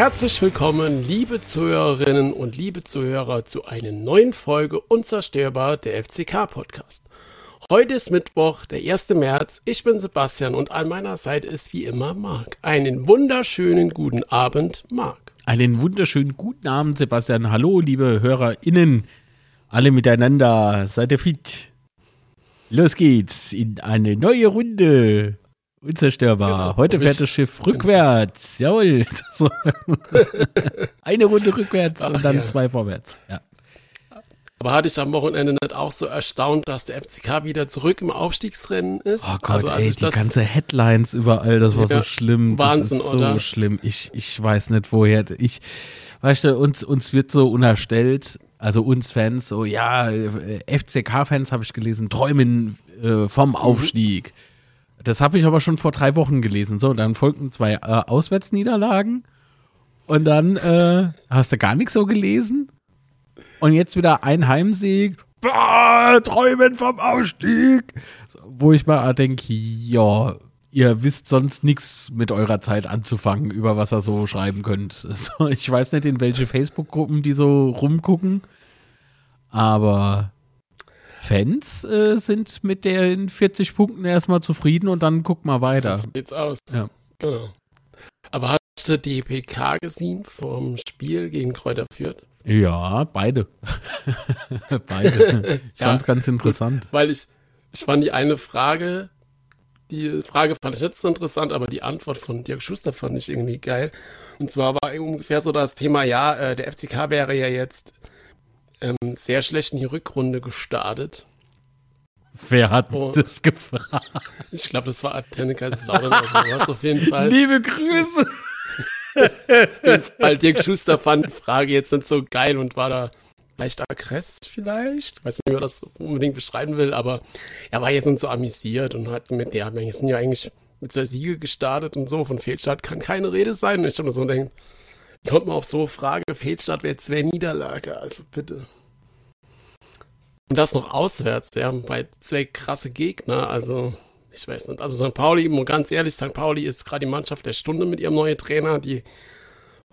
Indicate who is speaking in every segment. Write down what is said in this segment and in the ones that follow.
Speaker 1: Herzlich willkommen, liebe Zuhörerinnen und liebe Zuhörer, zu einer neuen Folge Unzerstörbar der FCK-Podcast. Heute ist Mittwoch, der 1. März. Ich bin Sebastian und an meiner Seite ist wie immer Marc. Einen wunderschönen guten Abend, Marc.
Speaker 2: Einen wunderschönen guten Abend, Sebastian. Hallo, liebe HörerInnen. Alle miteinander. Seid ihr fit? Los geht's in eine neue Runde. Unzerstörbar. Genau. Heute fährt das Schiff rückwärts. Jawohl. So. Eine Runde rückwärts Ach, und dann ja. zwei vorwärts. Ja.
Speaker 1: Aber hatte ich am Wochenende nicht auch so erstaunt, dass der FCK wieder zurück im Aufstiegsrennen ist?
Speaker 2: Oh Gott, also, ey, die ganze Headlines überall, das war ja, so schlimm.
Speaker 1: Wahnsinn,
Speaker 2: das ist
Speaker 1: so oder?
Speaker 2: schlimm. Ich, ich weiß nicht, woher. Ich, weißt du, uns, uns wird so unterstellt, also uns Fans, so, ja, FCK-Fans habe ich gelesen, träumen äh, vom mhm. Aufstieg. Mhm das habe ich aber schon vor drei Wochen gelesen. So, dann folgten zwei äh, Auswärtsniederlagen. Und dann äh, hast du gar nichts so gelesen. Und jetzt wieder ein Heimsieg. Träumen vom Ausstieg. Wo ich mal denke, ja, ihr wisst sonst nichts mit eurer Zeit anzufangen, über was ihr so schreiben könnt. Ich weiß nicht, in welche Facebook-Gruppen die so rumgucken. Aber Fans äh, sind mit den 40 Punkten erstmal zufrieden und dann guck mal weiter.
Speaker 1: So sieht's aus.
Speaker 2: Ja.
Speaker 1: Genau. Aber hast du die PK gesehen vom Spiel gegen Kräuter Fürth?
Speaker 2: Ja, beide. beide. Ich ja, fand's ganz interessant.
Speaker 1: Gut, weil ich, ich fand die eine Frage, die Frage fand ich nicht so interessant, aber die Antwort von Dirk Schuster fand ich irgendwie geil. Und zwar war ungefähr so das Thema, ja, äh, der FCK wäre ja jetzt ähm, sehr schlecht in die Rückrunde gestartet.
Speaker 2: Wer hat oh, das gefragt?
Speaker 1: Ich glaube, das war Antenne Kaiserslautern oder sowas auf jeden Fall.
Speaker 2: Liebe Grüße!
Speaker 1: Weil Dirk Schuster fand die Frage jetzt nicht so geil und war da leicht aggressiv vielleicht. Ich weiß nicht, wie man das unbedingt beschreiben will, aber er war jetzt nicht so amüsiert und hat mit, ja, wir sind ja eigentlich mit zwei Siege gestartet und so. Von Fehlstart kann keine Rede sein. Und ich habe mir so denkt, Kommt mal auf so eine Frage, Fehlstart wäre zwei Niederlage, also bitte. Und das noch auswärts, ja, bei zwei krasse Gegner, also ich weiß nicht. Also St. Pauli, ganz ehrlich, St. Pauli ist gerade die Mannschaft der Stunde mit ihrem neuen Trainer, die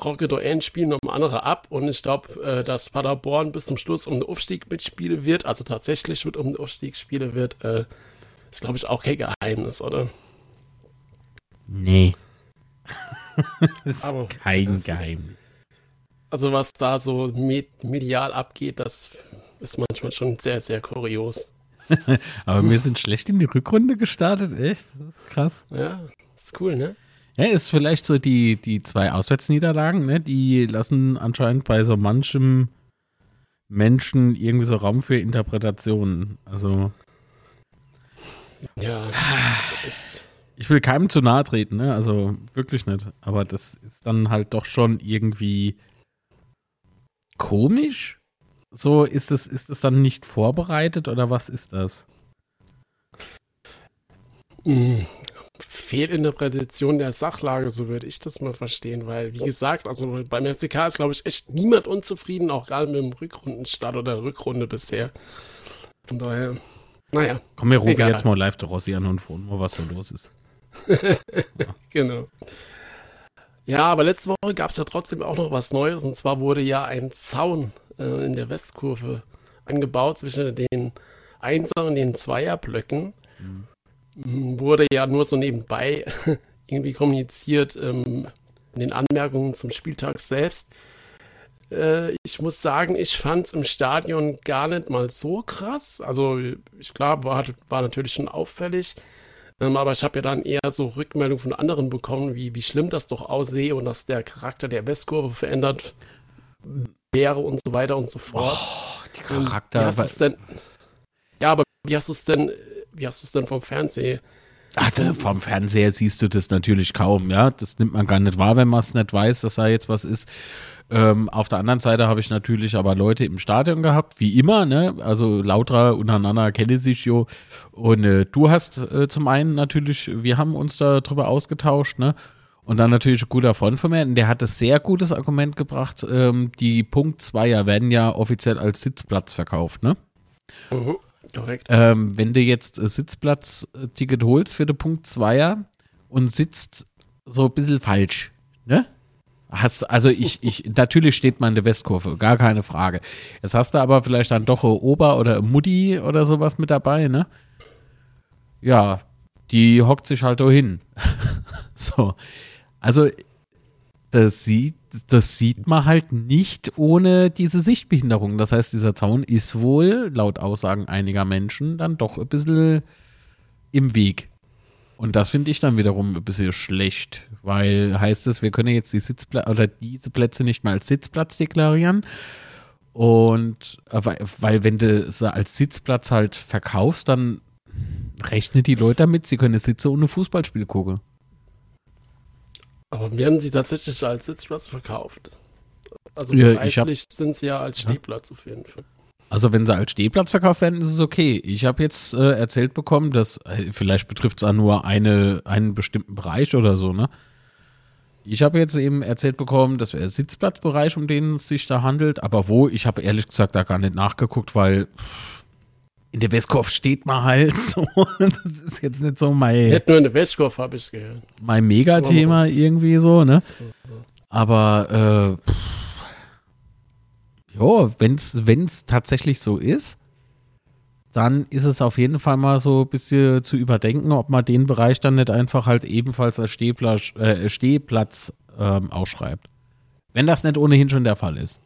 Speaker 1: Rocket End spielen noch andere ab und ich glaube, äh, dass Paderborn bis zum Schluss um den Aufstieg mitspielen wird, also tatsächlich mit um den Aufstieg spielen wird, äh, ist glaube ich auch kein Geheimnis, oder?
Speaker 2: Nee. das ist kein das Geheimnis. Ist,
Speaker 1: also was da so medial abgeht, das ist manchmal schon sehr, sehr kurios.
Speaker 2: Aber wir sind schlecht in die Rückrunde gestartet, echt? Das ist krass.
Speaker 1: Ja, ist cool, ne?
Speaker 2: Ja, ist vielleicht so die, die zwei Auswärtsniederlagen, ne? Die lassen anscheinend bei so manchem Menschen irgendwie so Raum für Interpretationen. Also.
Speaker 1: Ja, das ist echt
Speaker 2: ich will keinem zu nahe treten, ne? Also wirklich nicht. Aber das ist dann halt doch schon irgendwie komisch. So, ist es, ist es dann nicht vorbereitet oder was ist das?
Speaker 1: Hm, Fehlinterpretation der Sachlage, so würde ich das mal verstehen, weil, wie gesagt, also beim FCK ist, glaube ich, echt niemand unzufrieden, auch gerade mit dem Rückrundenstart oder Rückrunde bisher. Von daher, naja.
Speaker 2: Komm, wir rufen jetzt mal live der Rossi an und fragen, was da los ist.
Speaker 1: genau. Ja, aber letzte Woche gab es ja trotzdem auch noch was Neues. Und zwar wurde ja ein Zaun äh, in der Westkurve angebaut zwischen den Einser- und den Zweierblöcken. Mhm. Wurde ja nur so nebenbei irgendwie kommuniziert ähm, in den Anmerkungen zum Spieltag selbst. Äh, ich muss sagen, ich fand es im Stadion gar nicht mal so krass. Also, ich glaube, war, war natürlich schon auffällig. Ähm, aber ich habe ja dann eher so Rückmeldungen von anderen bekommen, wie, wie schlimm das doch aussehe und dass der Charakter der Westkurve verändert wäre und so weiter und so fort.
Speaker 2: Oh, die Charakter.
Speaker 1: wie hast denn, ja, aber wie hast du es denn, wie hast du es denn vom Fernsehen?
Speaker 2: Ach, vom Fernseher siehst du das natürlich kaum, ja. Das nimmt man gar nicht wahr, wenn man es nicht weiß, dass da jetzt was ist. Ähm, auf der anderen Seite habe ich natürlich aber Leute im Stadion gehabt, wie immer, ne? Also lauter untereinander kenne sich jo. Und äh, du hast äh, zum einen natürlich, wir haben uns da drüber ausgetauscht, ne? Und dann natürlich ein guter Freund von mir, der hat ein sehr gutes Argument gebracht. Ähm, die Punkt Zweier werden ja offiziell als Sitzplatz verkauft, ne?
Speaker 1: Mhm, korrekt.
Speaker 2: Ähm, wenn du jetzt ein Sitzplatz-Ticket holst für den Punkt Zweier und sitzt so ein bisschen falsch, ne? Hast, also ich, ich, natürlich steht man in der Westkurve, gar keine Frage. Jetzt hast du aber vielleicht dann doch eine Ober- oder eine Mutti oder sowas mit dabei, ne? Ja, die hockt sich halt da hin. so. Also, das sieht, das sieht man halt nicht ohne diese Sichtbehinderung. Das heißt, dieser Zaun ist wohl, laut Aussagen einiger Menschen, dann doch ein bisschen im Weg. Und das finde ich dann wiederum ein bisschen schlecht, weil heißt es, wir können jetzt die Sitzplätze oder diese Plätze nicht mal als Sitzplatz deklarieren. Und äh, weil, wenn du sie als Sitzplatz halt verkaufst, dann rechnen die Leute damit, sie können Sitze ohne Fußballspiel gucken.
Speaker 1: Aber werden sie tatsächlich als Sitzplatz verkauft? Also
Speaker 2: Ja, ich
Speaker 1: preislich sind sie ja als Stehplatz auf jeden Fall.
Speaker 2: Also wenn sie als Stehplatz verkauft werden, ist es okay. Ich habe jetzt äh, erzählt bekommen, dass äh, vielleicht betrifft es nur eine, einen bestimmten Bereich oder so, ne? Ich habe jetzt eben erzählt bekommen, das wäre Sitzplatzbereich, um den es sich da handelt. Aber wo? Ich habe ehrlich gesagt da gar nicht nachgeguckt, weil pff, in der Westkurve steht man halt so. Das ist jetzt nicht so mein,
Speaker 1: Nicht nur in der Westkurve habe ich gehört.
Speaker 2: mein Megathema irgendwie so, ne? Aber äh, ja, wenn es tatsächlich so ist, dann ist es auf jeden Fall mal so ein bisschen zu überdenken, ob man den Bereich dann nicht einfach halt ebenfalls als Stehplatz, äh, Stehplatz ähm, ausschreibt. Wenn das nicht ohnehin schon der Fall ist.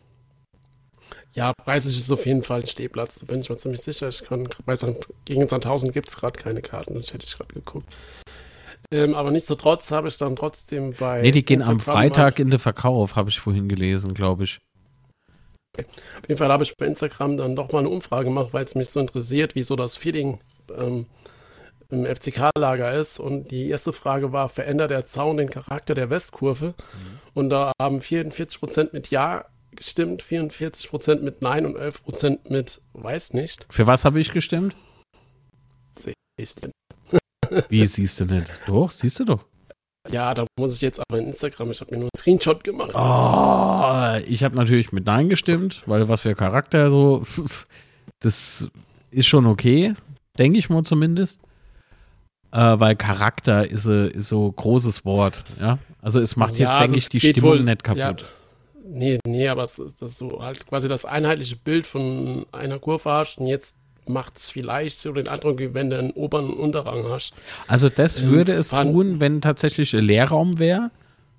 Speaker 1: Ja, preislich ist es auf jeden Fall ein Stehplatz, da bin ich mir ziemlich sicher. Ich kann bei St. gegen Sandhausen gibt es gerade keine Karten, das hätte ich gerade geguckt. Ähm, aber nichtsdestotrotz habe ich dann trotzdem bei.
Speaker 2: Nee, die gehen am
Speaker 1: Instagram
Speaker 2: Freitag in den Verkauf, habe ich vorhin gelesen, glaube ich.
Speaker 1: Mal, auf jeden Fall habe ich bei Instagram dann doch mal eine Umfrage gemacht, weil es mich so interessiert, wie so das Feeling ähm, im FCK-Lager ist. Und die erste Frage war: Verändert der Zaun den Charakter der Westkurve? Und da haben 44% mit Ja gestimmt, 44% mit Nein und 11% mit Weiß nicht.
Speaker 2: Für was habe ich gestimmt?
Speaker 1: Sehe ich denn.
Speaker 2: Wie siehst du nicht? Doch, siehst du doch.
Speaker 1: Ja, da muss ich jetzt aber in Instagram, ich habe mir nur einen Screenshot gemacht.
Speaker 2: Oh, ich habe natürlich mit Nein gestimmt, weil was für Charakter so, das ist schon okay, denke ich mal zumindest. Äh, weil Charakter ist, äh, ist so großes Wort, ja. Also es macht jetzt,
Speaker 1: Ja,
Speaker 2: denke
Speaker 1: also
Speaker 2: ich, die Stimmung
Speaker 1: wohl-
Speaker 2: nicht
Speaker 1: ja. Nee, nee, aber es ist das so halt quasi das einheitliche Bild von einer Kurve hast und jetzt macht es vielleicht so den Eindruck, wie wenn du einen oberen und Unterrang hast.
Speaker 2: Also das
Speaker 1: Ähm,
Speaker 2: würde es
Speaker 1: fand-
Speaker 2: tun, wenn tatsächlich ein Leerraum wäre.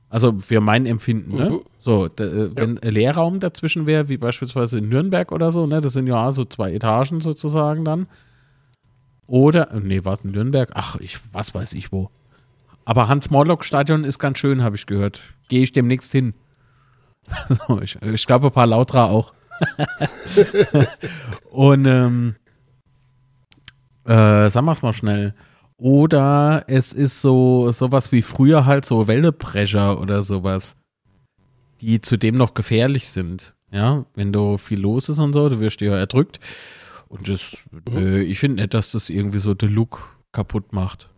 Speaker 2: Also für mein Empfinden, ne?
Speaker 1: Mhm.
Speaker 2: So, äh, wenn ein Leerraum dazwischen wäre, wie beispielsweise in Nürnberg oder so, ne? Das sind ja so zwei Etagen sozusagen dann. Oder, äh, nee, war es in Nürnberg? Ach, ich, was weiß ich wo. Aber Hans-Morlock-Stadion ist ganz schön, habe ich gehört. Gehe ich demnächst hin. Ich ich glaube, ein paar Lautra auch. Und, ähm, äh, sagen wir es mal schnell. Oder es ist so sowas wie früher halt so Wellebrecher oder sowas, die zudem noch gefährlich sind. Ja, wenn du viel los ist und so, du wirst ja erdrückt. Und das, äh, ich finde nicht, dass das irgendwie so den Look kaputt macht.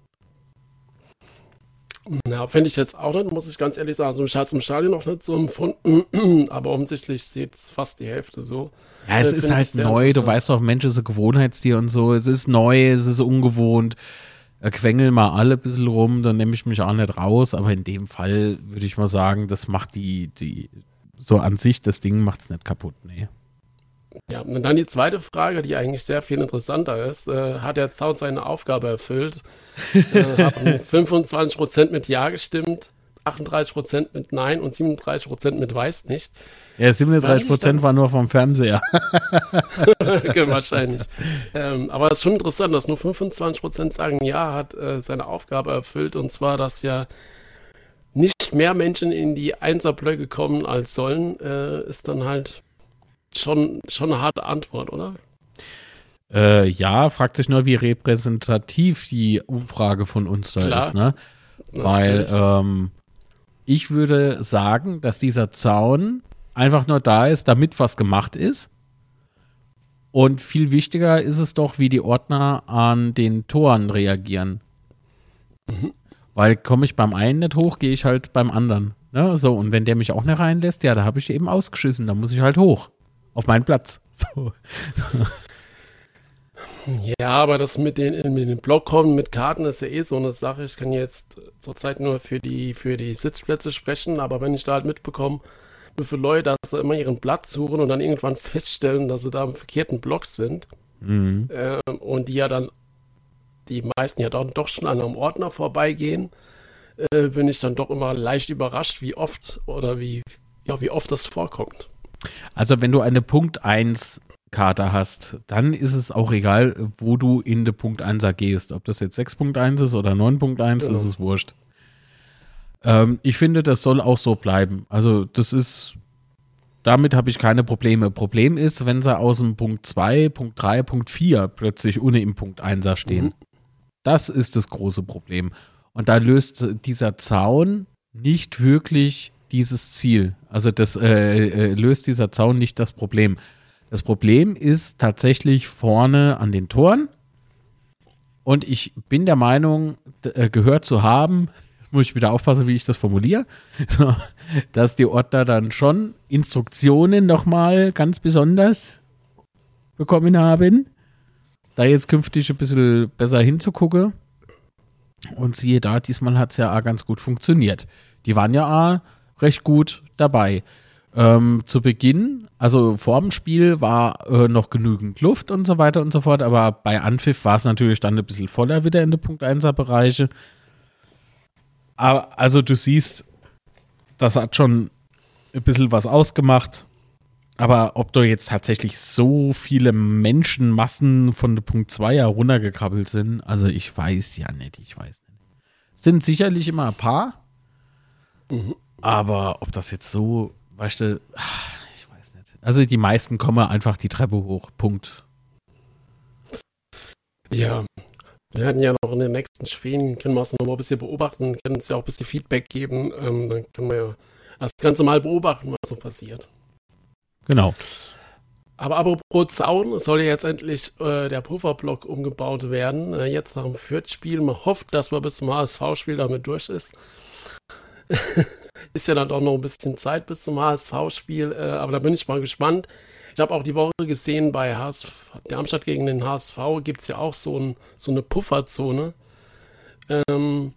Speaker 1: Na, finde ich jetzt auch nicht, muss ich ganz ehrlich sagen. Also ich habe es im Stadion noch nicht so empfunden, aber offensichtlich sieht es fast die Hälfte so.
Speaker 2: Ja, es
Speaker 1: Äh,
Speaker 2: ist halt neu, du weißt doch, Mensch ist ein Gewohnheitstier und so. Es ist neu, es ist ungewohnt. Da quengeln mal alle ein bisschen rum, dann nehme ich mich auch nicht raus, aber in dem Fall würde ich mal sagen, das macht die, die, so an sich, das Ding macht es nicht kaputt, nee.
Speaker 1: Ja, und dann die zweite Frage, die eigentlich sehr viel interessanter ist. Äh, hat der Zaun seine Aufgabe erfüllt? äh, haben 25% mit Ja gestimmt, 38% mit Nein und 37% mit Weiß nicht.
Speaker 2: Ja, 37
Speaker 1: Fand ich
Speaker 2: Prozent
Speaker 1: dann-
Speaker 2: war nur vom Fernseher.
Speaker 1: Okay, Wahrscheinlich. ähm, aber es ist schon interessant, dass nur 25% sagen, ja, hat äh, seine Aufgabe erfüllt. Und zwar, dass ja nicht mehr Menschen in die Einserblöcke kommen als sollen, äh, ist dann halt schon, schon eine harte Antwort, oder?
Speaker 2: Äh, ja, fragt sich nur, wie repräsentativ die Umfrage von uns da
Speaker 1: Klar.
Speaker 2: ist, ne? Weil ähm, ich würde sagen, dass dieser Zaun einfach nur da ist, damit was gemacht ist. Und viel wichtiger ist es doch, wie die Ordner an den Toren reagieren. Weil komme ich beim einen nicht hoch, gehe ich halt beim anderen. Ne? So, und wenn der mich auch nicht reinlässt, ja, da habe ich eben ausgeschissen, da muss ich halt hoch. Auf meinen Platz. So.
Speaker 1: Ja, aber das mit den, mit den Blockkommen mit Karten ist ja eh so eine Sache. Ich kann jetzt zurzeit nur für die, für die Sitzplätze sprechen, aber wenn ich da halt mitbekomme, wie viele Leute, dass sie immer ihren Platz suchen und dann irgendwann feststellen, dass sie da im verkehrten Block sind mhm. ähm, und die ja dann, die meisten ja dann doch schon an einem Ordner vorbeigehen, äh, bin ich dann doch immer leicht überrascht, wie oft oder wie, ja, wie oft das vorkommt.
Speaker 2: Also wenn du eine Punkt 1 Karte hast, dann ist es auch egal, wo du in der Punkt 1er gehst. Ob das jetzt 6.1 ist oder 9.1, genau. ist es wurscht. Ähm, ich finde, das soll auch so bleiben. Also, das ist, damit habe ich keine Probleme. Problem ist, wenn sie aus dem Punkt 2, Punkt 3, Punkt 4 plötzlich ohne im Punkt 1er stehen. Mhm. Das ist das große Problem. Und da löst dieser Zaun nicht wirklich dieses Ziel. Also das äh, äh, löst dieser Zaun nicht das Problem. Das Problem ist tatsächlich vorne an den Toren. Und ich bin der Meinung, äh, gehört zu haben, jetzt muss ich wieder aufpassen, wie ich das formuliere, dass die Ordner dann schon Instruktionen nochmal ganz besonders bekommen haben. Da jetzt künftig ein bisschen besser hinzugucken. Und siehe da, diesmal hat es ja auch ganz gut funktioniert. Die waren ja auch recht gut dabei. Ähm, zu Beginn, also vor dem Spiel, war äh, noch genügend Luft und so weiter und so fort, aber bei Anpfiff war es natürlich dann ein bisschen voller wieder in den Punkt 1er Bereiche. Aber, also du siehst, das hat schon ein bisschen was ausgemacht. Aber ob da jetzt tatsächlich so viele Menschenmassen von der Punkt 2 runtergekrabbelt sind, also ich weiß ja nicht, ich weiß nicht. Sind sicherlich immer ein paar. Mhm. Aber ob das jetzt so weißt du, ich weiß nicht. Also die meisten kommen einfach die Treppe hoch. Punkt.
Speaker 1: Ja. Wir werden ja noch in den nächsten Spielen, können wir es noch mal ein bisschen beobachten, können uns ja auch ein bisschen Feedback geben. Ähm, dann können wir ja das Ganze mal beobachten, was so passiert.
Speaker 2: Genau.
Speaker 1: Aber apropos Zaun, soll ja jetzt endlich äh, der Pufferblock umgebaut werden. Äh, jetzt nach dem Fürth-Spiel. Man hofft, dass man bis zum HSV-Spiel damit durch ist. ist ja dann doch noch ein bisschen Zeit bis zum HSV-Spiel, äh, aber da bin ich mal gespannt. Ich habe auch die Woche gesehen, bei HSV, Darmstadt gegen den HSV gibt es ja auch so, ein, so eine Pufferzone. Ähm,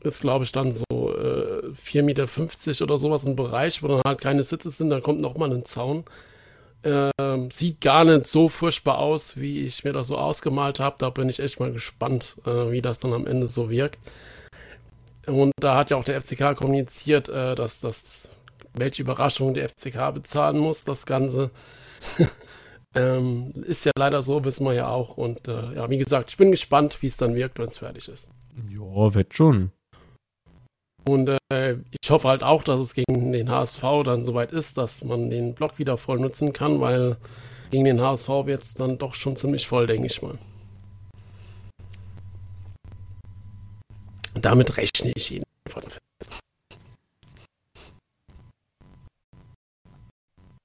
Speaker 1: ist, glaube ich, dann so äh, 4,50 Meter oder sowas ein Bereich, wo dann halt keine Sitze sind, da kommt nochmal ein Zaun. Ähm, sieht gar nicht so furchtbar aus, wie ich mir das so ausgemalt habe. Da bin ich echt mal gespannt, äh, wie das dann am Ende so wirkt. Und da hat ja auch der FCK kommuniziert, äh, dass das, welche Überraschung der FCK bezahlen muss, das Ganze. ähm, ist ja leider so, wissen wir ja auch. Und äh, ja, wie gesagt, ich bin gespannt, wie es dann wirkt, wenn es fertig ist.
Speaker 2: Ja, wird schon.
Speaker 1: Und äh, ich hoffe halt auch, dass es gegen den HSV dann soweit ist, dass man den Block wieder voll nutzen kann, weil gegen den HSV wird es dann doch schon ziemlich voll, denke ich mal. Damit rechne ich jedenfalls.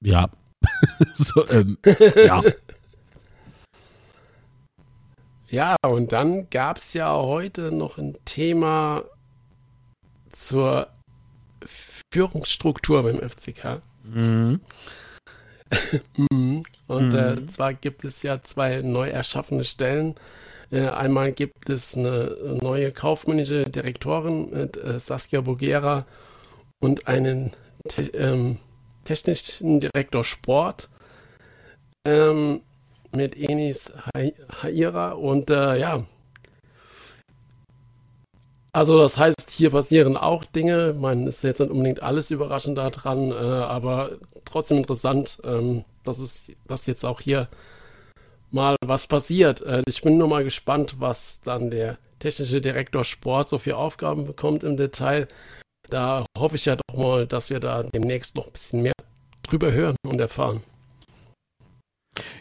Speaker 2: Ja. so, ähm, ja.
Speaker 1: Ja, und dann gab es ja heute noch ein Thema zur Führungsstruktur beim FCK. Mhm. mhm. und äh, mhm. Äh, zwar gibt es ja zwei neu erschaffene Stellen einmal gibt es eine neue kaufmännische Direktorin mit äh, Saskia Bogera und einen te ähm, technischen Direktor Sport ähm, mit Enis Haira. Und äh, ja, also das heißt, hier passieren auch Dinge. Man ist jetzt nicht unbedingt alles überraschend daran, äh, aber trotzdem interessant, ähm, dass es dass jetzt auch hier mal was passiert. Äh, ich bin nur mal gespannt, was dann der technische Direktor Sport so für Aufgaben bekommt im Detail. Da hoffe ich ja doch mal, dass wir da demnächst noch ein bisschen mehr drüber hören und erfahren.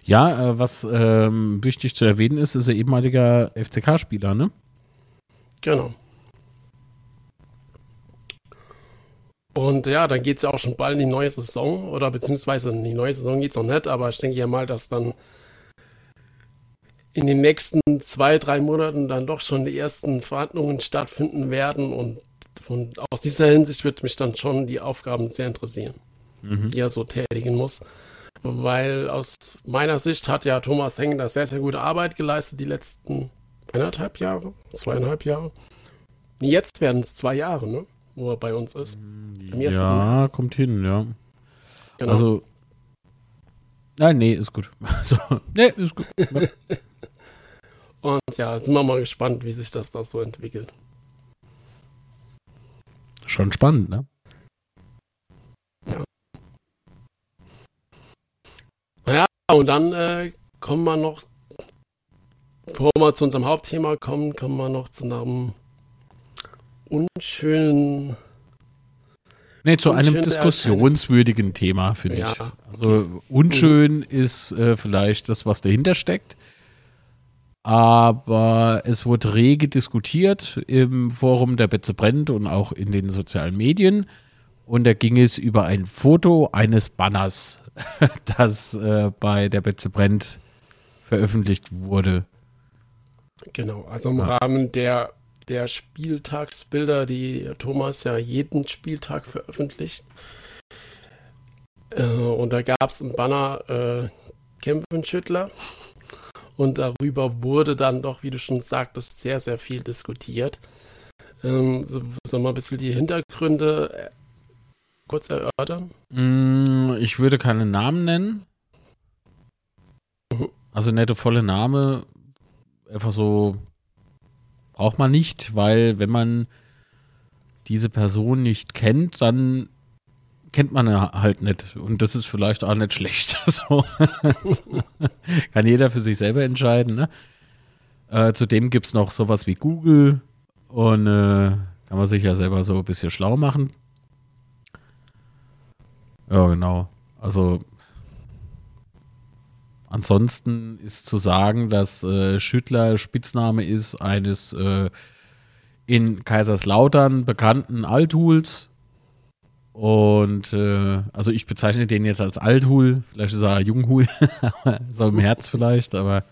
Speaker 2: Ja, äh, was ähm, wichtig zu erwähnen ist, ist er ehemaliger FCK-Spieler, ne?
Speaker 1: Genau. Und ja, dann geht es ja auch schon bald in die neue Saison, oder beziehungsweise in die neue Saison geht es noch nicht, aber ich denke ja mal, dass dann in den nächsten zwei, drei Monaten dann doch schon die ersten Verhandlungen stattfinden werden. Und von, aus dieser Hinsicht wird mich dann schon die Aufgaben sehr interessieren, mhm. die er so tätigen muss. weil aus meiner Sicht hat ja Thomas Hengen da sehr, sehr gute Arbeit geleistet die letzten eineinhalb Jahre, zweieinhalb Jahre. Jetzt werden es zwei Jahre, ne? wo er bei uns ist.
Speaker 2: Ja, kommt hin, ja. Genau. Also, nein, nee, ist gut. So, nee, ist gut.
Speaker 1: Und ja, sind wir mal gespannt, wie sich das da so entwickelt.
Speaker 2: Schon spannend, ne?
Speaker 1: Ja. Naja, und dann äh, kommen wir noch, bevor wir zu unserem Hauptthema kommen, kommen wir noch zu einem unschönen.
Speaker 2: Nee, zu einem diskussionswürdigen Thema, finde ja, ich. Also unschön mhm. ist äh, vielleicht das, was dahinter steckt. Aber es wurde rege diskutiert im Forum der Betze brennt und auch in den sozialen Medien. Und da ging es über ein Foto eines Banners, das äh, bei der Betze brennt veröffentlicht wurde.
Speaker 1: Genau, also im ja. Rahmen der der Spieltagsbilder, die Thomas ja jeden Spieltag veröffentlicht. Äh, und da gab es einen Banner äh, Kämpfenschüttler. Und darüber wurde dann doch, wie du schon sagtest, sehr, sehr viel diskutiert. Ähm, so, soll mal ein bisschen die Hintergründe äh, kurz erörtern?
Speaker 2: Mm, ich würde keinen Namen nennen. Mhm. Also nette volle Name. Einfach so Braucht man nicht, weil wenn man diese Person nicht kennt, dann kennt man halt nicht. Und das ist vielleicht auch nicht schlecht. So. Kann jeder für sich selber entscheiden. Ne? Äh, zudem gibt es noch sowas wie Google und äh, kann man sich ja selber so ein bisschen schlau machen. Ja, genau. Also Ansonsten ist zu sagen, dass äh, Schüttler Spitzname ist eines äh, in Kaiserslautern bekannten Althuls. Und äh, also ich bezeichne den jetzt als Althul, vielleicht ist er Junghul, so im Herz vielleicht, aber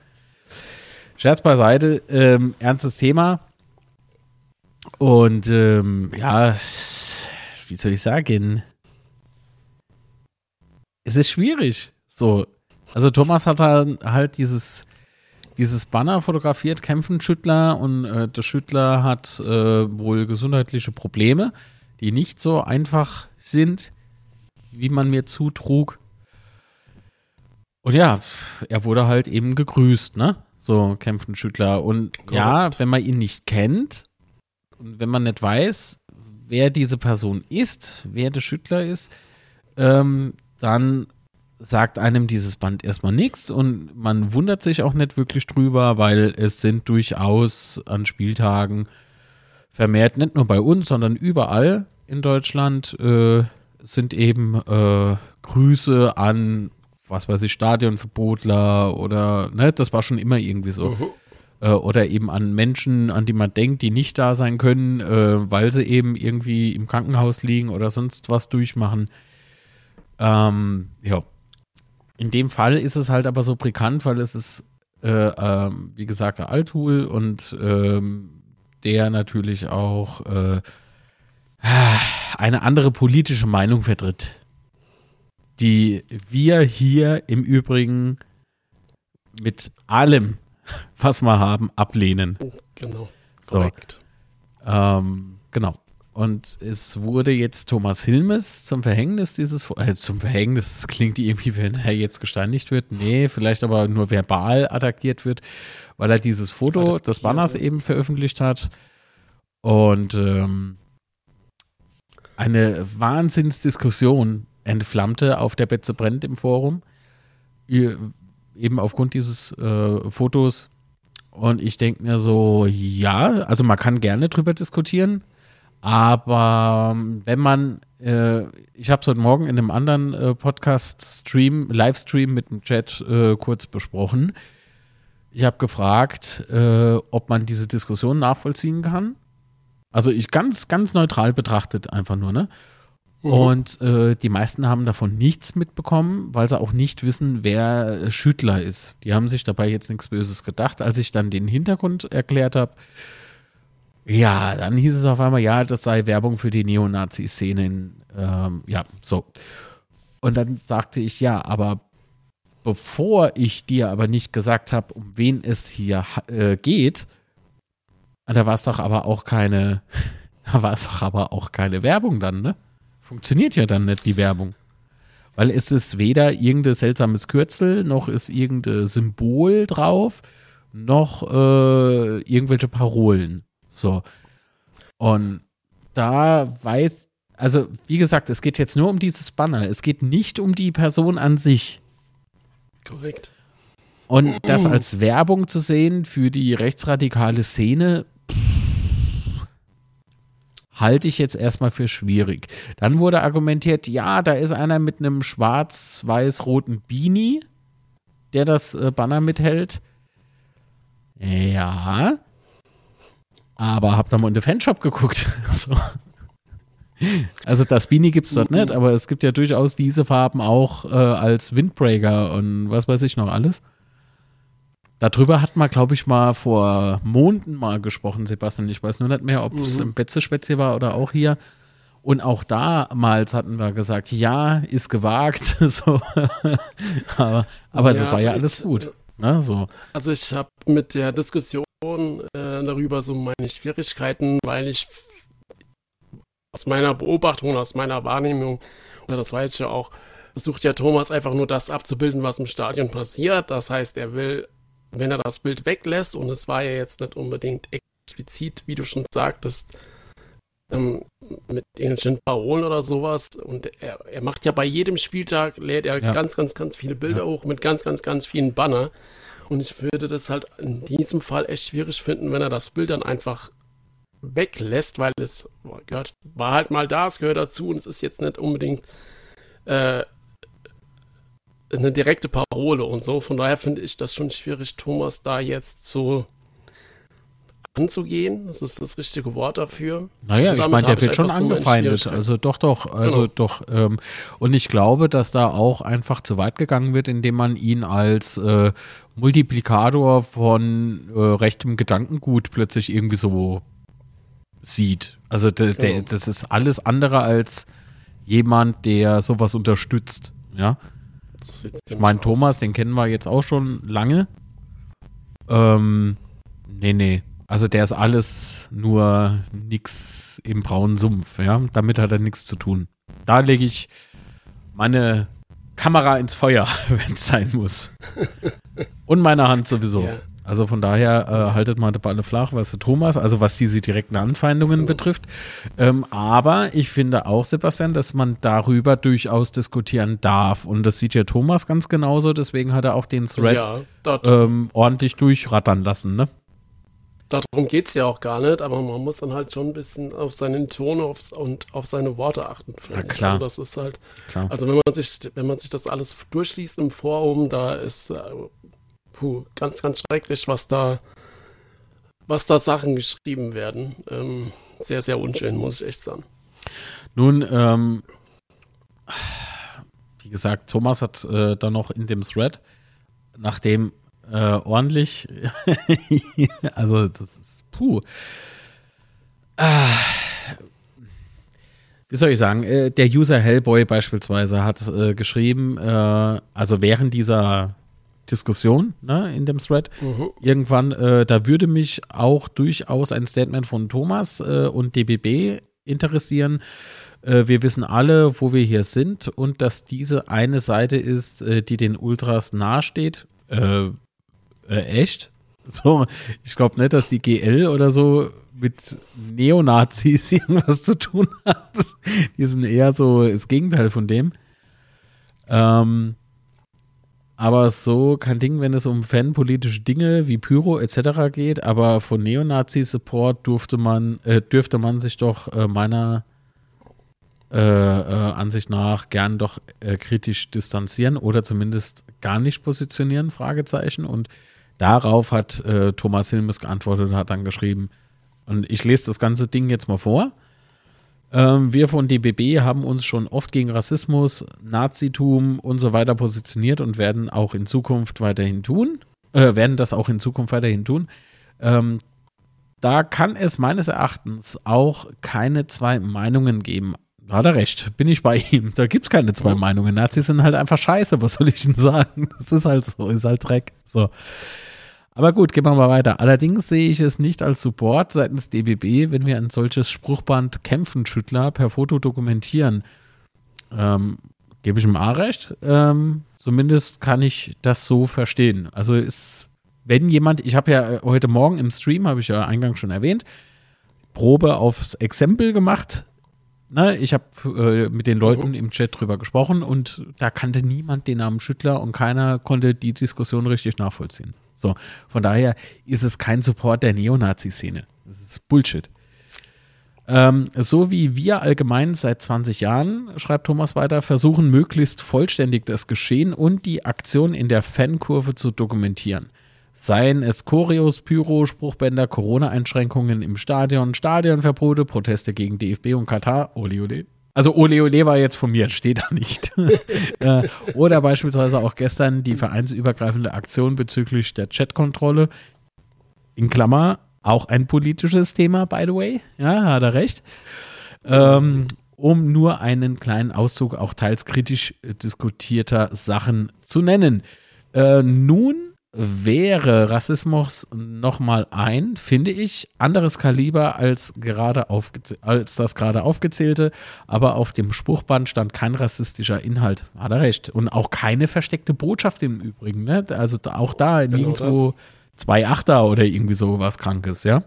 Speaker 2: Scherz beiseite, ähm, ernstes Thema. Und ähm, ja, wie soll ich sagen? Es ist schwierig. So, also Thomas hat halt dieses, dieses Banner fotografiert, Kämpfen Schüttler und äh, der Schüttler hat äh, wohl gesundheitliche Probleme, die nicht so einfach sind, wie man mir zutrug. Und ja, er wurde halt eben gegrüßt, ne? So Kämpfen Schüttler. Und Correct. ja, wenn man ihn nicht kennt und wenn man nicht weiß, wer diese Person ist, wer der Schüttler ist, ähm, dann sagt einem dieses Band erstmal nichts und man wundert sich auch nicht wirklich drüber, weil es sind durchaus an Spieltagen vermehrt, nicht nur bei uns, sondern überall in Deutschland äh, sind eben äh, Grüße an, was weiß ich, Stadionverbotler oder, ne, das war schon immer irgendwie so. Mhm. Äh, oder eben an Menschen, an die man denkt, die nicht da sein können, äh, weil sie eben irgendwie im Krankenhaus liegen oder sonst was durchmachen. Ähm, ja, in dem Fall ist es halt aber so bekannt, weil es ist, äh, äh, wie gesagt, der Althul und ähm, der natürlich auch äh, eine andere politische Meinung vertritt, die wir hier im Übrigen mit allem, was wir haben, ablehnen.
Speaker 1: Genau. Korrekt.
Speaker 2: So, ähm, genau. Und es wurde jetzt Thomas Hilmes zum Verhängnis dieses, äh, zum Verhängnis, das klingt irgendwie, wenn er jetzt gesteinigt wird. Nee, vielleicht aber nur verbal attackiert wird, weil er dieses Foto des Banners eben veröffentlicht hat. Und ähm, eine Wahnsinnsdiskussion entflammte auf der Betze brennt im Forum. Eben aufgrund dieses äh, Fotos. Und ich denke mir so, ja, also man kann gerne drüber diskutieren aber ähm, wenn man, äh, ich habe es heute Morgen in einem anderen äh, Podcast-Stream, Livestream mit dem Chat äh, kurz besprochen. Ich habe gefragt, äh, ob man diese Diskussion nachvollziehen kann. Also ich ganz, ganz neutral betrachtet einfach nur, ne? Mhm. Und äh, die meisten haben davon nichts mitbekommen, weil sie auch nicht wissen, wer Schüttler ist. Die haben sich dabei jetzt nichts Böses gedacht. Als ich dann den Hintergrund erklärt habe, ja, dann hieß es auf einmal, ja, das sei Werbung für die Neonazi-Szene. Ähm, ja, so. Und dann sagte ich, ja, aber bevor ich dir aber nicht gesagt habe, um wen es hier äh, geht, da war es doch aber auch keine, da war es doch aber auch keine Werbung dann, ne? Funktioniert ja dann nicht die Werbung. Weil es ist weder irgendein seltsames Kürzel, noch ist irgendein Symbol drauf, noch äh, irgendwelche Parolen. So. Und da weiß, also wie gesagt, es geht jetzt nur um dieses Banner. Es geht nicht um die Person an sich.
Speaker 1: Korrekt.
Speaker 2: Und das als Werbung zu sehen für die rechtsradikale Szene, halte ich jetzt erstmal für schwierig. Dann wurde argumentiert, ja, da ist einer mit einem schwarz-weiß-roten Beanie, der das äh, Banner mithält. Ja. Aber hab da mal in den Fanshop geguckt. so. Also das Beanie gibt es dort nicht, aber es gibt ja durchaus diese Farben auch äh, als Windbreaker und was weiß ich noch alles. Darüber hat man, glaube ich, mal vor Monaten mal gesprochen, Sebastian. Ich weiß nur nicht mehr, ob es mhm. im Betzespätzle war oder auch hier. Und auch damals hatten wir gesagt, ja, ist gewagt. so. aber, aber ja, das war also ja alles gut. Ne? So.
Speaker 1: Also ich habe mit der Diskussion äh, darüber so meine Schwierigkeiten, weil ich aus meiner Beobachtung, aus meiner Wahrnehmung, oder das weiß ich ja auch, versucht ja Thomas einfach nur das abzubilden, was im Stadion passiert. Das heißt, er will wenn er das Bild weglässt, und es war ja jetzt nicht unbedingt explizit, wie du schon sagtest, ähm, mit irgendwelchen Parolen oder sowas. Und er, er, macht ja bei jedem Spieltag, lädt er ja. ganz, ganz, ganz viele Bilder ja. hoch mit ganz, ganz, ganz vielen Banner. Und ich würde das halt in diesem Fall echt schwierig finden, wenn er das Bild dann einfach weglässt, weil es oh Gott, war halt mal da, es gehört dazu und es ist jetzt nicht unbedingt äh, eine direkte Parole und so. Von daher finde ich das schon schwierig, Thomas da jetzt so anzugehen. Das ist das richtige Wort dafür.
Speaker 2: Naja, also ich meine, der wird schon angefeindet. Also doch, doch, also genau. doch. Ähm, und ich glaube, dass da auch einfach zu weit gegangen wird, indem man ihn als äh, Multiplikator von äh, rechtem Gedankengut plötzlich irgendwie so sieht. Also de, genau. de, das ist alles andere als jemand, der sowas unterstützt. Ja. Ich meine, Thomas, den kennen wir jetzt auch schon lange. Ähm, nee, nee. Also der ist alles nur nix im braunen Sumpf, ja. Damit hat er nichts zu tun. Da lege ich meine Kamera ins Feuer, wenn es sein muss. Und meine Hand sowieso. Ja. Also von daher äh, haltet mal die Balle flach, was Thomas, also was diese direkten Anfeindungen betrifft. Ähm, aber ich finde auch, Sebastian, dass man darüber durchaus diskutieren darf. Und das sieht ja Thomas ganz genauso, deswegen hat er auch den Thread ja, ähm, ordentlich durchrattern lassen, ne?
Speaker 1: Darum geht es ja auch gar nicht, aber man muss dann halt schon ein bisschen auf seinen Ton aufs, und auf seine Worte achten.
Speaker 2: Ja, klar.
Speaker 1: Also das ist halt, klar. also wenn man sich, wenn man sich das alles durchliest im Forum, da ist äh, puh, ganz, ganz schrecklich, was da, was da Sachen geschrieben werden. Ähm, sehr, sehr unschön, muss ich echt sagen.
Speaker 2: Nun, ähm, wie gesagt, Thomas hat äh, dann noch in dem Thread, nachdem äh, ordentlich, also das ist puh. Ah, wie soll ich sagen, äh, der User Hellboy beispielsweise hat äh, geschrieben, äh, also während dieser Diskussion ne, in dem Thread. Mhm. Irgendwann, äh, da würde mich auch durchaus ein Statement von Thomas äh, und DBB interessieren. Äh, wir wissen alle, wo wir hier sind und dass diese eine Seite ist, äh, die den Ultras nahesteht. Äh, echt? So, ich glaube nicht, dass die GL oder so mit Neonazis irgendwas zu tun hat. Die sind eher so das Gegenteil von dem. Ähm, aber so kein Ding, wenn es um fanpolitische Dinge wie Pyro etc. geht. Aber von Neonazi-Support durfte man, äh, dürfte man sich doch äh, meiner äh, äh Ansicht nach gern doch äh, kritisch distanzieren oder zumindest gar nicht positionieren, Fragezeichen. Und darauf hat äh, Thomas Hilmes geantwortet und hat dann geschrieben, und ich lese das ganze Ding jetzt mal vor. Ähm, wir von DBB haben uns schon oft gegen Rassismus, Nazitum und so weiter positioniert und werden auch in Zukunft weiterhin tun. Äh, werden das auch in Zukunft weiterhin tun. Ähm, da kann es meines Erachtens auch keine zwei Meinungen geben. hat er recht, bin ich bei ihm. Da gibt es keine zwei Meinungen. Nazis sind halt einfach scheiße, was soll ich denn sagen? Das ist halt so, ist halt Dreck. So. Aber gut, gehen wir mal weiter. Allerdings sehe ich es nicht als Support seitens DBB, wenn wir ein solches Spruchband Kämpfenschüttler per Foto dokumentieren. Ähm, Gebe ich ihm A recht? Ähm, zumindest kann ich das so verstehen. Also ist, wenn jemand, ich habe ja heute Morgen im Stream, habe ich ja eingangs schon erwähnt, Probe aufs Exempel gemacht. Ne, ich habe äh, mit den Leuten im Chat drüber gesprochen und da kannte niemand den Namen Schüttler und keiner konnte die Diskussion richtig nachvollziehen. So, von daher ist es kein Support der Neonazi-Szene. Das ist Bullshit. Ähm, so wie wir allgemein seit 20 Jahren, schreibt Thomas weiter, versuchen möglichst vollständig das Geschehen und die Aktion in der Fankurve zu dokumentieren. Seien es Choreos, Pyro, Spruchbänder, Corona-Einschränkungen im Stadion, Stadionverbote, Proteste gegen DFB und Katar, ole ole. Also ole ole war jetzt von mir, steht da nicht. Äh, oder beispielsweise auch gestern die vereinsübergreifende Aktion bezüglich der Chatkontrolle, in Klammer, auch ein politisches Thema, by the way. Ja, hat er recht. Ähm, um nur einen kleinen Auszug auch teils kritisch diskutierter Sachen zu nennen. Äh, nun wäre Rassismus nochmal ein, finde ich, anderes Kaliber als, gerade als das gerade aufgezählte, aber auf dem Spruchband stand kein rassistischer Inhalt. Hat er recht. Und auch keine versteckte Botschaft im Übrigen. Ne? Also auch da genau nirgendwo das. zwei Achter oder irgendwie so was Krankes, ja.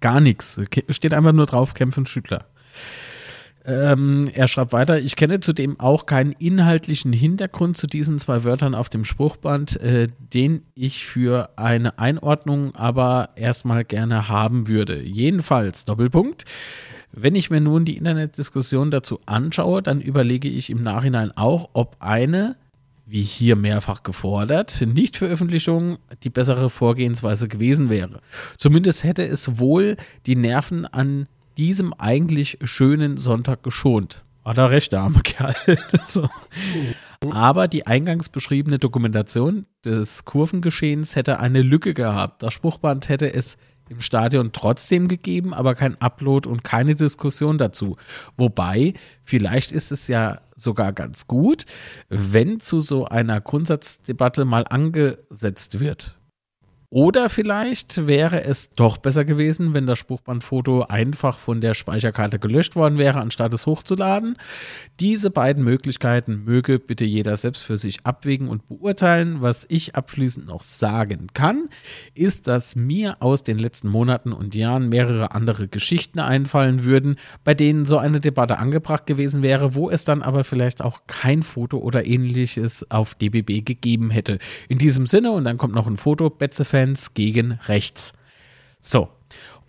Speaker 2: Gar nichts. Steht einfach nur drauf, kämpfen Schüttler. Ähm, er schreibt weiter, ich kenne zudem auch keinen inhaltlichen Hintergrund zu diesen zwei Wörtern auf dem Spruchband, äh, den ich für eine Einordnung aber erstmal gerne haben würde. Jedenfalls, Doppelpunkt. Wenn ich mir nun die Internetdiskussion dazu anschaue, dann überlege ich im Nachhinein auch, ob eine, wie hier mehrfach gefordert, Nichtveröffentlichung die bessere Vorgehensweise gewesen wäre. Zumindest hätte es wohl die Nerven an diesem eigentlich schönen Sonntag geschont. Hat er recht, der arme Kerl. so. Aber die eingangs beschriebene Dokumentation des Kurvengeschehens hätte eine Lücke gehabt. Das Spruchband hätte es im Stadion trotzdem gegeben, aber kein Upload und keine Diskussion dazu. Wobei, vielleicht ist es ja sogar ganz gut, wenn zu so einer Grundsatzdebatte mal angesetzt wird. Oder vielleicht wäre es doch besser gewesen, wenn das Spruchbandfoto einfach von der Speicherkarte gelöscht worden wäre, anstatt es hochzuladen. Diese beiden Möglichkeiten möge bitte jeder selbst für sich abwägen und beurteilen. Was ich abschließend noch sagen kann, ist, dass mir aus den letzten Monaten und Jahren mehrere andere Geschichten einfallen würden, bei denen so eine Debatte angebracht gewesen wäre, wo es dann aber vielleicht auch kein Foto oder ähnliches auf DBB gegeben hätte. In diesem Sinne, und dann kommt noch ein Foto, Betze Fans gegen rechts. So,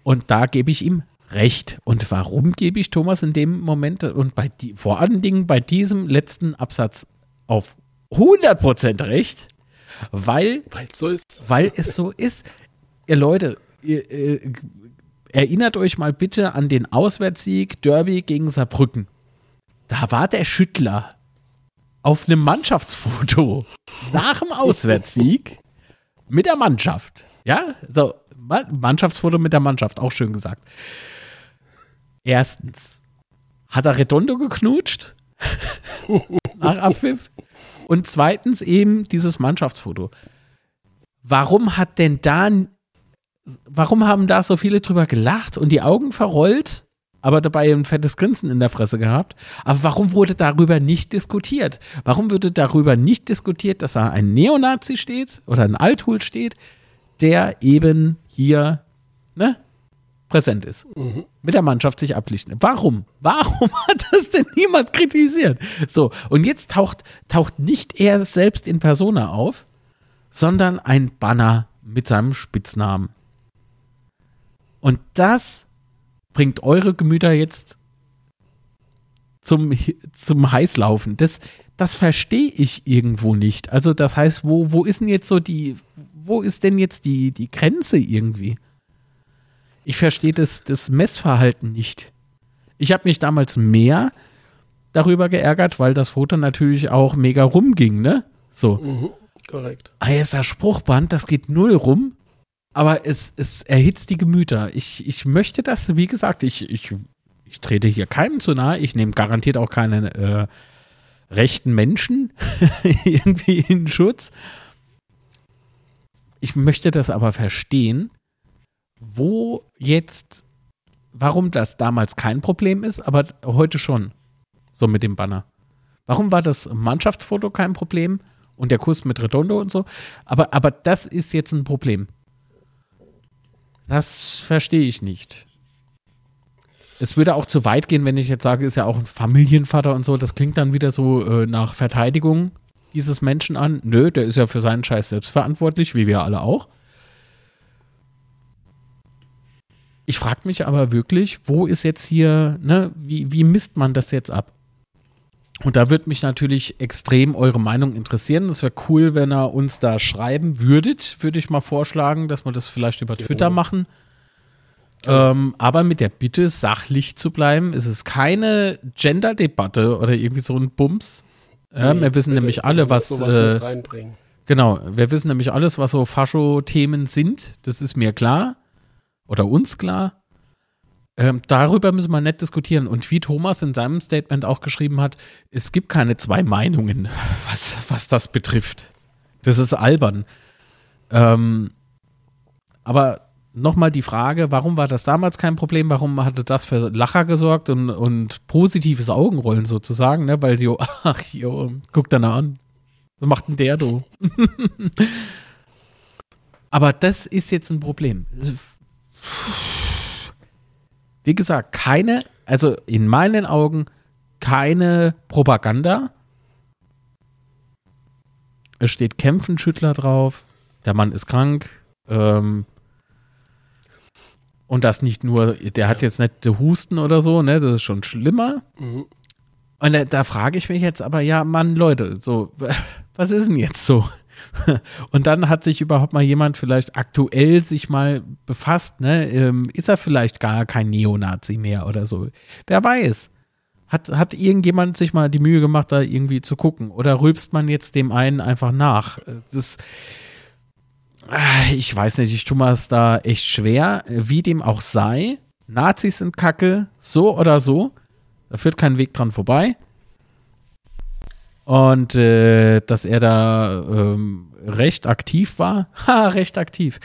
Speaker 2: und da gebe ich ihm recht. Und warum gebe ich Thomas in dem Moment und bei die, vor allen Dingen bei diesem letzten Absatz auf 100% recht? Weil, so weil es so ist. Ihr Leute, ihr, ihr, erinnert euch mal bitte an den Auswärtssieg Derby gegen Saarbrücken. Da war der Schüttler auf einem Mannschaftsfoto nach dem Auswärtssieg mit der Mannschaft. Ja, so, Mannschaftsfoto mit der Mannschaft, auch schön gesagt. Erstens, hat er Redondo geknutscht? Nach Abpfiff? Und zweitens eben dieses Mannschaftsfoto. Warum hat denn da, warum haben da so viele drüber gelacht und die Augen verrollt? Aber dabei ein fettes Grinsen in der Fresse gehabt. Aber warum wurde darüber nicht diskutiert? Warum wurde darüber nicht diskutiert, dass da ein Neonazi steht oder ein Althul steht, der eben hier ne, präsent ist, mhm. mit der Mannschaft sich ablichten? Warum? Warum hat das denn niemand kritisiert? So, und jetzt taucht, taucht nicht er selbst in Persona auf, sondern ein Banner mit seinem Spitznamen. Und das bringt eure Gemüter jetzt zum, zum Heißlaufen. Das, das verstehe ich irgendwo nicht. Also, das heißt, wo, wo ist denn jetzt so die, wo ist denn jetzt die, die Grenze irgendwie? Ich verstehe das, das Messverhalten nicht. Ich habe mich damals mehr darüber geärgert, weil das Foto natürlich auch mega rumging, ne? So. Mhm,
Speaker 1: korrekt.
Speaker 2: Ah, jetzt das Spruchband, das geht null rum. Aber es, es erhitzt die Gemüter. Ich, ich möchte das, wie gesagt, ich, ich, ich trete hier keinem zu nahe, ich nehme garantiert auch keine äh, rechten Menschen irgendwie in Schutz. Ich möchte das aber verstehen, wo jetzt, warum das damals kein Problem ist, aber heute schon. So mit dem Banner. Warum war das Mannschaftsfoto kein Problem und der Kuss mit Redondo und so? Aber, aber das ist jetzt ein Problem. Das verstehe ich nicht. Es würde auch zu weit gehen, wenn ich jetzt sage, ist ja auch ein Familienvater und so. Das klingt dann wieder so äh, nach Verteidigung dieses Menschen an. Nö, der ist ja für seinen Scheiß selbst verantwortlich, wie wir alle auch. Ich frage mich aber wirklich, wo ist jetzt hier, ne, wie, wie misst man das jetzt ab? Und da würde mich natürlich extrem eure Meinung interessieren. Es wäre cool, wenn ihr uns da schreiben würdet, würde ich mal vorschlagen, dass wir das vielleicht über Twitter ja. machen. Ja. Ähm, aber mit der Bitte, sachlich zu bleiben. Es ist keine Gender-Debatte oder irgendwie so ein Bums. Ja, nee, wir wissen bitte, nämlich alle, was. Äh, genau, wir wissen nämlich alles, was so Fascho-Themen sind. Das ist mir klar oder uns klar. Ähm, darüber müssen wir nicht diskutieren. Und wie Thomas in seinem Statement auch geschrieben hat, es gibt keine zwei Meinungen, was, was das betrifft. Das ist albern. Ähm, aber nochmal die Frage, warum war das damals kein Problem? Warum hatte das für Lacher gesorgt und, und positives Augenrollen sozusagen? Ne? Weil, jo, ach, jo, guck da an. Was macht denn der, du? Aber das ist jetzt ein Problem. Wie gesagt, keine, also in meinen Augen keine Propaganda. Es steht Kämpfenschüttler drauf. Der Mann ist krank. Ähm, und das nicht nur, der hat jetzt nicht Husten oder so, ne? Das ist schon schlimmer. Mhm. Und da, da frage ich mich jetzt aber, ja, Mann, Leute, so, was ist denn jetzt so? Und dann hat sich überhaupt mal jemand vielleicht aktuell sich mal befasst, ne? Ähm, ist er vielleicht gar kein Neonazi mehr oder so? Wer weiß. Hat, hat irgendjemand sich mal die Mühe gemacht, da irgendwie zu gucken? Oder rülpst man jetzt dem einen einfach nach? Das ich weiß nicht, ich tue mir es da echt schwer, wie dem auch sei. Nazis sind Kacke, so oder so. Da führt kein Weg dran vorbei. Und äh, dass er da ähm, recht aktiv war, ha, recht aktiv.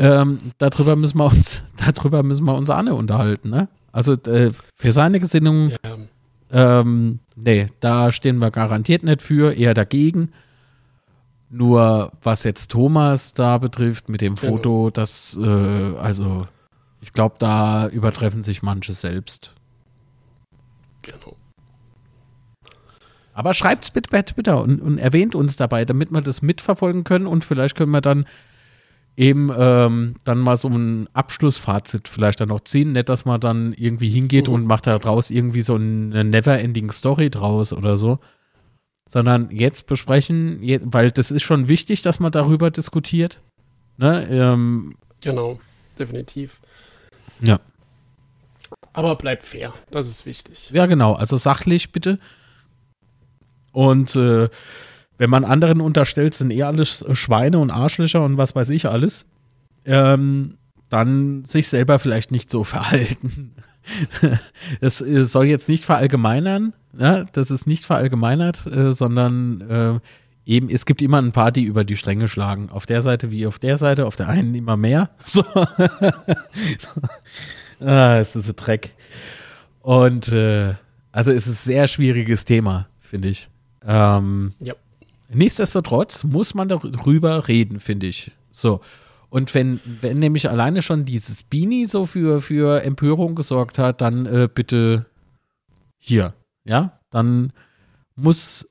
Speaker 2: Ähm, darüber müssen wir uns, darüber müssen wir uns Anne unterhalten, ne? Also äh, für seine Gesinnung, ja. ähm, nee, da stehen wir garantiert nicht für, eher dagegen. Nur was jetzt Thomas da betrifft mit dem genau. Foto, genau. das, äh, also ich glaube, da übertreffen sich manche selbst. Genau. Aber schreibt es bitte bei Twitter und, und, erwähnt uns dabei, damit wir das mitverfolgen können und vielleicht können wir dann eben ähm, dann mal so ein Abschlussfazit vielleicht dann noch ziehen. Nicht, dass man dann irgendwie hingeht mhm. und macht da draus irgendwie so eine Never-Ending Story draus oder so. Sondern jetzt besprechen, weil das ist schon wichtig, dass man darüber diskutiert. Ne? Ähm,
Speaker 1: genau, definitiv.
Speaker 2: Ja.
Speaker 1: Aber bleibt fair, das ist wichtig.
Speaker 2: Ja, genau. Also sachlich bitte. Und äh, wenn man anderen unterstellt, sind eh alles Schweine und Arschlöcher und was weiß ich alles, ähm, dann sich selber vielleicht nicht so verhalten. das soll jetzt nicht verallgemeinern, ja, das ist nicht verallgemeinert, äh, sondern äh, eben, es gibt immer ein paar, die über die Stränge schlagen. Auf der Seite wie auf der Seite, auf der einen immer mehr. So. ah, es ist ein Dreck. Und äh, also es ist ein sehr schwieriges Thema, finde ich. Ähm, ja. Nichtsdestotrotz muss man darüber reden, finde ich. So. Und wenn, wenn nämlich alleine schon dieses Beanie so für, für Empörung gesorgt hat, dann äh, bitte hier, ja, dann muss,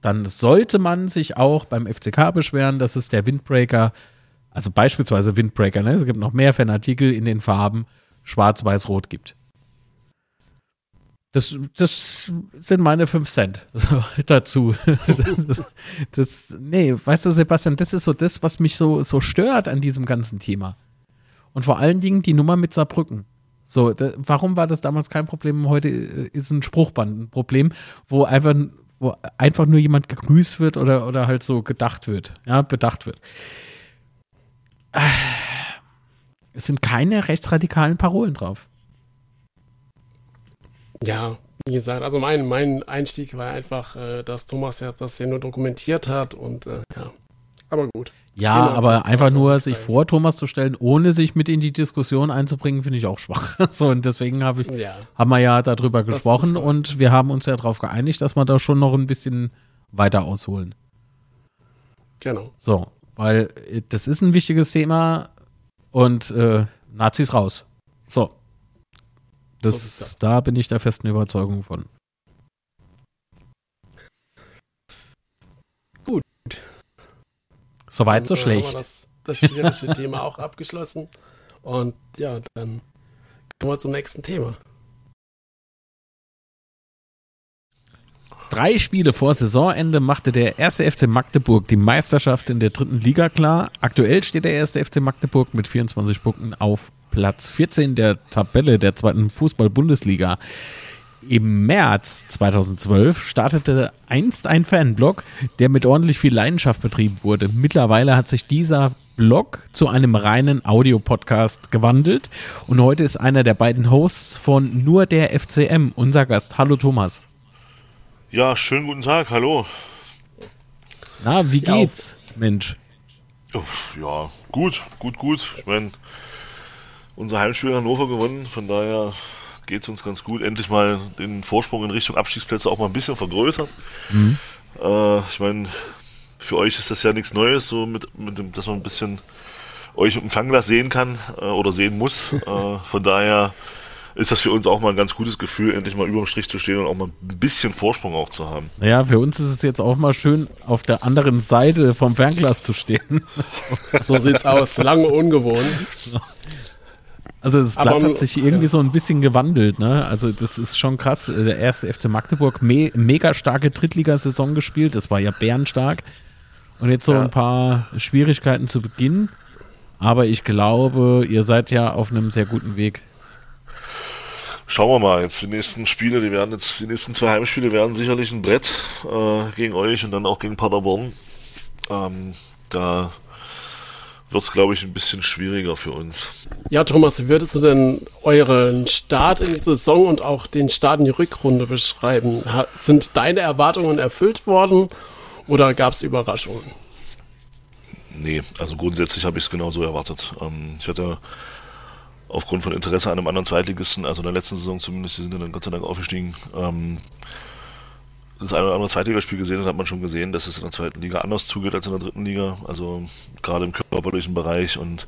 Speaker 2: dann sollte man sich auch beim FCK beschweren, dass es der Windbreaker, also beispielsweise Windbreaker, ne, es gibt noch mehr Fanartikel in den Farben Schwarz-Weiß-Rot gibt. Das, das sind meine 5 Cent dazu. Das, das, nee, weißt du, Sebastian, das ist so das, was mich so, so stört an diesem ganzen Thema. Und vor allen Dingen die Nummer mit Saarbrücken. So, da, warum war das damals kein Problem? Heute äh, ist ein Spruchband ein Problem, wo einfach, wo einfach nur jemand gegrüßt wird oder, oder halt so gedacht wird, ja, bedacht wird. Es sind keine rechtsradikalen Parolen drauf.
Speaker 1: Ja, wie gesagt, also mein, mein Einstieg war einfach, äh, dass Thomas ja das ja nur dokumentiert hat und äh, ja, aber gut.
Speaker 2: Ja, aber einfach nur sich vor Thomas zu stellen, ohne sich mit in die Diskussion einzubringen, finde ich auch schwach. so, und deswegen hab ich, ja. haben wir ja darüber das gesprochen und wir haben uns ja darauf geeinigt, dass wir da schon noch ein bisschen weiter ausholen.
Speaker 1: Genau.
Speaker 2: So, weil äh, das ist ein wichtiges Thema und äh, Nazis raus. So. Das, so das. Da bin ich der festen Überzeugung von.
Speaker 1: Gut.
Speaker 2: Soweit, so schlecht.
Speaker 1: das, das schwierige Thema auch abgeschlossen. Und ja, dann kommen wir zum nächsten Thema.
Speaker 2: Drei Spiele vor Saisonende machte der erste FC Magdeburg die Meisterschaft in der dritten Liga klar. Aktuell steht der erste FC Magdeburg mit 24 Punkten auf Platz 14 der Tabelle der zweiten Fußball-Bundesliga. Im März 2012 startete einst ein Fanblog, der mit ordentlich viel Leidenschaft betrieben wurde. Mittlerweile hat sich dieser Blog zu einem reinen Audiopodcast gewandelt und heute ist einer der beiden Hosts von Nur der FCM unser Gast. Hallo Thomas.
Speaker 3: Ja, schönen guten Tag, hallo.
Speaker 2: Na, wie geht's, ja. Mensch?
Speaker 3: Ja, gut, gut, gut. Ich meine, unser Heimspiel in Hannover gewonnen, von daher geht es uns ganz gut. Endlich mal den Vorsprung in Richtung Abstiegsplätze auch mal ein bisschen vergrößert. Mhm. Äh, ich meine, für euch ist das ja nichts Neues, so mit, mit dem, dass man ein bisschen euch mit dem Fangglas sehen kann äh, oder sehen muss. äh, von daher ist das für uns auch mal ein ganz gutes Gefühl, endlich mal über dem Strich zu stehen und auch mal ein bisschen Vorsprung auch zu haben.
Speaker 2: Naja, für uns ist es jetzt auch mal schön, auf der anderen Seite vom Fernglas zu stehen.
Speaker 1: so sieht's aus, lange ungewohnt.
Speaker 2: Also das Blatt Aber, hat sich irgendwie ja. so ein bisschen gewandelt, ne? Also das ist schon krass. Der erste FC Magdeburg, me mega starke Drittligasaison gespielt, das war ja bärenstark. Und jetzt so ja. ein paar Schwierigkeiten zu Beginn. Aber ich glaube, ihr seid ja auf einem sehr guten Weg.
Speaker 3: Schauen wir mal, jetzt die nächsten Spiele, die werden jetzt, die nächsten zwei Heimspiele werden sicherlich ein Brett äh, gegen euch und dann auch gegen Paderborn. Ähm, da wird es, glaube ich, ein bisschen schwieriger für uns.
Speaker 1: Ja, Thomas, wie würdest du denn euren Start in die Saison und auch den Start in die Rückrunde beschreiben? sind deine Erwartungen erfüllt worden oder gab es Überraschungen?
Speaker 3: Nee, also grundsätzlich habe ich es genauso erwartet. Ähm, ich hatte aufgrund von Interesse an einem anderen Zweitligisten, also in der letzten Saison zumindest, die sind dann Gott sei Dank aufgestiegen, ähm, das eine oder andere Zweitligaspiel gesehen hat, hat man schon gesehen, dass es in der zweiten Liga anders zugeht als in der dritten Liga, also gerade im körperlichen Bereich und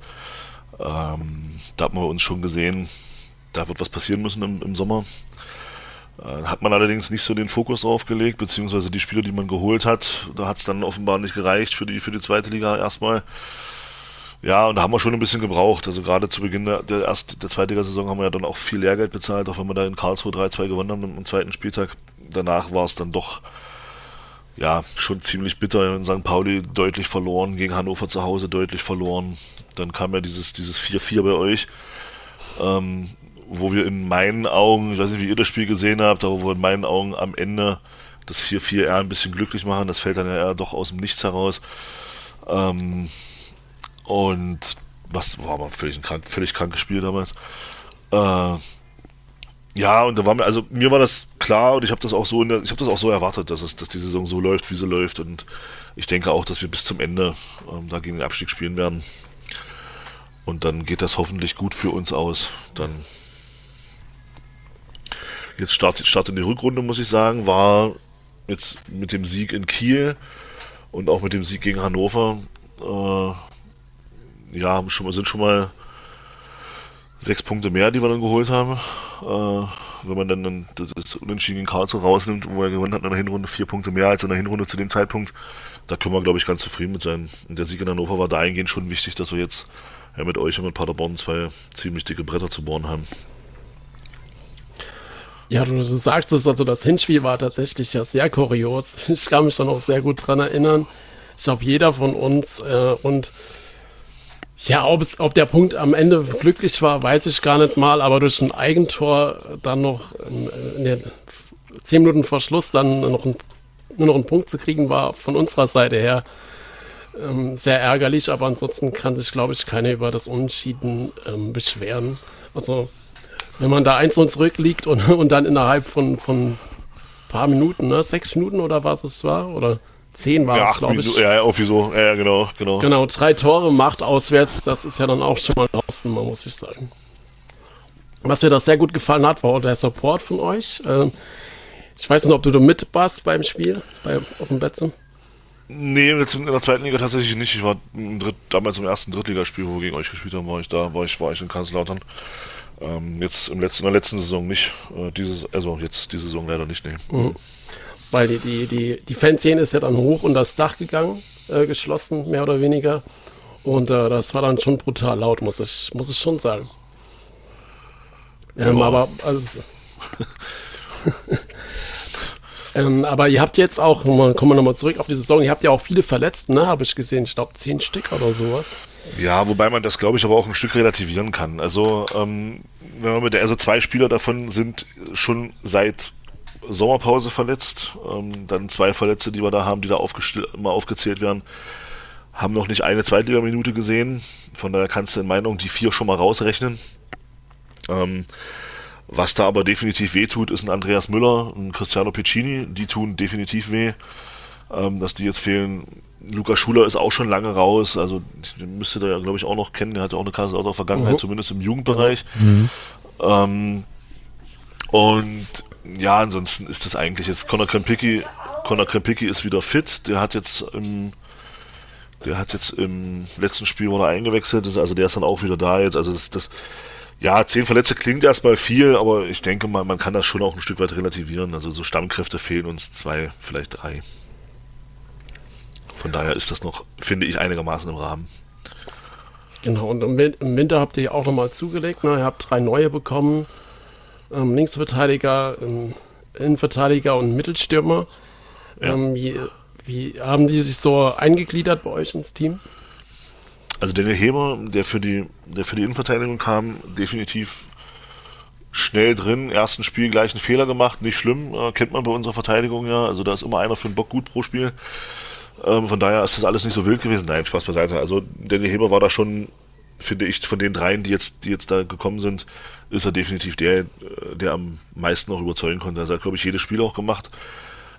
Speaker 3: ähm, da hat man uns schon gesehen, da wird was passieren müssen im, im Sommer. Äh, hat man allerdings nicht so den Fokus drauf gelegt, beziehungsweise die Spieler, die man geholt hat, da hat es dann offenbar nicht gereicht für die, für die zweite Liga erstmal. Ja, und da haben wir schon ein bisschen gebraucht. Also gerade zu Beginn der, der, erst, der Zweitligasaison haben wir ja dann auch viel Lehrgeld bezahlt, auch wenn wir da in Karlsruhe 3-2 gewonnen haben am zweiten Spieltag. Danach war es dann doch ja schon ziemlich bitter. In St. Pauli deutlich verloren, gegen Hannover zu Hause deutlich verloren. Dann kam ja dieses, dieses 4-4 bei euch, ähm, wo wir in meinen Augen, ich weiß nicht, wie ihr das Spiel gesehen habt, aber wo in meinen Augen am Ende das 4-4 eher ein bisschen glücklich machen. Das fällt dann ja eher doch aus dem Nichts heraus. Ähm, und was war aber völlig ein krank, völlig krankes Spiel damals. Äh, ja, und da war mir, also mir war das klar und ich habe das auch so der, ich habe das auch so erwartet, dass es, dass die Saison so läuft, wie sie läuft. Und ich denke auch, dass wir bis zum Ende ähm, da gegen den Abstieg spielen werden. Und dann geht das hoffentlich gut für uns aus. Dann jetzt Start, Start in die Rückrunde, muss ich sagen, war jetzt mit dem Sieg in Kiel und auch mit dem Sieg gegen Hannover äh, ja, schon sind schon mal sechs Punkte mehr, die wir dann geholt haben. Äh, wenn man dann das Unentschieden in Karlsruhe rausnimmt, wo er gewonnen hat in der Hinrunde, vier Punkte mehr als in der Hinrunde zu dem Zeitpunkt, da können wir, glaube ich, ganz zufrieden mit sein. Und der Sieg in Hannover war dahingehend schon wichtig, dass wir jetzt ja, mit euch und mit Paderborn zwei ziemlich dicke Bretter zu bohren haben.
Speaker 1: Ja, du, du sagst es, also das Hinspiel war tatsächlich ja sehr kurios. Ich kann mich dann auch sehr gut dran erinnern. Ich glaube, jeder von uns äh, und ja, ob, ob der Punkt am Ende glücklich war, weiß ich gar nicht mal, aber durch ein Eigentor dann noch in, den zehn Minuten vor Schluss dann noch ein, nur noch einen Punkt zu kriegen, war von unserer Seite her ähm, sehr ärgerlich, aber ansonsten kann sich, glaube ich, keiner über das Unentschieden ähm, beschweren. Also wenn man da eins und zurückliegt und, und dann innerhalb von, von paar Minuten, ne? Sechs Minuten oder was es war? Oder zehn war
Speaker 3: ja,
Speaker 1: es, glaube ich.
Speaker 3: Ja, ja, irgendwie so. Ja, genau, genau.
Speaker 1: Genau, drei Tore macht auswärts, das ist ja dann auch schon mal draußen, man muss ich sagen. Was mir das sehr gut gefallen hat, war auch der Support von euch. Ähm, ich weiß nicht, ob du da mit warst beim Spiel, bei, auf dem Betze.
Speaker 3: Nee, jetzt in der zweiten Liga tatsächlich nicht. Ich war im Dritt, damals im ersten Drittligaspiel, wo wir gegen euch gespielt haben, war ich da, war ich, war ich in Kaiserslautern. Ähm, jetzt im letzten, in der letzten Saison nicht. Äh, dieses, also jetzt die Saison leider nicht, nee. Mhm.
Speaker 1: Weil die, die, die, die Fanszene ist ja dann hoch unter das Dach gegangen, äh, geschlossen, mehr oder weniger. Und äh, das war dann schon brutal laut, muss ich, muss ich schon sagen. Ähm, aber also, ähm, aber ihr habt jetzt auch, kommen wir nochmal zurück auf die Saison, ihr habt ja auch viele Verletzte, ne? Habe ich gesehen. Ich glaube, zehn Stück oder sowas.
Speaker 3: Ja, wobei man das, glaube ich, aber auch ein Stück relativieren kann. Also, ähm, wenn man mit der, also zwei Spieler davon sind schon seit Sommerpause verletzt. Ähm, dann zwei Verletzte, die wir da haben, die da mal aufgezählt werden, haben noch nicht eine Zweitligaminute gesehen. Von daher kannst du in Meinung die vier schon mal rausrechnen. Ähm, was da aber definitiv weh tut, ist ein Andreas Müller, ein Cristiano Piccini. Die tun definitiv weh, ähm, dass die jetzt fehlen. Luca Schuler ist auch schon lange raus, also den müsste der ja, glaube ich, auch noch kennen. Der hatte auch eine Kaiserslautern Vergangenheit, mhm. zumindest im Jugendbereich. Mhm. Ähm, und ja, ansonsten ist das eigentlich jetzt Conor Krempicki. Conor Krempicki ist wieder fit. Der hat jetzt im, der hat jetzt im letzten Spiel wurde eingewechselt. Also der ist dann auch wieder da jetzt. Also das, das ja, zehn Verletzte klingt erstmal viel, aber ich denke mal, man kann das schon auch ein Stück weit relativieren. Also so Stammkräfte fehlen uns zwei, vielleicht drei. Von daher ist das noch, finde ich, einigermaßen im Rahmen.
Speaker 1: Genau, und im Winter habt ihr auch nochmal zugelegt. Ne? Ihr habt drei neue bekommen ähm, Linksverteidiger, ähm, Innenverteidiger und Mittelstürmer. Ja. Ähm, wie, wie haben die sich so eingegliedert bei euch ins Team?
Speaker 3: Also Daniel Heber, der für die, der für die Innenverteidigung kam, definitiv schnell drin. Ersten Spiel gleich einen Fehler gemacht, nicht schlimm, äh, kennt man bei unserer Verteidigung ja. Also da ist immer einer für den Bock gut pro Spiel. Ähm, von daher ist das alles nicht so wild gewesen. Nein, Spaß beiseite. Also Daniel Heber war da schon finde ich, von den dreien, die jetzt, die jetzt da gekommen sind, ist er definitiv der, äh, der am meisten auch überzeugen konnte. Also er hat, glaube ich, jedes Spiel auch gemacht.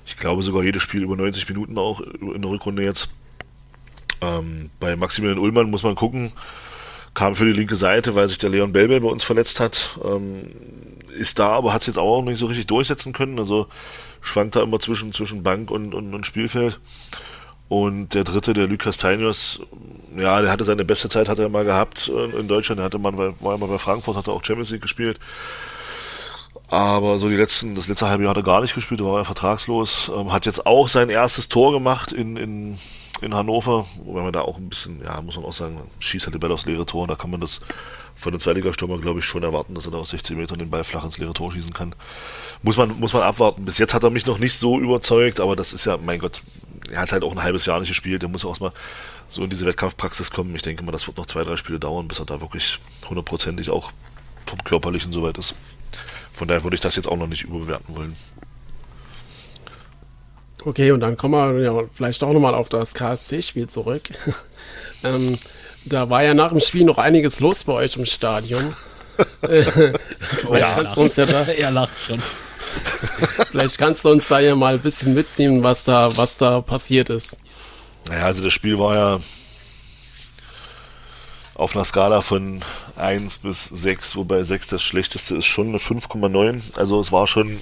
Speaker 3: Ich glaube sogar jedes Spiel über 90 Minuten auch in der Rückrunde jetzt. Ähm, bei Maximilian Ullmann muss man gucken, kam für die linke Seite, weil sich der Leon Belbel bei uns verletzt hat. Ähm, ist da, aber hat es jetzt auch nicht so richtig durchsetzen können. Also schwankt da immer zwischen, zwischen Bank und, und, und Spielfeld. Und der dritte, der Lukas Tainios, ja, der hatte seine beste Zeit, hat er mal gehabt in Deutschland. Der hatte man, war immer bei Frankfurt, hat er auch Champions League gespielt. Aber so die letzten, das letzte halbe Jahr hat er gar nicht gespielt, war er vertragslos. Ähm, hat jetzt auch sein erstes Tor gemacht in, in, in Hannover, wobei man da auch ein bisschen, ja, muss man auch sagen, schießt halt die Bälle aufs leere Tor. Da kann man das von den Zweitligastürmer, glaube ich, schon erwarten, dass er da aus 16 Metern den Ball flach ins leere Tor schießen kann. Muss man, muss man abwarten. Bis jetzt hat er mich noch nicht so überzeugt, aber das ist ja, mein Gott, er hat halt auch ein halbes Jahr nicht gespielt, der muss auch mal so in diese Wettkampfpraxis kommen. Ich denke mal, das wird noch zwei, drei Spiele dauern, bis er da wirklich hundertprozentig auch vom Körperlichen soweit ist. Von daher würde ich das jetzt auch noch nicht überbewerten wollen.
Speaker 1: Okay, und dann kommen wir ja vielleicht auch nochmal auf das KSC-Spiel zurück. ähm, da war ja nach dem Spiel noch einiges los bei euch im Stadion.
Speaker 2: vielleicht kannst du uns ja da. Er lacht schon.
Speaker 1: Vielleicht kannst du uns da ja mal ein bisschen mitnehmen, was da, was da passiert ist.
Speaker 3: Naja, also das Spiel war ja auf einer Skala von 1 bis 6, wobei 6 das schlechteste ist, schon eine 5,9. Also es war schon,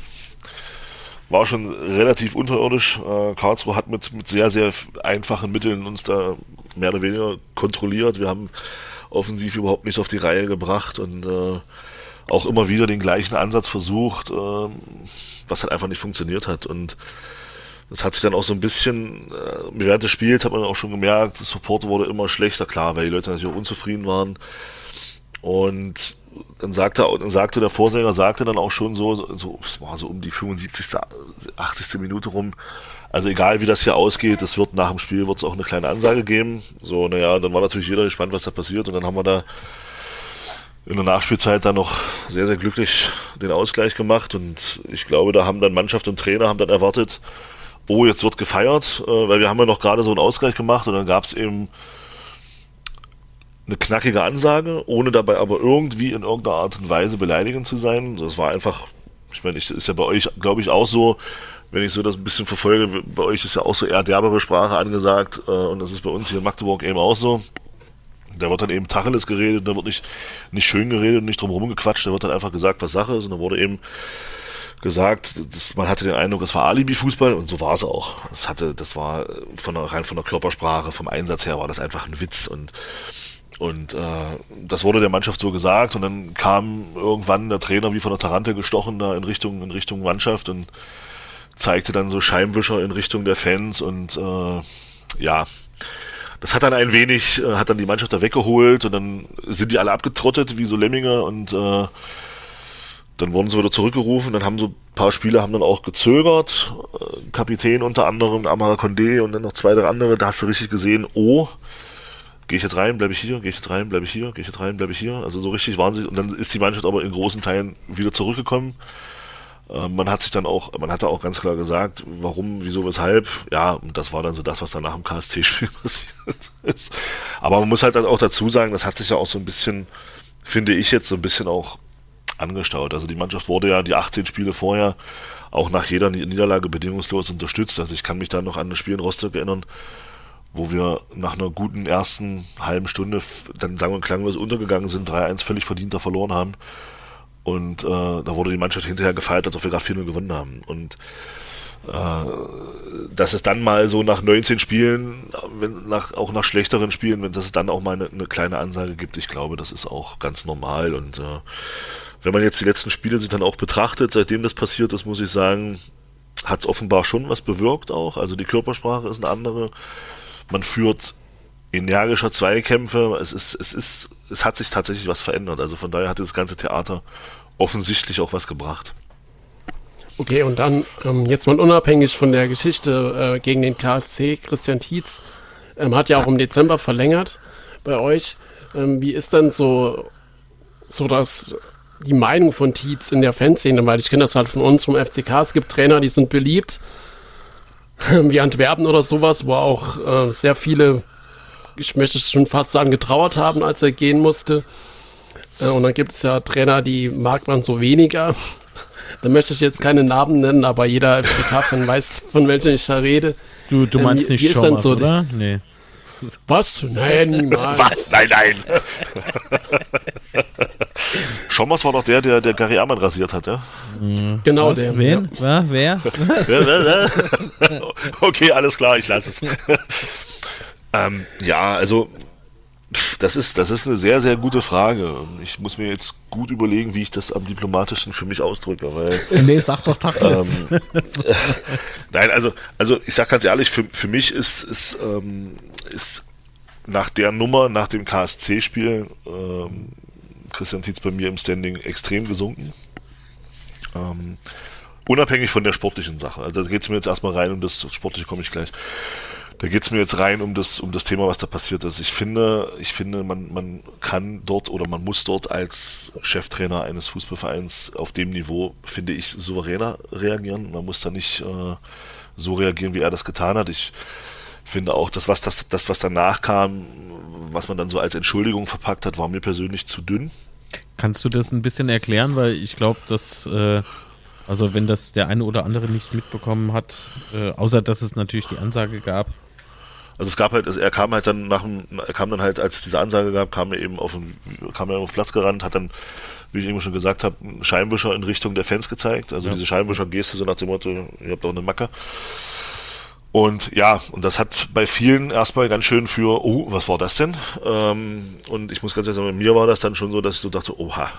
Speaker 3: war schon relativ unterirdisch. Äh, Karlsruhe hat mit, mit sehr, sehr einfachen Mitteln uns da mehr oder weniger kontrolliert. Wir haben offensiv überhaupt nichts auf die Reihe gebracht und äh, auch immer wieder den gleichen Ansatz versucht, äh, was halt einfach nicht funktioniert hat. Und das hat sich dann auch so ein bisschen, äh, während des Spiels hat man auch schon gemerkt, das Support wurde immer schlechter, klar, weil die Leute natürlich auch unzufrieden waren. Und dann sagte, dann sagte der Vorsänger, sagte dann auch schon so, so, es war so um die 75., 80. Minute rum, also egal wie das hier ausgeht, es wird nach dem Spiel wird es auch eine kleine Ansage geben. So, naja, dann war natürlich jeder gespannt, was da passiert und dann haben wir da in der Nachspielzeit dann noch sehr, sehr glücklich den Ausgleich gemacht und ich glaube, da haben dann Mannschaft und Trainer haben dann erwartet, oh, jetzt wird gefeiert, äh, weil wir haben ja noch gerade so einen Ausgleich gemacht und dann gab es eben eine knackige Ansage, ohne dabei aber irgendwie in irgendeiner Art und Weise beleidigend zu sein. Das war einfach, ich meine, ich, ist ja bei euch, glaube ich, auch so, wenn ich so das ein bisschen verfolge, bei euch ist ja auch so eher derbere Sprache angesagt äh, und das ist bei uns hier in Magdeburg eben auch so. Da wird dann eben Tacheles geredet, da wird nicht, nicht schön geredet und nicht drumherum gequatscht, da wird dann einfach gesagt, was Sache ist und da wurde eben gesagt, das, man hatte den Eindruck, es war Alibi-Fußball und so war es auch. Es hatte, das war von der, rein von der Körpersprache, vom Einsatz her war das einfach ein Witz und und äh, das wurde der Mannschaft so gesagt und dann kam irgendwann der Trainer wie von der Tarantel gestochen da in Richtung in Richtung Mannschaft und zeigte dann so Scheibenwischer in Richtung der Fans und äh, ja, das hat dann ein wenig, äh, hat dann die Mannschaft da weggeholt und dann sind die alle abgetrottet wie so Lemminge und äh, dann wurden sie wieder zurückgerufen, dann haben so ein paar Spieler haben dann auch gezögert, äh, Kapitän unter anderem, Amara Condé und dann noch zwei, drei andere, da hast du richtig gesehen, oh, gehe ich jetzt rein, bleibe ich hier, gehe ich jetzt rein, bleibe ich hier, gehe ich jetzt rein, bleibe ich hier. Also so richtig wahnsinnig. Und dann ist die Mannschaft aber in großen Teilen wieder zurückgekommen. Äh, man hat sich dann auch, man hatte auch ganz klar gesagt, warum, wieso, weshalb. Ja, und das war dann so das, was dann nach dem KSC-Spiel passiert ist. Aber man muss halt auch dazu sagen, das hat sich ja auch so ein bisschen, finde ich jetzt so ein bisschen auch angestaut. Also die Mannschaft wurde ja die 18 Spiele vorher auch nach jeder Niederlage bedingungslos unterstützt. Also ich kann mich da noch an das Spiel in Rostock erinnern, wo wir nach einer guten ersten halben Stunde dann sagen und klanglos untergegangen sind, 3-1 völlig verdienter verloren haben. Und äh, da wurde die Mannschaft hinterher gefeiert, als ob wir gerade 4-0 gewonnen haben. Und äh, dass es dann mal so nach 19 Spielen, wenn, nach, auch nach schlechteren Spielen, wenn es dann auch mal eine, eine, kleine Ansage gibt, ich glaube, das ist auch ganz normal. Und äh, wenn man jetzt die letzten Spiele sich dann auch betrachtet, seitdem das passiert ist, muss ich sagen, hat es offenbar schon was bewirkt auch. Also die Körpersprache ist eine andere man führt energischer Zweikämpfe. Es ist, es ist, es hat sich tatsächlich was verändert. Also von daher hat das ganze Theater offensichtlich auch was gebracht.
Speaker 1: Okay, und dann ähm, jetzt mal unabhängig von der Geschichte äh, gegen den KSC, Christian Tietz ähm, hat ja auch im Dezember verlängert bei euch. Ähm, wie ist denn so, so das, die Meinung von Tietz in der Fanszene? Weil ich kenne das halt von uns vom FCK. Es gibt Trainer, die sind beliebt wie Antwerpen oder sowas, wo auch äh, sehr viele, ich möchte schon fast sagen, getrauert haben, als er gehen musste. Äh, und dann gibt es ja Trainer, die mag man so weniger. da möchte ich jetzt keine Namen nennen, aber jeder FCK-Fan weiß, von welchem ich da rede.
Speaker 2: Du, du meinst ähm, nicht Schommers, so oder? Nee.
Speaker 1: Was? Nein, niemals.
Speaker 3: Was? Nein, nein. Schommers war doch der, der, der Gary Amann rasiert hat, ja?
Speaker 1: Genau,
Speaker 2: Was? der. Wen? Ja. Wer?
Speaker 3: Wer? okay, alles klar, ich lasse es. ähm, ja, also das ist, das ist eine sehr, sehr gute Frage. Ich muss mir jetzt gut überlegen, wie ich das am diplomatischsten für mich ausdrücke. Weil,
Speaker 2: nee, sag doch Tacheles. Ähm,
Speaker 3: nein, also, also ich sag ganz ehrlich, für, für mich ist, ist, ähm, ist nach der Nummer, nach dem KSC-Spiel, ähm, Christian Tietz bei mir im Standing extrem gesunken. Ähm, unabhängig von der sportlichen Sache. Also da geht es mir jetzt erstmal rein, um das sportliche komme ich gleich. Da geht es mir jetzt rein um das, um das Thema, was da passiert ist. Ich finde, ich finde, man, man kann dort oder man muss dort als Cheftrainer eines Fußballvereins auf dem Niveau, finde ich, souveräner reagieren. Man muss da nicht äh, so reagieren, wie er das getan hat. Ich finde auch, das, was das, das, was danach kam, was man dann so als Entschuldigung verpackt hat, war mir persönlich zu dünn.
Speaker 2: Kannst du das ein bisschen erklären? Weil ich glaube, dass, äh, also wenn das der eine oder andere nicht mitbekommen hat, äh, außer dass es natürlich die Ansage gab.
Speaker 3: Also es gab halt, also er kam halt dann nach dem, er kam dann halt, als es diese Ansage gab, kam er eben auf den, kam er auf den Platz gerannt, hat dann, wie ich eben schon gesagt habe, einen Scheinwischer in Richtung der Fans gezeigt. Also ja. diese Scheinwischer-Geste so nach dem Motto, ihr habt auch eine Macke. Und ja, und das hat bei vielen erstmal ganz schön für, oh, was war das denn? Ähm, und ich muss ganz ehrlich sagen, bei mir war das dann schon so, dass ich so dachte, oha.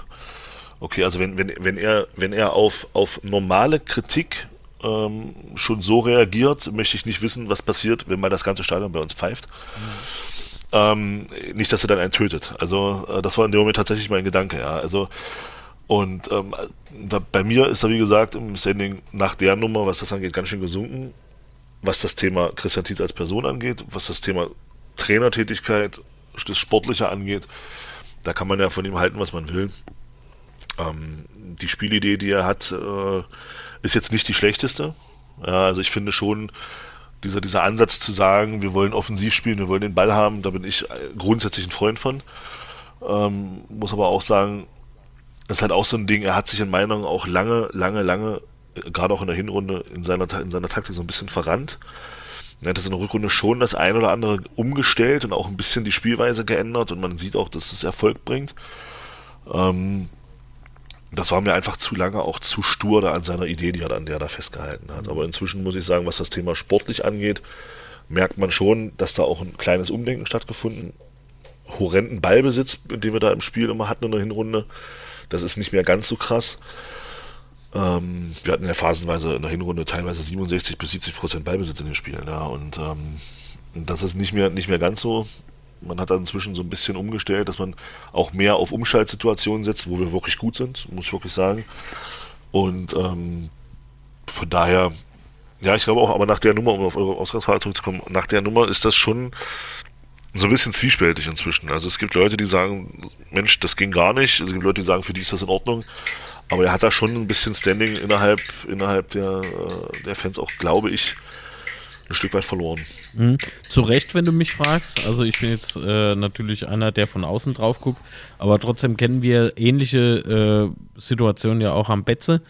Speaker 3: Okay, also wenn, wenn, wenn er, wenn er auf, auf normale Kritik ähm, schon so reagiert, möchte ich nicht wissen, was passiert, wenn mal das ganze Stadion bei uns pfeift. Mhm. Ähm, nicht, dass er dann einen tötet. Also äh, das war in dem Moment tatsächlich mein Gedanke, ja. Also und ähm, da, bei mir ist er, wie gesagt, im Standing nach der Nummer, was das angeht, ganz schön gesunken was das Thema Christian Tietz als Person angeht, was das Thema Trainertätigkeit, das Sportliche angeht, da kann man ja von ihm halten, was man will. Ähm, die Spielidee, die er hat, äh, ist jetzt nicht die schlechteste. Ja, also ich finde schon, dieser, dieser Ansatz zu sagen, wir wollen offensiv spielen, wir wollen den Ball haben, da bin ich grundsätzlich ein Freund von. Ähm, muss aber auch sagen, das ist halt auch so ein Ding, er hat sich in meiner Meinung auch lange, lange, lange, gerade auch in der Hinrunde, in seiner, in seiner Taktik so ein bisschen verrannt. Er hat in der Rückrunde schon das ein oder andere umgestellt und auch ein bisschen die Spielweise geändert und man sieht auch, dass es Erfolg bringt. Ähm, das war mir einfach zu lange auch zu stur da an seiner Idee, die er an der er da festgehalten hat. Aber inzwischen muss ich sagen, was das Thema sportlich angeht, merkt man schon, dass da auch ein kleines Umdenken stattgefunden. Horrenden Ballbesitz, den wir da im Spiel immer hatten in der Hinrunde, das ist nicht mehr ganz so krass. Ähm, wir hatten ja phasenweise in der Hinrunde teilweise 67 bis 70 Prozent Ballbesitz in den Spielen, ja, und ähm, das ist nicht mehr, nicht mehr ganz so. Man hat dann inzwischen so ein bisschen umgestellt, dass man auch mehr auf Umschaltsituationen setzt, wo wir wirklich gut sind, muss ich wirklich sagen. Und ähm, von daher, ja, ich glaube auch, aber nach der Nummer, um auf eure Ausgangsfrage zurückzukommen, nach der Nummer ist das schon so ein bisschen zwiespältig inzwischen. Also es gibt Leute, die sagen, Mensch, das ging gar nicht. Es gibt Leute, die sagen, für die ist das in Ordnung. Aber er hat da schon ein bisschen Standing innerhalb, innerhalb der, äh, der Fans auch, glaube ich, ein Stück weit verloren.
Speaker 2: Mhm. Zu Recht, wenn du mich fragst. Also ich bin jetzt äh, natürlich einer, der von außen drauf guckt, aber trotzdem kennen wir ähnliche äh, Situationen ja auch am Betze.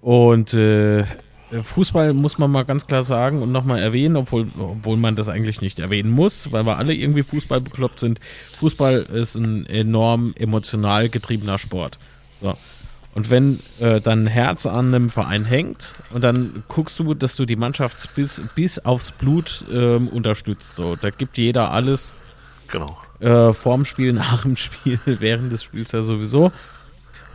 Speaker 2: Und äh, Fußball muss man mal ganz klar sagen und nochmal erwähnen, obwohl, obwohl man das eigentlich nicht erwähnen muss, weil wir alle irgendwie Fußball bekloppt sind. Fußball ist ein enorm emotional getriebener Sport. So. Und wenn äh, dein Herz an einem Verein hängt und dann guckst du, dass du die Mannschaft bis, bis aufs Blut ähm, unterstützt. So, da gibt jeder alles.
Speaker 3: Genau.
Speaker 2: Äh, vorm Spiel, nach dem Spiel, während des Spiels ja sowieso.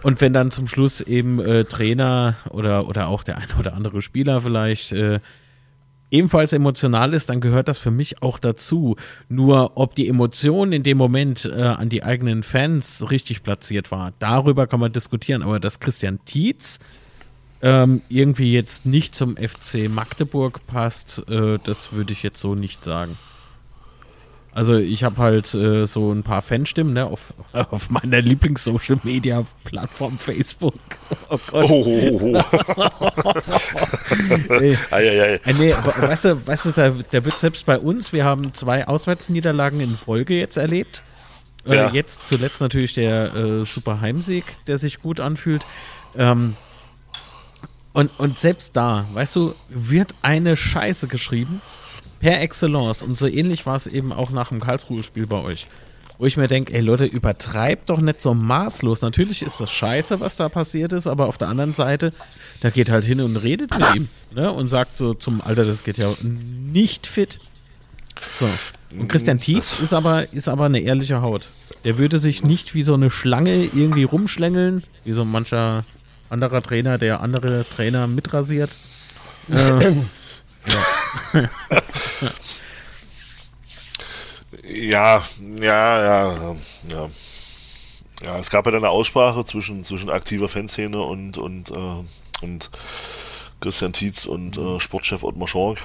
Speaker 2: Und wenn dann zum Schluss eben äh, Trainer oder, oder auch der eine oder andere Spieler vielleicht äh, ebenfalls emotional ist, dann gehört das für mich auch dazu. Nur ob die Emotion in dem Moment äh, an die eigenen Fans richtig platziert war, darüber kann man diskutieren. Aber dass Christian Tietz ähm, irgendwie jetzt nicht zum FC Magdeburg passt, äh, das würde ich jetzt so nicht sagen. Also ich habe halt äh, so ein paar Fanstimmen ne, auf, auf meiner Lieblings-Social-Media-Plattform Facebook.
Speaker 3: Oh Gott. Oh, oh, oh.
Speaker 2: nee. Ei, ei, ei. Äh, nee, aber, weißt du, weißt du da, da, wird selbst bei uns, wir haben zwei Auswärtsniederlagen in Folge jetzt erlebt. Äh, ja. Jetzt zuletzt natürlich der äh, super Heimsieg, der sich gut anfühlt. Ähm, und, und selbst da, weißt du, wird eine Scheiße geschrieben per Excellence. Und so ähnlich war es eben auch nach dem Karlsruhe-Spiel bei euch. Wo ich mir denke, ey Leute, übertreibt doch nicht so maßlos. Natürlich ist das scheiße, was da passiert ist, aber auf der anderen Seite, da geht halt hin und redet mit ihm ne? und sagt so zum Alter, das geht ja nicht fit. So. Und Christian mm, Tietz ist aber, ist aber eine ehrliche Haut. Der würde sich nicht wie so eine Schlange irgendwie rumschlängeln, wie so mancher anderer Trainer, der andere Trainer mitrasiert. Äh,
Speaker 3: ja, ja, ja, ja. Ja, es gab ja dann eine Aussprache zwischen, zwischen aktiver Fanszene und, und, äh, und Christian Tietz und äh, Sportchef Ottmar Schork.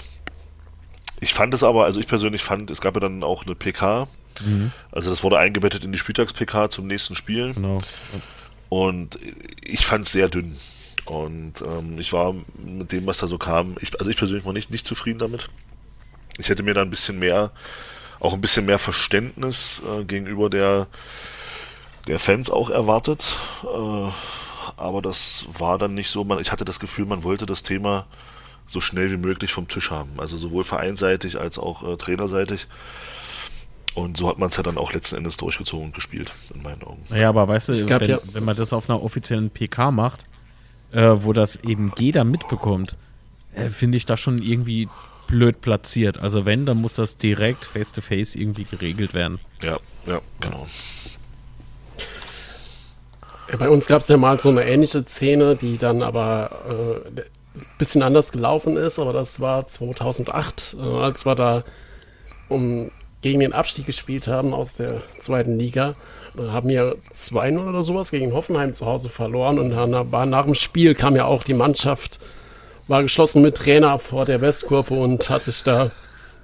Speaker 3: Ich fand es aber, also ich persönlich fand, es gab ja dann auch eine PK. Mhm. Also das wurde eingebettet in die Spieltags-PK zum nächsten Spiel. Genau. Und ich fand es sehr dünn. Und ähm, ich war mit dem, was da so kam, ich, also ich persönlich war nicht, nicht zufrieden damit. Ich hätte mir da ein bisschen mehr, auch ein bisschen mehr Verständnis äh, gegenüber der, der Fans auch erwartet. Äh, aber das war dann nicht so. Man, ich hatte das Gefühl, man wollte das Thema so schnell wie möglich vom Tisch haben. Also sowohl vereinseitig als auch äh, trainerseitig. Und so hat man es ja dann auch letzten Endes durchgezogen und gespielt, in meinen Augen.
Speaker 2: Ja, aber weißt du, wenn, ja wenn, man das auf einer offiziellen PK macht, äh, wo das eben jeder mitbekommt, äh, finde ich das schon irgendwie blöd platziert. Also wenn, dann muss das direkt face-to-face -face irgendwie geregelt werden.
Speaker 3: Ja, ja, genau.
Speaker 1: Bei uns gab es ja mal so eine ähnliche Szene, die dann aber äh, ein bisschen anders gelaufen ist, aber das war 2008, äh, als wir da um, gegen den Abstieg gespielt haben aus der zweiten Liga haben ja 2-0 oder sowas gegen Hoffenheim zu Hause verloren und dann war nach dem Spiel kam ja auch die Mannschaft, war geschlossen mit Trainer vor der Westkurve und hat sich da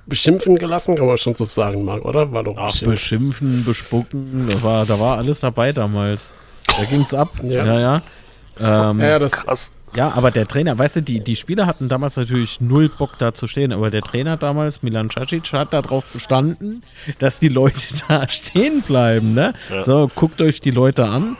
Speaker 1: beschimpfen gelassen, kann man schon so sagen, Marc, oder?
Speaker 2: War doch Ach, beschimpfen, bespucken, da war, da war alles dabei damals. Da ging's ab. Ja, ja. Ja,
Speaker 1: ähm, ja das, Krass.
Speaker 2: Ja, aber der Trainer, weißt du, die, die Spieler hatten damals natürlich null Bock da zu stehen, aber der Trainer damals, Milan Cacic, hat darauf bestanden, dass die Leute da stehen bleiben, ne?
Speaker 3: Ja.
Speaker 2: So, guckt euch die Leute an.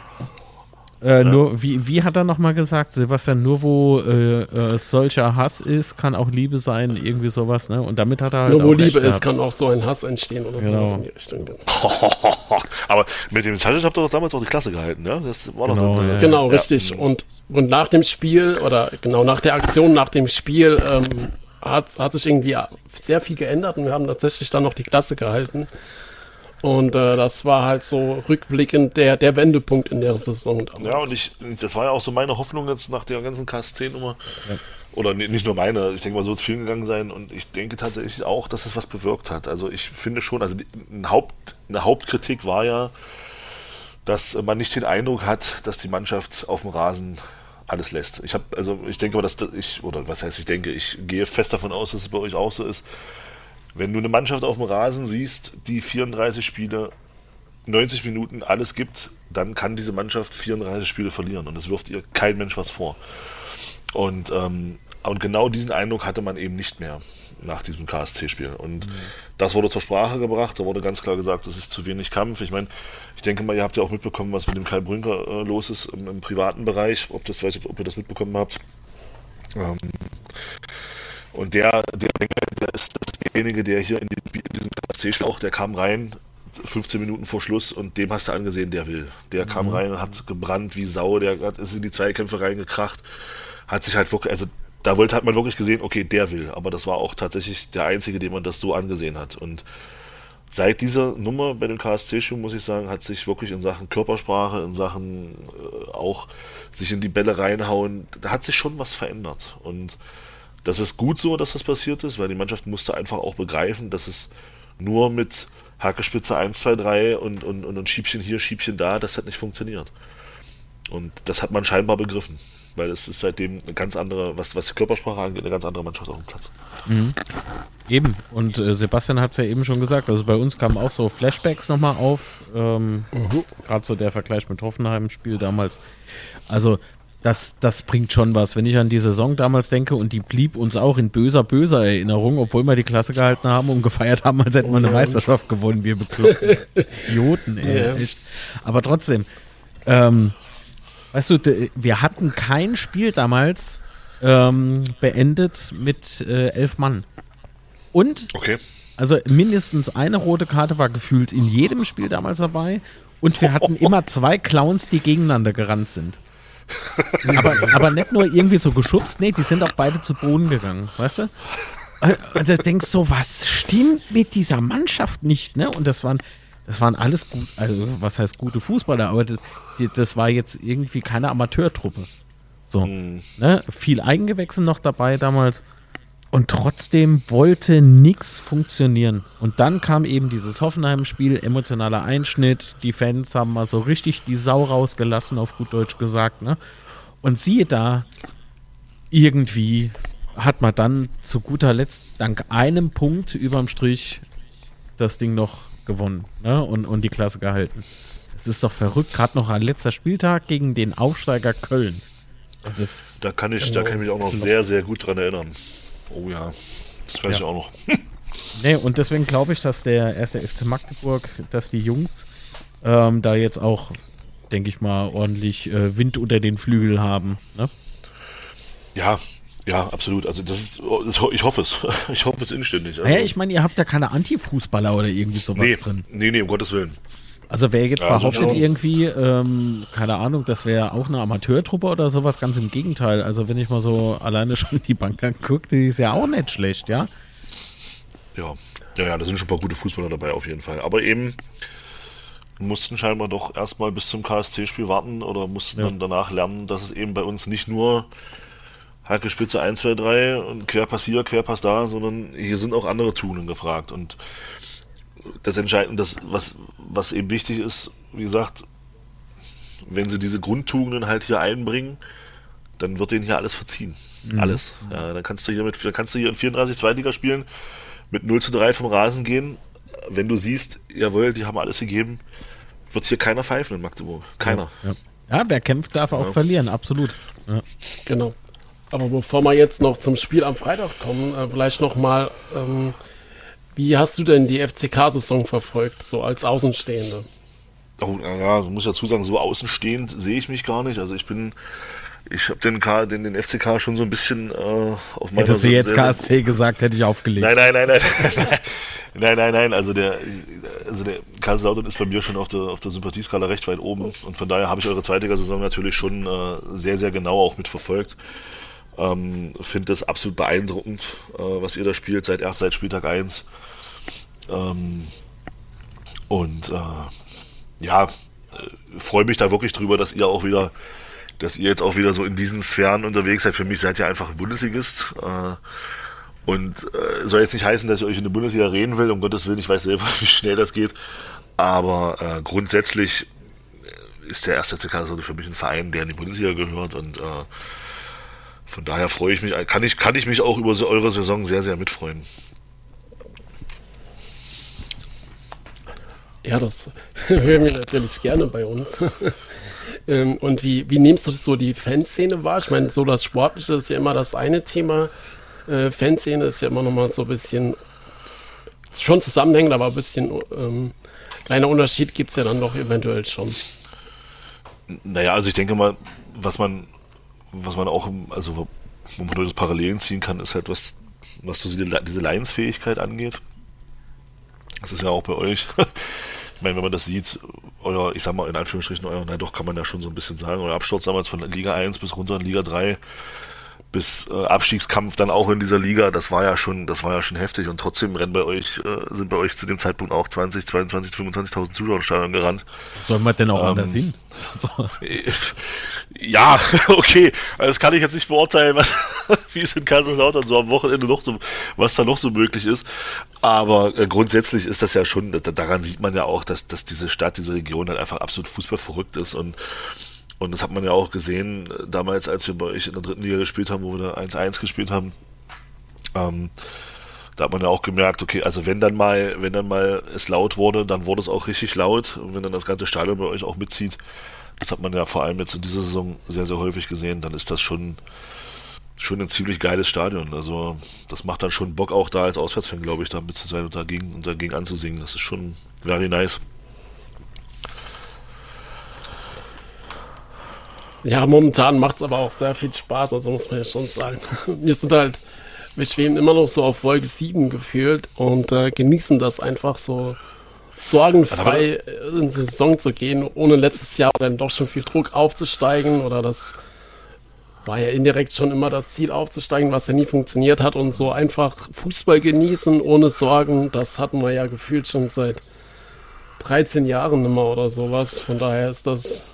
Speaker 2: Äh, Nur, wie, wie hat er nochmal gesagt, Sebastian, nur wo äh, äh, solcher Hass ist, kann auch Liebe sein, irgendwie sowas, ne? Und damit hat er halt
Speaker 1: Nur wo
Speaker 2: auch recht
Speaker 1: Liebe ist,
Speaker 2: gehabt.
Speaker 1: kann auch so ein Hass entstehen oder
Speaker 2: Genau.
Speaker 1: sowas in die Richtung. Genau,
Speaker 3: Aber mit dem Tadic habt ihr doch damals auch die Klasse gehalten, ja? Das war
Speaker 2: Genau,
Speaker 3: doch
Speaker 2: ja.
Speaker 1: genau
Speaker 3: Ja.
Speaker 1: richtig. Und, und nach dem Spiel, oder genau nach der Aktion, nach dem Spiel, ähm, hat, hat sich irgendwie sehr viel geändert und wir haben tatsächlich dann noch die Klasse gehalten. Und äh, das war halt so rückblickend der, der Wendepunkt in der Saison damals.
Speaker 3: Ja, und ich, das war ja auch so meine Hoffnung jetzt nach der ganzen KSC-Nummer. Oder ni- nicht nur meine, ich denke mal, so wird es vielen gegangen sein. Und ich denke tatsächlich auch, dass es was bewirkt hat. Also ich finde schon, also die, ein Haupt, eine Hauptkritik war ja, dass man nicht den Eindruck hat, dass die Mannschaft auf dem Rasen alles lässt. Ich habe, also ich denke mal, dass das- ich, oder was heißt ich denke, ich gehe fest davon aus, dass es bei euch auch so ist. Wenn du eine Mannschaft auf dem Rasen siehst, die 34 Spiele 90 Minuten alles gibt, dann kann diese Mannschaft 34 Spiele verlieren und es wirft ihr kein Mensch was vor. Und, ähm, und genau diesen Eindruck hatte man eben nicht mehr nach diesem KSC-Spiel. Und das wurde zur Sprache gebracht, da wurde ganz klar gesagt, es ist zu wenig Kampf. Ich meine, ich denke mal, ihr habt ja auch mitbekommen, was mit dem Kai Brünker äh, los ist im, im privaten Bereich, ob das weiß ich, ob ihr das mitbekommen habt. Ähm, und der, der, der ist derjenige, der hier in, die, in diesem KSC-Spiel auch, der kam rein, 15 Minuten vor Schluss und dem hast du angesehen, der will. Der kam rein und hat gebrannt wie Sau, der hat, ist in die Zweikämpfe reingekracht, hat sich halt wirklich, also da wollte, hat man wirklich gesehen, okay, der will. Aber das war auch tatsächlich der Einzige, dem man das so angesehen hat. Und seit dieser Nummer bei dem KSC-Spiel, muss ich sagen, hat sich wirklich in Sachen Körpersprache, in Sachen äh, auch sich in die Bälle reinhauen, da hat sich schon was verändert. Und das ist gut so, dass das passiert ist, weil die Mannschaft musste einfach auch begreifen, dass es nur mit Hackespitze 1, 2, 3 und, und, und ein Schiebchen hier, Schiebchen da, das hat nicht funktioniert. Und das hat man scheinbar begriffen, weil es ist seitdem eine ganz andere, was, was die Körpersprache angeht, eine ganz andere Mannschaft auf dem Platz.
Speaker 2: Eben. Und äh, Sebastian hat es ja eben schon gesagt. Also bei uns kamen auch so Flashbacks nochmal auf. Ähm, Gerade so der Vergleich mit Hoffenheim Spiel damals. Also das, das bringt schon was. Wenn ich an die Saison damals denke und die blieb uns auch in böser, böser Erinnerung, obwohl wir die Klasse gehalten haben und gefeiert haben, als hätten wir eine Meisterschaft gewonnen, wir bekloppten Idioten, ey,
Speaker 1: Ja.
Speaker 2: echt. Aber trotzdem, ähm, weißt du, wir hatten kein Spiel damals ähm, beendet mit äh, elf Mann. Und,
Speaker 3: Okay.
Speaker 2: also mindestens eine rote Karte war gefühlt in jedem Spiel damals dabei. Und wir hatten immer zwei Clowns, die gegeneinander gerannt sind. aber, aber nicht nur irgendwie so geschubst, nee, die sind auch beide zu Boden gegangen, weißt du? Und du denkst so, was stimmt mit dieser Mannschaft nicht, ne? Und das waren, das waren alles gut, also was heißt gute Fußballer, aber das, die, das war jetzt irgendwie keine Amateurtruppe. So, ne? Viel Eigengewächse noch dabei damals. Und trotzdem wollte nichts funktionieren. Und dann kam eben dieses Hoffenheim-Spiel, emotionaler Einschnitt. Die Fans haben mal so richtig die Sau rausgelassen, auf gut Deutsch gesagt. Ne? Und siehe da, irgendwie hat man dann zu guter Letzt dank einem Punkt überm Strich das Ding noch gewonnen ne? und, und die Klasse gehalten. Das ist doch verrückt, gerade noch ein letzter Spieltag gegen den Aufsteiger Köln. Das,
Speaker 3: Da kann ich, da kann ich mich auch noch sehr, sehr gut dran erinnern. Oh ja, das weiß
Speaker 2: Ja.
Speaker 3: ich auch noch.
Speaker 2: Nee, und deswegen glaube ich, dass der erste FC Magdeburg, dass die Jungs ähm, da jetzt auch, denke ich mal, ordentlich äh, Wind unter den Flügel haben. Ne?
Speaker 3: Ja, ja, absolut. Also das ist, das, ich hoffe es. Ich hoffe es inständig. Also,
Speaker 2: Naja, ich meine, ihr habt ja keine Anti-Fußballer oder irgendwie sowas
Speaker 3: nee,
Speaker 2: drin.
Speaker 3: nee, nee, um Gottes Willen.
Speaker 2: Also wer jetzt
Speaker 3: Ja,
Speaker 2: behauptet
Speaker 3: schon.
Speaker 2: irgendwie, ähm, keine Ahnung, das wäre auch eine Amateurtruppe oder sowas, ganz im Gegenteil. Also wenn ich mal so alleine schon die Bank angucke, die ist ja auch nicht schlecht, ja.
Speaker 3: Ja, ja, ja, da sind schon ein paar gute Fußballer dabei auf jeden Fall. Aber eben mussten scheinbar doch erstmal bis zum KSC-Spiel warten oder mussten
Speaker 2: Ja.
Speaker 3: dann danach lernen, dass es eben bei uns nicht nur Hacke Spitze 1, 2, 3 und Querpass hier, Querpass da, sondern hier sind auch andere Tugenden gefragt. Und das Entscheidende, das, was, was eben wichtig ist, wie gesagt, wenn sie diese Grundtugenden halt hier einbringen, dann wird denen hier alles verziehen. Alles. Ja, dann kannst du hier mit, dann kannst du hier in 34 Zweitliga spielen, mit 0 zu 3 vom Rasen gehen. Wenn du siehst, jawohl, die haben alles gegeben, wird hier keiner pfeifen in Magdeburg. Keiner.
Speaker 2: Ja, ja wer kämpft, darf auch
Speaker 3: Ja.
Speaker 2: verlieren, absolut. Ja.
Speaker 1: Genau. Aber bevor wir jetzt noch zum Spiel am Freitag kommen, äh, vielleicht noch mal, ähm, wie hast du denn die FCK-Saison verfolgt, so als Außenstehende?
Speaker 3: Oh, ja, ich muss dazu sagen, so außenstehend sehe ich mich gar nicht. Also ich bin, ich habe den, den, den FCK schon so ein bisschen äh, auf
Speaker 2: meiner Hättest du jetzt KSC gesagt, hätte ich aufgelegt.
Speaker 3: Nein, nein, nein, nein. nein, nein, nein. Also der, also der Kaiserslautern ist bei mir schon auf der, auf der Sympathieskala recht weit oben. Und von daher habe ich eure zweite Saison natürlich schon äh, sehr, sehr genau auch mitverfolgt. Ähm, Finde das absolut beeindruckend, äh, was ihr da spielt, seit erst seit Spieltag 1. Ähm, und äh, ja, äh, freue mich da wirklich drüber, dass ihr auch wieder, dass ihr jetzt auch wieder so in diesen Sphären unterwegs seid. Für mich seid ihr einfach ein Bundesligist. Äh, und äh, soll jetzt nicht heißen, dass ich euch in der Bundesliga reden will, um Gottes Willen, ich weiß selber, wie schnell das geht. Aber äh, grundsätzlich ist der erste CK so für mich ein Verein, der in die Bundesliga gehört und äh, von daher freue ich mich, kann ich, kann ich mich auch über eure Saison sehr, sehr mitfreuen.
Speaker 1: Ja, das hören wir natürlich gerne bei uns. Ähm, und wie, wie nimmst du so die Fanszene wahr? Ich meine, so das Sportliche ist ja immer das eine Thema. Äh, Fanszene ist ja immer noch mal so ein bisschen schon zusammenhängend, aber ein bisschen ähm, kleiner Unterschied gibt es ja dann doch eventuell schon.
Speaker 3: Naja, also ich denke mal, was man was man auch, also wo man das Parallelen ziehen kann, ist halt was, was so diese Leinsfähigkeit angeht. Das ist ja auch bei euch. ich meine, wenn man das sieht, euer, ich sag mal in Anführungsstrichen, euer, na doch, kann man ja schon so ein bisschen sagen, euer Absturz damals von Liga 1 bis runter in Liga 3 bis äh, Abstiegskampf dann auch in dieser Liga, das war ja schon, das war ja schon heftig und trotzdem rennen bei euch, äh, sind bei euch zu dem Zeitpunkt auch 20, 22, 25.000 Zuschauer im Stadion gerannt.
Speaker 2: Soll man denn auch ähm, anders hin?
Speaker 3: ja, okay, also das kann ich jetzt nicht beurteilen, was, wie es in Kaiserslautern so am Wochenende noch so, was da noch so möglich ist. Aber äh, grundsätzlich ist das ja schon, daran sieht man ja auch, dass, dass diese Stadt, diese Region dann einfach absolut fußballverrückt ist und und das hat man ja auch gesehen, äh, damals, als wir bei euch in der dritten Liga gespielt haben, wo wir da 1-1 gespielt haben. Ähm, da hat man ja auch gemerkt, okay, also wenn dann mal, wenn dann mal es laut wurde, dann wurde es auch richtig laut. Und wenn dann das ganze Stadion bei euch auch mitzieht, das hat man ja vor allem jetzt in dieser Saison sehr, sehr häufig gesehen, dann ist das schon, schon ein ziemlich geiles Stadion. Also das macht dann schon Bock auch da als Auswärtsfan, glaube ich, da mit zu sein und dagegen, und dagegen anzusingen. Das ist schon very nice.
Speaker 1: Ja, momentan macht es aber auch sehr viel Spaß, also muss man ja schon sagen. Wir sind halt, wir schweben immer noch so auf Wolke 7 gefühlt und äh, genießen das einfach so sorgenfrei in die Saison zu gehen, ohne letztes Jahr dann doch schon viel Druck aufzusteigen oder das war ja indirekt schon immer das Ziel aufzusteigen, was ja nie funktioniert hat und so einfach Fußball genießen ohne Sorgen, das hatten wir ja gefühlt schon seit 13 Jahren immer oder sowas. Von daher ist das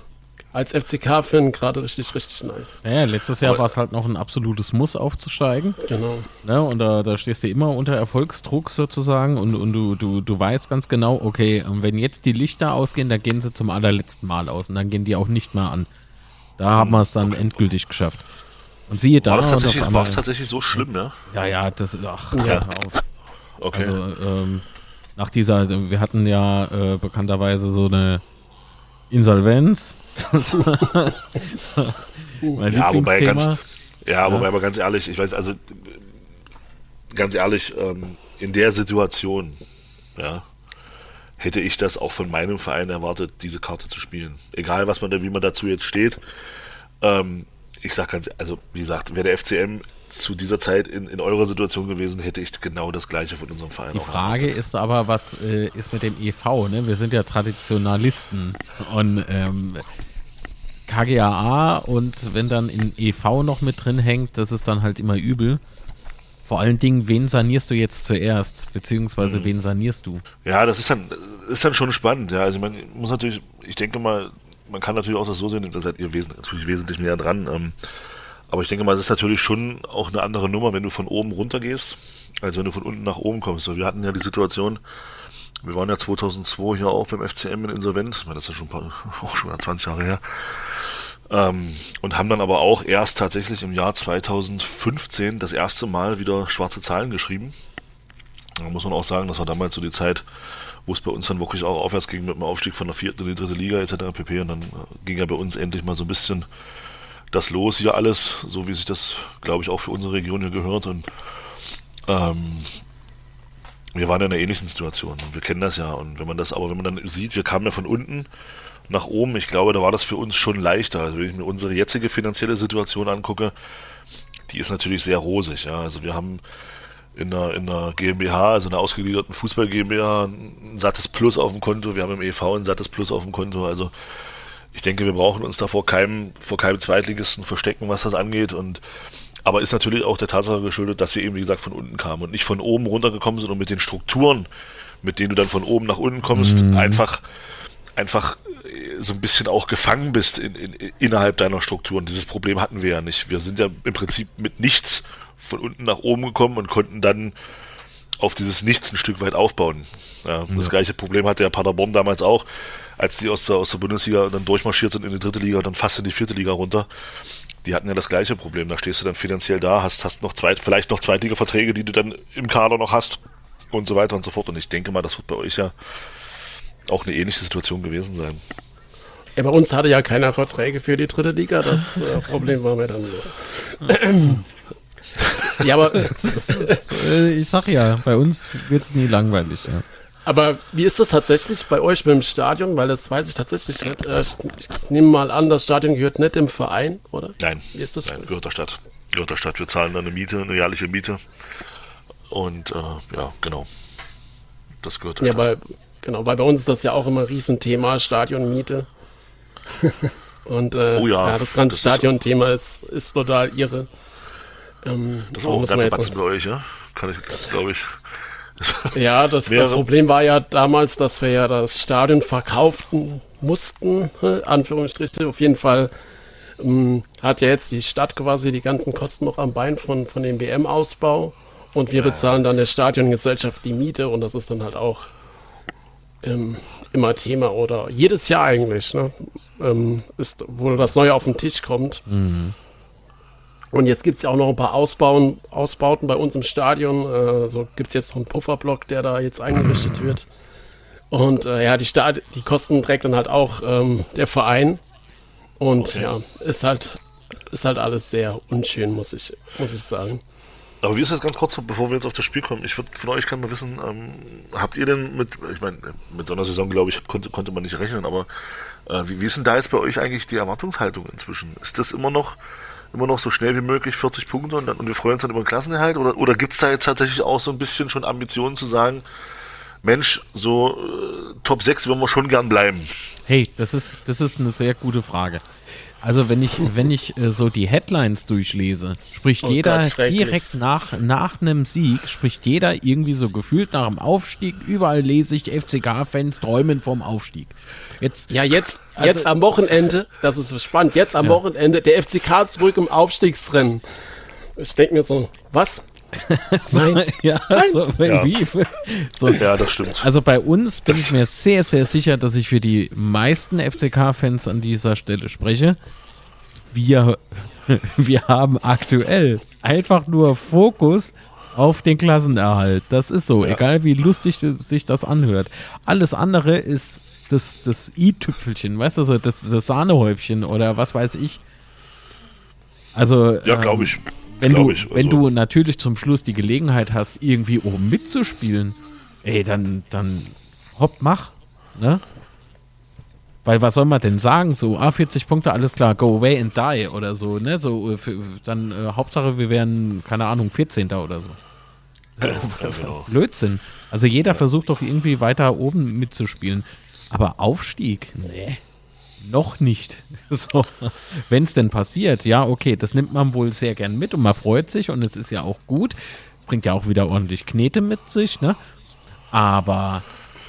Speaker 1: als FCK-Fan gerade richtig, richtig nice.
Speaker 2: Ja, letztes Jahr war es halt noch ein absolutes Muss aufzusteigen.
Speaker 1: Genau.
Speaker 2: Ne, und da, da stehst du immer unter Erfolgsdruck sozusagen und, und du, du, du weißt ganz genau, okay, wenn jetzt die Lichter ausgehen, dann gehen sie zum allerletzten Mal aus und dann gehen die auch nicht mehr an. Da haben wir es dann okay. endgültig geschafft. Und siehe da.
Speaker 3: War es tatsächlich, tatsächlich, so schlimm,
Speaker 2: ja? Ja, ja, das. Ach, ja. auf. Okay. Also, ähm, nach dieser, wir hatten ja äh, bekannterweise so eine Insolvenz
Speaker 3: ja, wobei ganz, ja, wobei aber ganz ehrlich, ich weiß, also ganz ehrlich, ähm, in der Situation, ja, hätte ich das auch von meinem Verein erwartet, diese Karte zu spielen. Egal, was man da, wie man dazu jetzt steht. Ähm, ich sag ganz, also wie gesagt, wäre der FCM zu dieser Zeit in, in eurer Situation gewesen, hätte ich genau das Gleiche von unserem Verein.
Speaker 2: Die Frage erwartet. ist aber, was äh, ist mit dem EV? Ne? Wir sind ja Traditionalisten und ähm, KGAA und wenn dann in EV noch mit drin hängt, das ist dann halt immer übel. Vor allen Dingen, wen sanierst du jetzt zuerst? Beziehungsweise mhm. wen sanierst du?
Speaker 3: Ja, das ist dann, ist dann schon spannend. Ja, also man muss natürlich, ich denke mal, man kann natürlich auch das so sehen, da seid ihr wes natürlich wesentlich näher dran. Ähm, aber ich denke mal, es ist natürlich schon auch eine andere Nummer, wenn du von oben runter gehst, als wenn du von unten nach oben kommst. Wir hatten ja die Situation, wir waren ja 2002 hier auch beim FCM in Insolvent, das ist ja schon, paar, auch schon 20 Jahre her, ähm, und haben dann aber auch erst tatsächlich im Jahr 2015 das erste Mal wieder schwarze Zahlen geschrieben. Da muss man auch sagen, das war damals so die Zeit, wo es bei uns dann wirklich auch aufwärts ging mit dem Aufstieg von der vierten in die dritte Liga etc. pp. Und dann äh, ging ja bei uns endlich mal so ein bisschen das Los hier alles, so wie sich das, glaube ich, auch für unsere Region hier gehört. Und ähm, wir waren in einer ähnlichen Situation. Wir kennen das ja. Und wenn man das, aber wenn man dann sieht, wir kamen ja von unten nach oben, ich glaube, da war das für uns schon leichter. Also wenn ich mir unsere jetzige finanzielle Situation angucke, die ist natürlich sehr rosig. Ja. Also wir haben in einer, in einer GmbH, also einer ausgegliederten Fußball GmbH, ein sattes Plus auf dem Konto. Wir haben im EV ein sattes Plus auf dem Konto. Also ich denke, wir brauchen uns da vor keinem, vor keinem Zweitligisten verstecken, was das angeht. Und aber ist natürlich auch der Tatsache geschuldet, dass wir eben, wie gesagt, von unten kamen und nicht von oben runtergekommen sind und mit den Strukturen, mit denen du dann von oben nach unten kommst, mhm. einfach, einfach äh, so ein bisschen auch gefangen bist in, in, innerhalb deiner Strukturen. Dieses Problem hatten wir ja nicht. Wir sind ja im Prinzip mit nichts von unten nach oben gekommen und konnten dann auf dieses Nichts ein Stück weit aufbauen. Ja, ja. Das gleiche Problem hatte ja Paderborn damals auch, als die aus der, aus der Bundesliga dann durchmarschiert sind in die dritte Liga und dann fast in die vierte Liga runter die hatten ja das gleiche Problem. Da stehst du dann finanziell da, hast, hast noch zweit, vielleicht noch zweitige Verträge, die du dann im Kader noch hast und so weiter und so fort. Und ich denke mal, das wird bei euch ja auch eine ähnliche Situation gewesen sein.
Speaker 1: Ja, bei uns hatte ja keiner Verträge für die dritte Liga. Das äh, Problem war mir dann los.
Speaker 2: ja, aber äh, ich sag ja, bei uns wird es nie langweilig. Ja.
Speaker 1: Aber wie ist das tatsächlich bei euch mit dem Stadion? Weil das weiß ich tatsächlich nicht. Äh, ich nehme mal an, das Stadion gehört nicht dem Verein, oder?
Speaker 3: Nein, wie ist das? Nein, gehört der Stadt. Gehört der Stadt. Wir zahlen dann eine Miete, eine jährliche Miete. Und äh, ja, genau. Das gehört der
Speaker 1: ja, Stadt. Weil, genau, weil bei uns ist das ja auch immer ein Riesenthema, Stadionmiete. Und äh, oh ja, ja, das ganze Stadion-Thema ist, ist total irre.
Speaker 3: Ähm, das ist auch ein ganzer Batzen bei euch, ja? Kann ich, glaube ich.
Speaker 1: Ja, das, das, Problem war ja damals, dass wir ja das Stadion verkauften mussten, Anführungsstriche. Auf jeden Fall ähm, hat ja jetzt die Stadt quasi die ganzen Kosten noch am Bein von, von dem BM-Ausbau und wir bezahlen dann der Stadiongesellschaft die Miete und das ist dann halt auch ähm, immer Thema oder jedes Jahr eigentlich, ne? ähm, ist, wo das Neue auf den Tisch kommt. Mhm. Und jetzt gibt es ja auch noch ein paar Ausbauen, Ausbauten bei uns im Stadion. Äh, so gibt es jetzt noch einen Pufferblock, der da jetzt eingerichtet wird. Und äh, ja, die, Stad die Kosten trägt dann halt auch ähm, der Verein. Und okay. ja, ist halt, ist halt alles sehr unschön, muss ich, muss ich sagen.
Speaker 3: Aber wie ist das ganz kurz, bevor wir jetzt auf das Spiel kommen? Ich würde von euch gerne mal wissen, ähm, habt ihr denn mit, ich meine, mit so einer Saison, glaube ich, konnte, konnte man nicht rechnen, aber äh, wie, wie ist denn da jetzt bei euch eigentlich die Erwartungshaltung inzwischen? Ist das immer noch immer noch so schnell wie möglich 40 Punkte und, dann, und wir freuen uns dann über den Klassenerhalt? Oder, oder gibt es da jetzt tatsächlich auch so ein bisschen schon Ambitionen zu sagen, Mensch, so äh, Top 6 wollen wir schon gern bleiben?
Speaker 2: Hey, das ist, das ist eine sehr gute Frage. Also wenn ich, wenn ich äh, so die Headlines durchlese, spricht oh jeder Gott, direkt nach, nach einem Sieg, spricht jeder irgendwie so gefühlt nach dem Aufstieg. Überall lese ich FCK-Fans träumen vom Aufstieg.
Speaker 1: Jetzt, ja, jetzt, also, jetzt am Wochenende, das ist spannend, jetzt am ja. Wochenende der FCK zurück im Aufstiegsrennen. Ich denke mir so, was?
Speaker 2: Nein. ja, So, ja. Wie?
Speaker 3: So, ja, das stimmt.
Speaker 2: Also bei uns bin das ich mir sehr, sehr sicher, dass ich für die meisten FCK-Fans an dieser Stelle spreche. Wir, wir haben aktuell einfach nur Fokus auf den Klassenerhalt. Das ist so, ja. egal wie lustig sich das anhört. Alles andere ist das, das i-Tüpfelchen, weißt du, das, das Sahnehäubchen oder was weiß ich. Also,
Speaker 3: ja, glaube ich. Ähm,
Speaker 2: wenn, du, ich, also. wenn du natürlich zum Schluss die Gelegenheit hast, irgendwie oben mitzuspielen, ey, dann, dann hopp, mach. Ne? Weil was soll man denn sagen? So, ah, 40 Punkte, alles klar, go away and die oder so, ne? So, äh, für, dann äh, Hauptsache, wir wären, keine Ahnung, 14. oder so. Ja, genau. Blödsinn. Also jeder ja. versucht doch irgendwie weiter oben mitzuspielen. Aber Aufstieg? Nee. Noch nicht. So. Wenn es denn passiert, ja, okay, das nimmt man wohl sehr gern mit und man freut sich und es ist ja auch gut. Bringt ja auch wieder ordentlich Knete mit sich, ne? Aber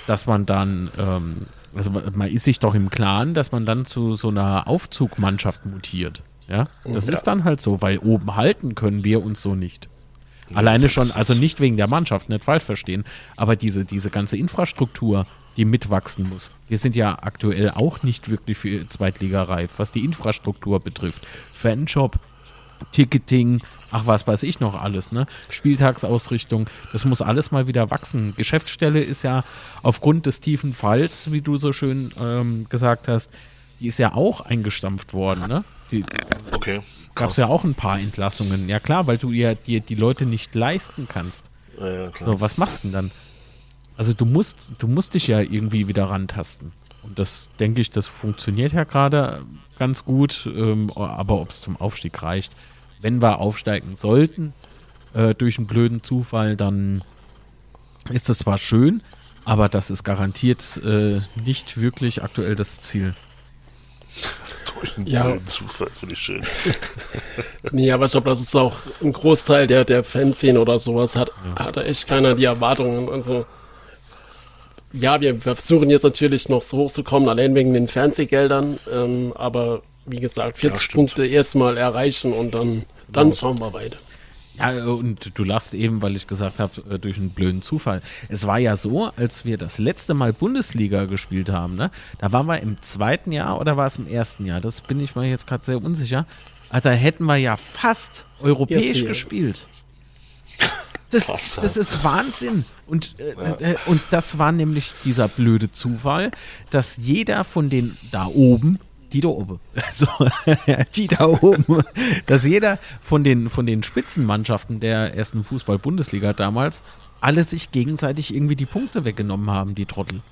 Speaker 2: dass man dann, ähm, also man ist sich doch im Klaren, dass man dann zu so einer Aufzugmannschaft mutiert. Ja, das ja. ist dann halt so, weil oben halten können wir uns so nicht. Alleine schon, also nicht wegen der Mannschaft, nicht falsch verstehen, aber diese, diese ganze Infrastruktur, die mitwachsen muss. Wir sind ja aktuell auch nicht wirklich für Zweitligareif, was die Infrastruktur betrifft. Fanshop, Ticketing, ach was weiß ich noch alles, ne? Spieltagsausrichtung, das muss alles mal wieder wachsen. Geschäftsstelle ist ja aufgrund des tiefen Falls, wie du so schön ähm, gesagt hast, die ist ja auch eingestampft worden, ne? Die,
Speaker 3: Okay.
Speaker 2: gab es ja auch ein paar Entlassungen. Ja klar, weil du ja dir die Leute nicht leisten kannst.
Speaker 3: Ja, ja.
Speaker 2: So, was machst du denn dann? Also du musst, du musst dich ja irgendwie wieder rantasten. Und das denke ich, das funktioniert ja gerade ganz gut. Ähm, aber ob es zum Aufstieg reicht, wenn wir aufsteigen sollten äh, durch einen blöden Zufall, dann ist das zwar schön, aber das ist garantiert äh, nicht wirklich aktuell das Ziel.
Speaker 3: Durch einen
Speaker 1: Ja.
Speaker 3: blöden Zufall, finde ich schön.
Speaker 1: Nee, aber ich glaube, das ist auch ein Großteil der, der Fanszene oder sowas, hat, hat da echt keiner die Erwartungen und so. Ja, wir, versuchen jetzt natürlich noch so hochzukommen, allein wegen den Fernsehgeldern, ähm, aber wie gesagt, 40
Speaker 3: stimmt.
Speaker 1: Punkte erstmal erreichen und dann, dann schauen wir weiter.
Speaker 2: Ja, und du lachst eben, weil ich gesagt habe, äh, durch einen blöden Zufall. Es war ja so, als wir das letzte Mal Bundesliga gespielt haben, ne? Da waren wir im zweiten Jahr oder war es im ersten Jahr? Das bin ich mir jetzt gerade sehr unsicher. Ah, Da hätten wir ja fast europäisch
Speaker 1: Jahr.
Speaker 2: gespielt. Das,
Speaker 3: Krass,
Speaker 2: das ist Wahnsinn. Und, äh, äh, und das war nämlich dieser blöde Zufall, dass jeder von den da oben, die da oben, so, die da oben, dass jeder von den, von den Spitzenmannschaften der ersten Fußball-Bundesliga damals alle sich gegenseitig irgendwie die Punkte weggenommen haben, die Trottel.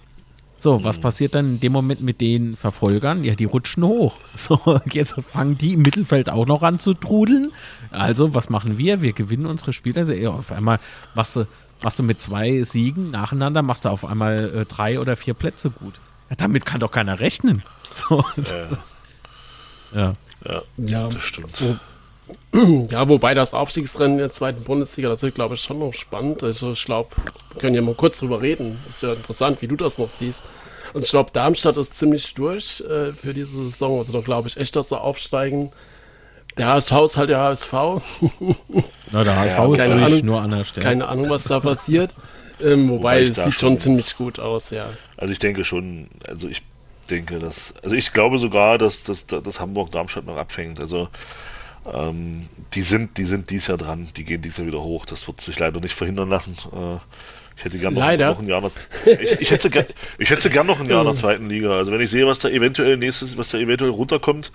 Speaker 2: So, was passiert dann in dem Moment mit den Verfolgern? Ja, die rutschen hoch. So, jetzt fangen die im Mittelfeld auch noch an zu trudeln. Also, was machen wir? Wir gewinnen unsere Spiele. Also, ja, auf einmal machst du, machst du mit zwei Siegen nacheinander, machst du auf einmal äh, drei oder vier Plätze gut. Ja, damit kann doch keiner rechnen. So, ja.
Speaker 3: Ja,
Speaker 1: Ja,
Speaker 3: das stimmt.
Speaker 1: ja, wobei das Aufstiegsrennen in der zweiten Bundesliga, das wird, glaube ich, schon noch spannend. Also ich glaube, wir können ja mal kurz drüber reden. Ist ja interessant, wie du das noch siehst. Also ich glaube, Darmstadt ist ziemlich durch äh, für diese Saison. Also da glaube ich echt, dass sie aufsteigen. Der HSV ist halt der HSV.
Speaker 2: Na, der HSV
Speaker 3: Ja,
Speaker 2: ist
Speaker 1: keine
Speaker 2: durch,
Speaker 1: Ahnung.
Speaker 2: nur an der Stelle.
Speaker 1: Keine Ahnung, was da passiert. Ähm, wobei,
Speaker 3: Wobei
Speaker 1: es sieht
Speaker 3: schon-
Speaker 1: schon ziemlich gut aus, ja.
Speaker 3: Also ich denke schon, also ich denke, dass, also ich glaube sogar, dass, dass, dass Hamburg Darmstadt noch abfängt. Also ähm, die sind, die sind dies Jahr dran, die gehen dies Jahr wieder hoch. Das wird sich leider nicht verhindern lassen. Äh, ich hätte gern noch, noch ein Jahr noch, ich, ich hätte ich hätte gern noch ein Jahr in der zweiten Liga. Also wenn ich sehe, was da eventuell nächstes, was da eventuell runterkommt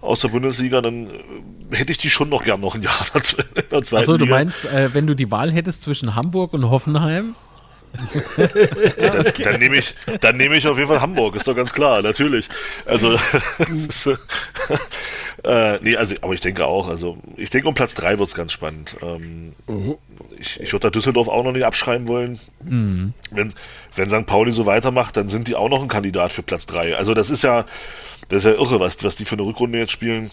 Speaker 3: aus der Bundesliga, dann äh, hätte ich die schon noch gern noch ein Jahr in der, zwe- in der zweiten
Speaker 2: Achso, du
Speaker 3: Liga.
Speaker 2: meinst, äh, wenn du die Wahl hättest zwischen Hamburg und Hoffenheim?
Speaker 3: Dann, dann nehme ich, dann nehme ich auf jeden Fall Hamburg, ist doch ganz klar, natürlich. Also, es ist, äh, nee, also, aber ich denke auch, also, ich denke um Platz drei wird's ganz spannend. Ähm, Ich, ich würde da Düsseldorf auch noch nicht abschreiben wollen. Wenn, wenn St. Pauli so weitermacht, dann sind die auch noch ein Kandidat für Platz drei. Also, das ist ja, das ist ja irre, was, was die für eine Rückrunde jetzt spielen.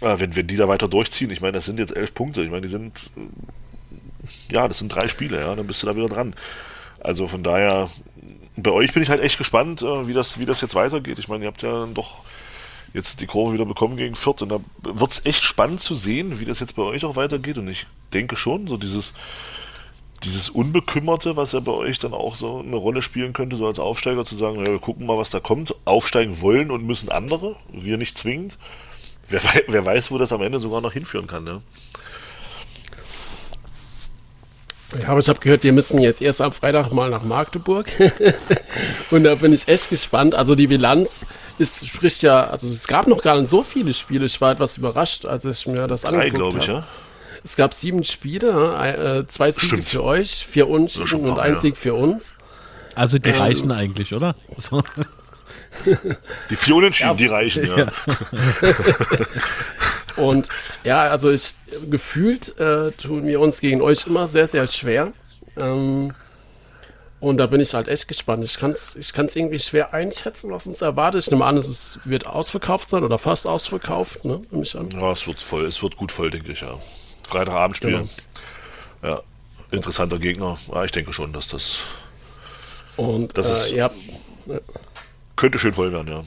Speaker 3: Äh, wenn, wenn die da weiter durchziehen, ich meine, das sind jetzt elf Punkte. Ich meine, die sind, äh, ja, das sind drei Spiele, ja, dann bist du da wieder dran. Also von daher, bei euch bin ich halt echt gespannt, äh, wie das, wie das jetzt weitergeht. Ich meine, ihr habt ja dann doch jetzt die Kurve wieder bekommen gegen Fürth und da wird es echt spannend zu sehen, wie das jetzt bei euch auch weitergeht. Und ich denke schon, so dieses, dieses Unbekümmerte, was ja bei euch dann auch so eine Rolle spielen könnte, so als Aufsteiger zu sagen, ja, wir gucken mal, was da kommt. Aufsteigen wollen und müssen andere, wir nicht zwingend. Wer, wer weiß, wo das am Ende sogar noch hinführen kann. Ne?
Speaker 1: Ja, aber ich habe gehört, wir müssen jetzt erst am Freitag mal nach Magdeburg. und da bin ich echt gespannt. Also die Bilanz ist, spricht ja, also es gab noch gar nicht so viele Spiele. Ich war etwas überrascht, als ich mir das
Speaker 3: Drei,
Speaker 1: angeguckt
Speaker 3: glaube ich,
Speaker 1: habe.
Speaker 3: ja.
Speaker 1: Es gab sieben Spiele, äh, zwei Siege
Speaker 3: Stimmt.
Speaker 1: für euch, vier
Speaker 3: ein
Speaker 1: und
Speaker 3: paar,
Speaker 1: ein
Speaker 3: ja.
Speaker 1: Sieg für uns.
Speaker 2: Also die reichen eigentlich, oder? So.
Speaker 3: Die vier Unentschieden, die reichen, ja.
Speaker 1: Und ja, also ich gefühlt äh, tun wir uns gegen euch immer sehr, sehr schwer. Ähm, und da bin ich halt echt gespannt. Ich kann es ich kann's irgendwie schwer einschätzen, was uns erwartet. Ich nehme an, es ist, wird ausverkauft sein oder fast ausverkauft, ne? Nehme ich an.
Speaker 3: Ja, es wird voll, es wird gut voll, denke ich, ja. Freitagabendspiel.
Speaker 1: Genau.
Speaker 3: Ja, interessanter Gegner. Ja, ich denke schon, dass das
Speaker 1: Und,
Speaker 3: Das ist-
Speaker 1: äh, ihr habt,
Speaker 3: könnte schön voll werden, ja.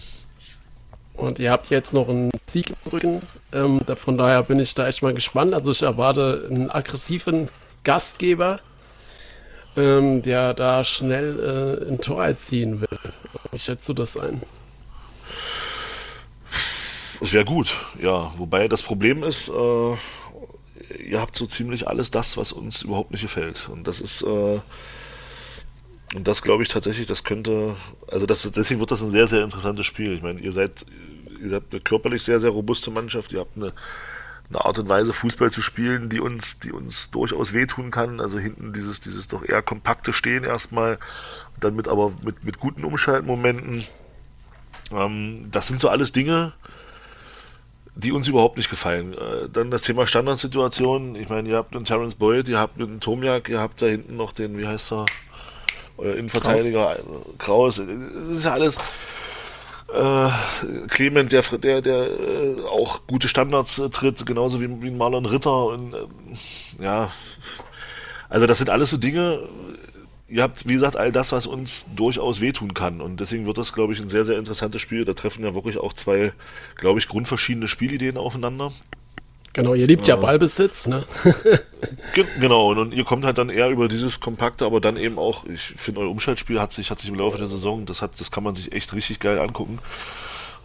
Speaker 1: Und ihr habt jetzt noch einen Sieg im Rücken. Ähm, von daher bin ich da echt mal gespannt. Also ich erwarte einen aggressiven Gastgeber, ähm, der da schnell äh, ein Tor erzielen will. Wie schätzt du das ein?
Speaker 3: Es wäre gut, ja. Wobei das Problem ist, äh, ihr habt so ziemlich alles das, was uns überhaupt nicht gefällt. Und das ist, äh, und das glaube ich tatsächlich, das könnte, also das, deswegen wird das ein sehr, sehr interessantes Spiel. Ich meine, ihr seid, ihr seid eine körperlich sehr, sehr robuste Mannschaft. Ihr habt eine, eine Art und Weise, Fußball zu spielen, die uns, die uns durchaus wehtun kann. Also hinten dieses, dieses doch eher kompakte Stehen erstmal, dann mit aber mit, mit guten Umschaltmomenten. Ähm, das sind so alles Dinge, die uns überhaupt nicht gefallen. Äh, dann das Thema Standardsituation. Ich meine, ihr habt einen Terence Boyd, ihr habt einen Tomiak, ihr habt da hinten noch den, wie heißt er, euer Innenverteidiger, Kraus. Kraus. Das ist ja alles. Äh, Clement, der, der, der äh, auch gute Standards äh, tritt, genauso wie, wie Marlon Ritter. Und, äh, ja, also das sind alles so Dinge, ihr habt, wie gesagt, all das, was uns durchaus wehtun kann. Und deswegen wird das, glaube ich, ein sehr, sehr interessantes Spiel. Da treffen ja wirklich auch zwei, glaube ich, grundverschiedene Spielideen aufeinander.
Speaker 1: Genau, ihr liebt ja Ballbesitz, ne?
Speaker 3: genau, und ihr kommt halt dann eher über dieses kompakte, aber dann eben auch, ich finde, euer Umschaltspiel hat sich, hat sich im Laufe der Saison, das hat, das kann man sich echt richtig geil angucken.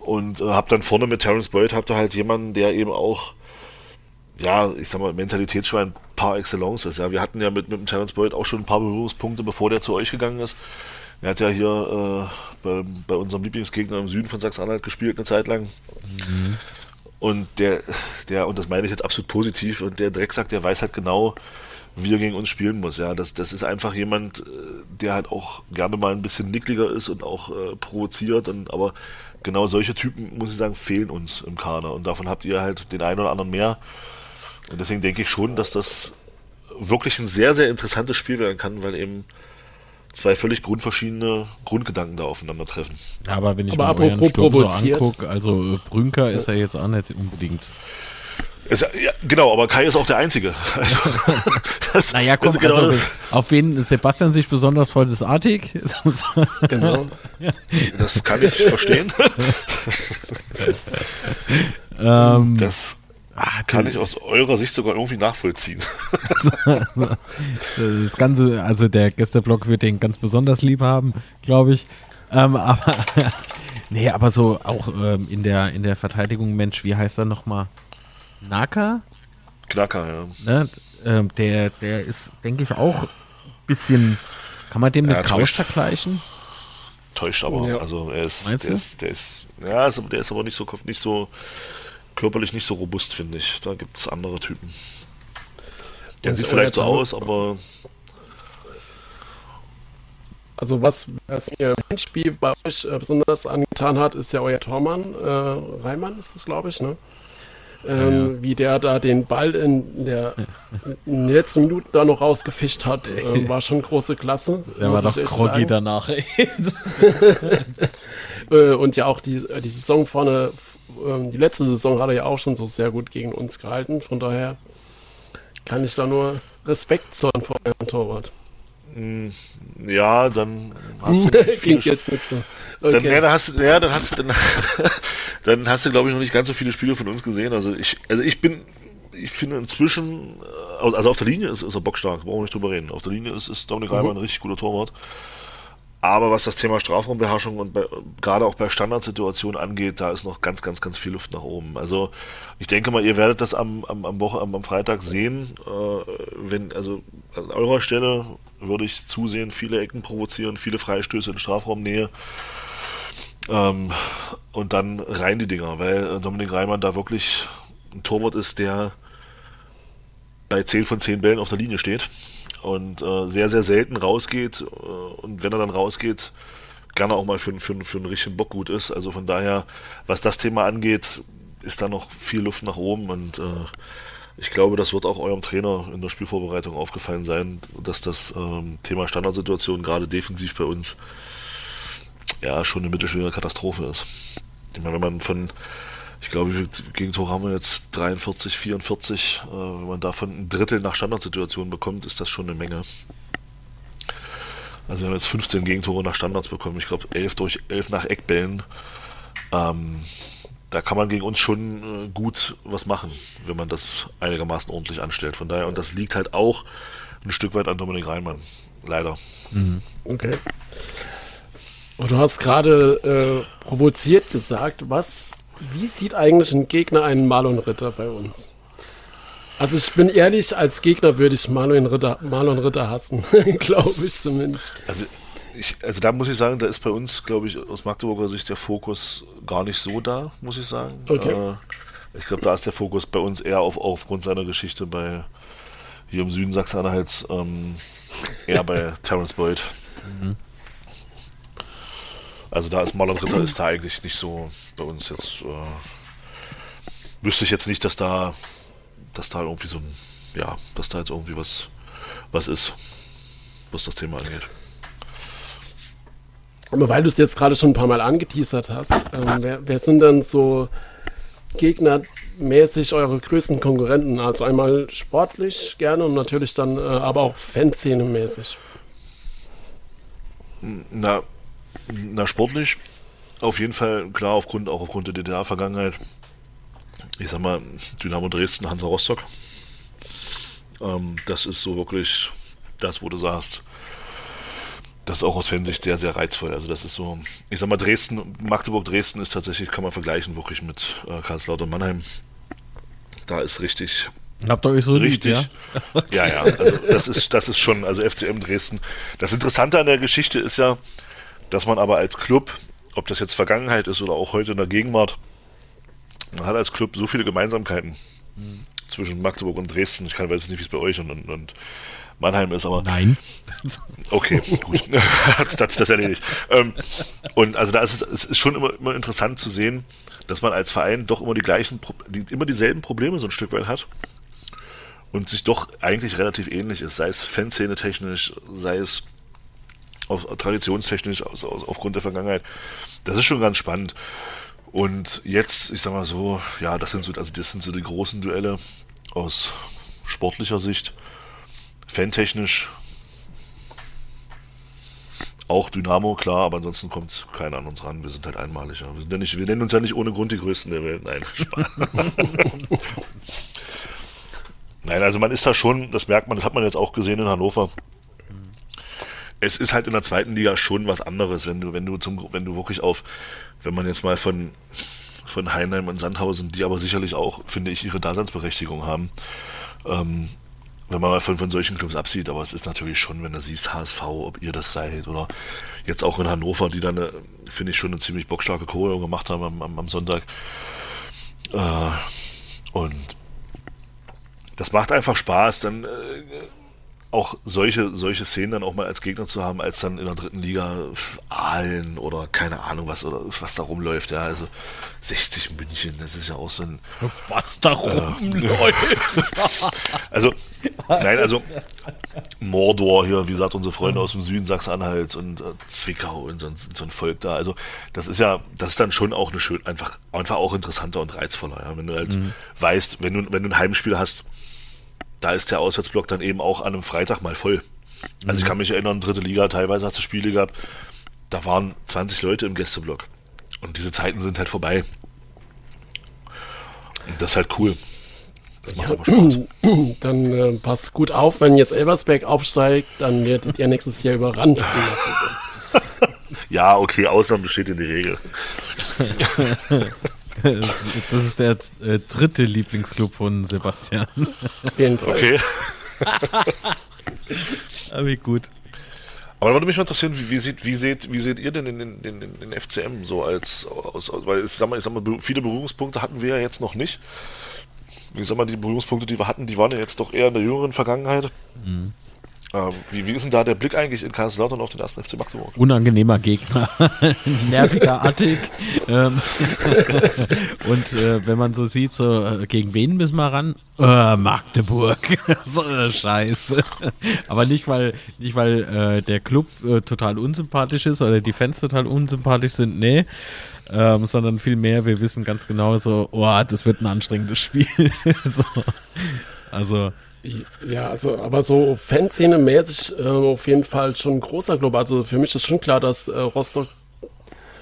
Speaker 3: Und äh, habt dann vorne mit Terence Boyd, habt ihr halt jemanden, der eben auch, ja, ich sag mal, Mentalitätsschwein par excellence ist. Ja, wir hatten ja mit, mit dem Terence Boyd auch schon ein paar Berührungspunkte, bevor der zu euch gegangen ist. Er hat ja hier äh, bei, bei unserem Lieblingsgegner im Süden von Sachsen-Anhalt gespielt eine Zeit lang. Mhm. Und der, der, und das meine ich jetzt absolut positiv, und der Drecksack, der weiß halt genau, wie er gegen uns spielen muss. Ja, das, das ist einfach jemand, äh, der halt auch gerne mal ein bisschen nickliger ist und auch äh, provoziert. Und, aber genau solche Typen, muss ich sagen, fehlen uns im Kader. Und davon habt ihr halt den einen oder anderen mehr. Und deswegen denke ich schon, dass das wirklich ein sehr, sehr interessantes Spiel werden kann, weil eben zwei völlig grundverschiedene Grundgedanken da aufeinandertreffen.
Speaker 2: Ja, aber wenn ich aber mal euren Sturm so angucke, also äh, Brünker ist ja jetzt auch nicht unbedingt
Speaker 3: es, ja, genau, aber Kai ist auch der Einzige. Also,
Speaker 2: das, naja, komm, also, genau also auf wen Sebastian sich besonders freut, ist Artig.
Speaker 3: genau. Das kann ich verstehen. ähm, das Ah, Kann ich aus eurer Sicht sogar irgendwie nachvollziehen.
Speaker 2: das Ganze, also der Gästeblock wird den ganz besonders lieb haben, glaube ich. Ähm, aber nee, aber so auch ähm, in, der, in der Verteidigung, Mensch, wie heißt er nochmal? Naka?
Speaker 3: Knacker, ja.
Speaker 2: Ne? Ähm, der, der ist, denke ich, auch ein bisschen. Kann man den mit ja, Kraus vergleichen?
Speaker 3: Täuscht aber. Ja. Also er ist, Meinst der du? ist, der ist, ja, also der ist aber nicht so, nicht so körperlich nicht so robust, finde ich. Da gibt es andere Typen. Der sieht vielleicht so aus, aber.
Speaker 1: Also was, was mir im Spiel bei euch äh, besonders angetan hat, ist ja euer Tormann, äh, Reimann ist das, glaube ich, ne? Ähm, ja, ja. Wie der da den Ball in, der in letzten Minuten da noch rausgefischt hat, äh, war schon große Klasse.
Speaker 2: Der war doch groggy danach.
Speaker 1: äh, und ja auch die, äh, die Saison vorne ähm, die letzte Saison hat er ja auch schon so sehr gut gegen uns gehalten. Von daher kann ich da nur Respekt zollen vor eurem Torwart.
Speaker 3: Mm, ja, dann hast du
Speaker 1: Klingt jetzt nicht so.
Speaker 3: Okay. Dann, ja, dann hast du, ja, dann hast dann, dann hast du, glaube ich, noch nicht ganz so viele Spiele von uns gesehen. Also ich, also ich bin, ich finde inzwischen, äh, also auf der Linie ist, ist er bockstark, brauchen wir nicht drüber reden. Auf der Linie ist, ist Dominik mhm. Reimer ein richtig guter Torwart. Aber was das Thema Strafraumbeherrschung und bei, gerade auch bei Standardsituationen angeht, da ist noch ganz, ganz, ganz viel Luft nach oben. Also ich denke mal, ihr werdet das am, am, am Woche, am, am Freitag sehen. Äh, wenn, also an eurer Stelle würde ich zusehen, viele Ecken provozieren, viele Freistöße in Strafraumnähe. Ähm, und dann rein die Dinger, weil Dominik Reimann da wirklich ein Torwart ist, der bei 10 von 10 Bällen auf der Linie steht und äh, sehr, sehr selten rausgeht. Äh, und wenn er dann rausgeht, gerne auch mal für, für, für einen richtigen Bock gut ist. Also von daher, was das Thema angeht, ist da noch viel Luft nach oben und äh, ich glaube, das wird auch eurem Trainer in der Spielvorbereitung aufgefallen sein, dass das ähm, Thema Standardsituation gerade defensiv bei uns ja schon eine mittelschwere Katastrophe ist. Ich meine, wenn man von ich glaube, wie viele Gegentore haben wir jetzt? 43, 44. Äh, wenn man davon ein Drittel nach Standardsituationen bekommt, ist das schon eine Menge. Also wir haben jetzt 15 Gegentore nach Standards bekommen. Ich glaube, 11 durch 11 nach Eckbällen. Ähm, da kann man gegen uns schon äh, gut was machen, wenn man das einigermaßen ordentlich anstellt. Von daher, und das liegt halt auch ein Stück weit an Dominik Reinmann. Leider.
Speaker 1: Mhm. Okay. Und du hast gerade äh, provoziert gesagt, was wie sieht eigentlich ein Gegner einen Marlon-Ritter bei uns? Also ich bin ehrlich, als Gegner würde ich Marlon Ritter, Marlon Ritter hassen, glaube ich zumindest.
Speaker 3: Also ich, also da muss ich sagen, da ist bei uns, glaube ich, aus Magdeburger Sicht der Fokus gar nicht so da, muss ich sagen.
Speaker 1: Okay.
Speaker 3: Äh, ich glaube, da ist der Fokus bei uns eher auf, aufgrund seiner Geschichte bei hier im Süden Sachsen-Anhalts ähm, eher bei Terence Boyd. Mhm. Also da ist Marlon Ritter ist da eigentlich nicht so bei uns jetzt. Äh, wüsste ich jetzt nicht, dass da, dass da irgendwie so ein, ja, dass da jetzt irgendwie was, was ist, was das Thema angeht.
Speaker 1: Aber weil du es jetzt gerade schon ein paar Mal angeteasert hast, ähm, wer, wer sind denn so gegnermäßig eure größten Konkurrenten? Also einmal sportlich gerne und natürlich dann äh, aber auch Fanszene-mäßig.
Speaker 3: Na, na, sportlich auf jeden Fall, klar, aufgrund, auch aufgrund der DDR-Vergangenheit. Ich sag mal, Dynamo Dresden, Hansa Rostock. Ähm, das ist so wirklich das, wo du sagst, das ist auch aus Fansicht sehr, sehr reizvoll. Also das ist so, ich sag mal, Dresden, Magdeburg-Dresden ist tatsächlich, kann man vergleichen wirklich mit äh, Karlslautern Mannheim. Da ist richtig.
Speaker 2: Habt ihr euch so
Speaker 3: richtig,
Speaker 2: lieb,
Speaker 3: ja? ja, ja, also das ist, das ist schon, also FCM Dresden. Das Interessante an der Geschichte ist ja, dass man aber als Club, ob das jetzt Vergangenheit ist oder auch heute in der Gegenwart, man hat als Club so viele Gemeinsamkeiten mhm. zwischen Magdeburg und Dresden. Ich kann weiß nicht, wie es bei euch und, und, und Mannheim ist, aber.
Speaker 2: Nein.
Speaker 3: Okay, gut. hat das, das erledigt. Ähm, und also da ist es, es ist schon immer, immer interessant zu sehen, dass man als Verein doch immer die gleichen, die, immer dieselben Probleme so ein Stück weit hat. Und sich doch eigentlich relativ ähnlich ist, sei es Fanszene technisch, sei es auf, traditionstechnisch aus, aus, aufgrund der Vergangenheit. Das ist schon ganz spannend. Und jetzt, ich sag mal so, ja, das sind so, also das sind so die großen Duelle aus sportlicher Sicht. Fantechnisch auch Dynamo, klar, aber ansonsten kommt keiner an uns ran. Wir sind halt einmalig. Ja. Wir, sind ja nicht, wir nennen uns ja nicht ohne Grund die Größten der Welt. Nein, Nein, also man ist da schon, das merkt man, das hat man jetzt auch gesehen in Hannover. Es ist halt in der zweiten Liga schon was anderes, wenn du, wenn du zum, wenn du wirklich auf, wenn man jetzt mal von, von Heinheim und Sandhausen, die aber sicherlich auch, finde ich, ihre Daseinsberechtigung haben, ähm, wenn man mal von, von solchen Clubs absieht, aber es ist natürlich schon, wenn du siehst, HSV, ob ihr das seid oder jetzt auch in Hannover, die dann, finde ich, schon eine ziemlich bockstarke Choreo gemacht haben am, am, am Sonntag. Äh, und das macht einfach Spaß, dann äh, auch solche, solche Szenen dann auch mal als Gegner zu haben, als dann in der dritten Liga Aalen oder keine Ahnung was oder was da rumläuft, ja, also 60 München, das ist ja auch so ein
Speaker 2: Was da rumläuft. Äh,
Speaker 3: also, nein, also Mordor hier, wie gesagt, unsere Freunde aus dem Süden Sachsen-Anhalts und äh, Zwickau und so, so, ein Volk da, also das ist ja, das ist dann schon auch eine schön, einfach, einfach auch interessanter und reizvoller, ja, wenn du halt mhm. weißt, wenn du, wenn du ein Heimspiel hast, da ist der Auswärtsblock dann eben auch an einem Freitag mal voll. Also mhm. ich kann mich erinnern, dritte Liga, teilweise hast du Spiele gehabt, da waren 20 Leute im Gästeblock. Und diese Zeiten sind halt vorbei. Und das ist halt cool.
Speaker 1: Das macht ja, aber Spaß. Dann äh, passt gut auf, wenn jetzt Elversberg aufsteigt, dann werdet ihr nächstes Jahr überrannt.
Speaker 3: ja, okay, Ausnahme besteht in der Regel.
Speaker 2: Das ist der äh, dritte Lieblingsclub von Sebastian.
Speaker 1: Auf jeden Fall.
Speaker 3: Okay.
Speaker 2: Aber wie gut.
Speaker 3: Aber würde mich mal interessieren, wie, wie, seht, wie, seht, wie seht ihr denn den, den, den, den FCM so als, aus, weil ich sag, mal, ich sag mal, viele Berührungspunkte hatten wir ja jetzt noch nicht. Ich sag mal, die Berührungspunkte, die wir hatten, die waren ja jetzt doch eher in der jüngeren Vergangenheit. Mhm. Ähm, wie, wie ist denn da der Blick eigentlich in Kaiserslautern auf den ersten FC Magdeburg?
Speaker 2: Unangenehmer Gegner, nerviger Attig. ähm, und äh, wenn man so sieht, so äh, gegen wen müssen wir ran? Äh, Magdeburg. so eine Scheiße. Aber nicht, weil, nicht, weil äh, der Club äh, total unsympathisch ist oder die Fans total unsympathisch sind, nee. Ähm, sondern vielmehr, wir wissen ganz genau so, oh, das wird ein anstrengendes Spiel. so. Also
Speaker 1: ja, also, aber so Fanszene-mäßig äh, auf jeden Fall schon ein großer Club. Also für mich ist schon klar, dass äh, Rostock,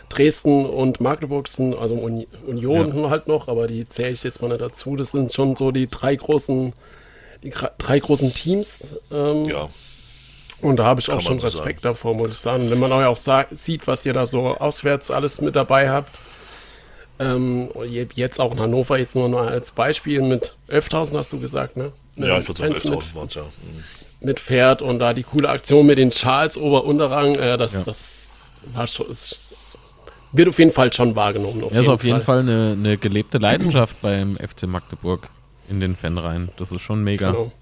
Speaker 1: Dresden und Magdeburg sind, also Uni Union ja. halt noch, aber die zähle ich jetzt mal nicht dazu. Das sind schon so die drei großen, die drei großen Teams. Ähm, ja. Und da habe ich Kann auch schon Respekt sagen. davor, muss ich sagen. Wenn man euch auch sieht, was ihr da so auswärts alles mit dabei habt. Ähm, jetzt auch in Hannover, jetzt nur, nur als Beispiel mit 11.000 hast du gesagt, ne?
Speaker 3: Ja, ich würde sagen, 11.000 waren es ja. Mhm.
Speaker 1: mit Pferd und da die coole Aktion mit den Charles Ober-Unterrang, äh, das, ja. das war schon, ist, wird auf jeden Fall schon wahrgenommen.
Speaker 2: Auf ja, ist auf jeden Fall eine, eine gelebte Leidenschaft beim FC Magdeburg in den Fanreihen. Das ist schon mega. Genau.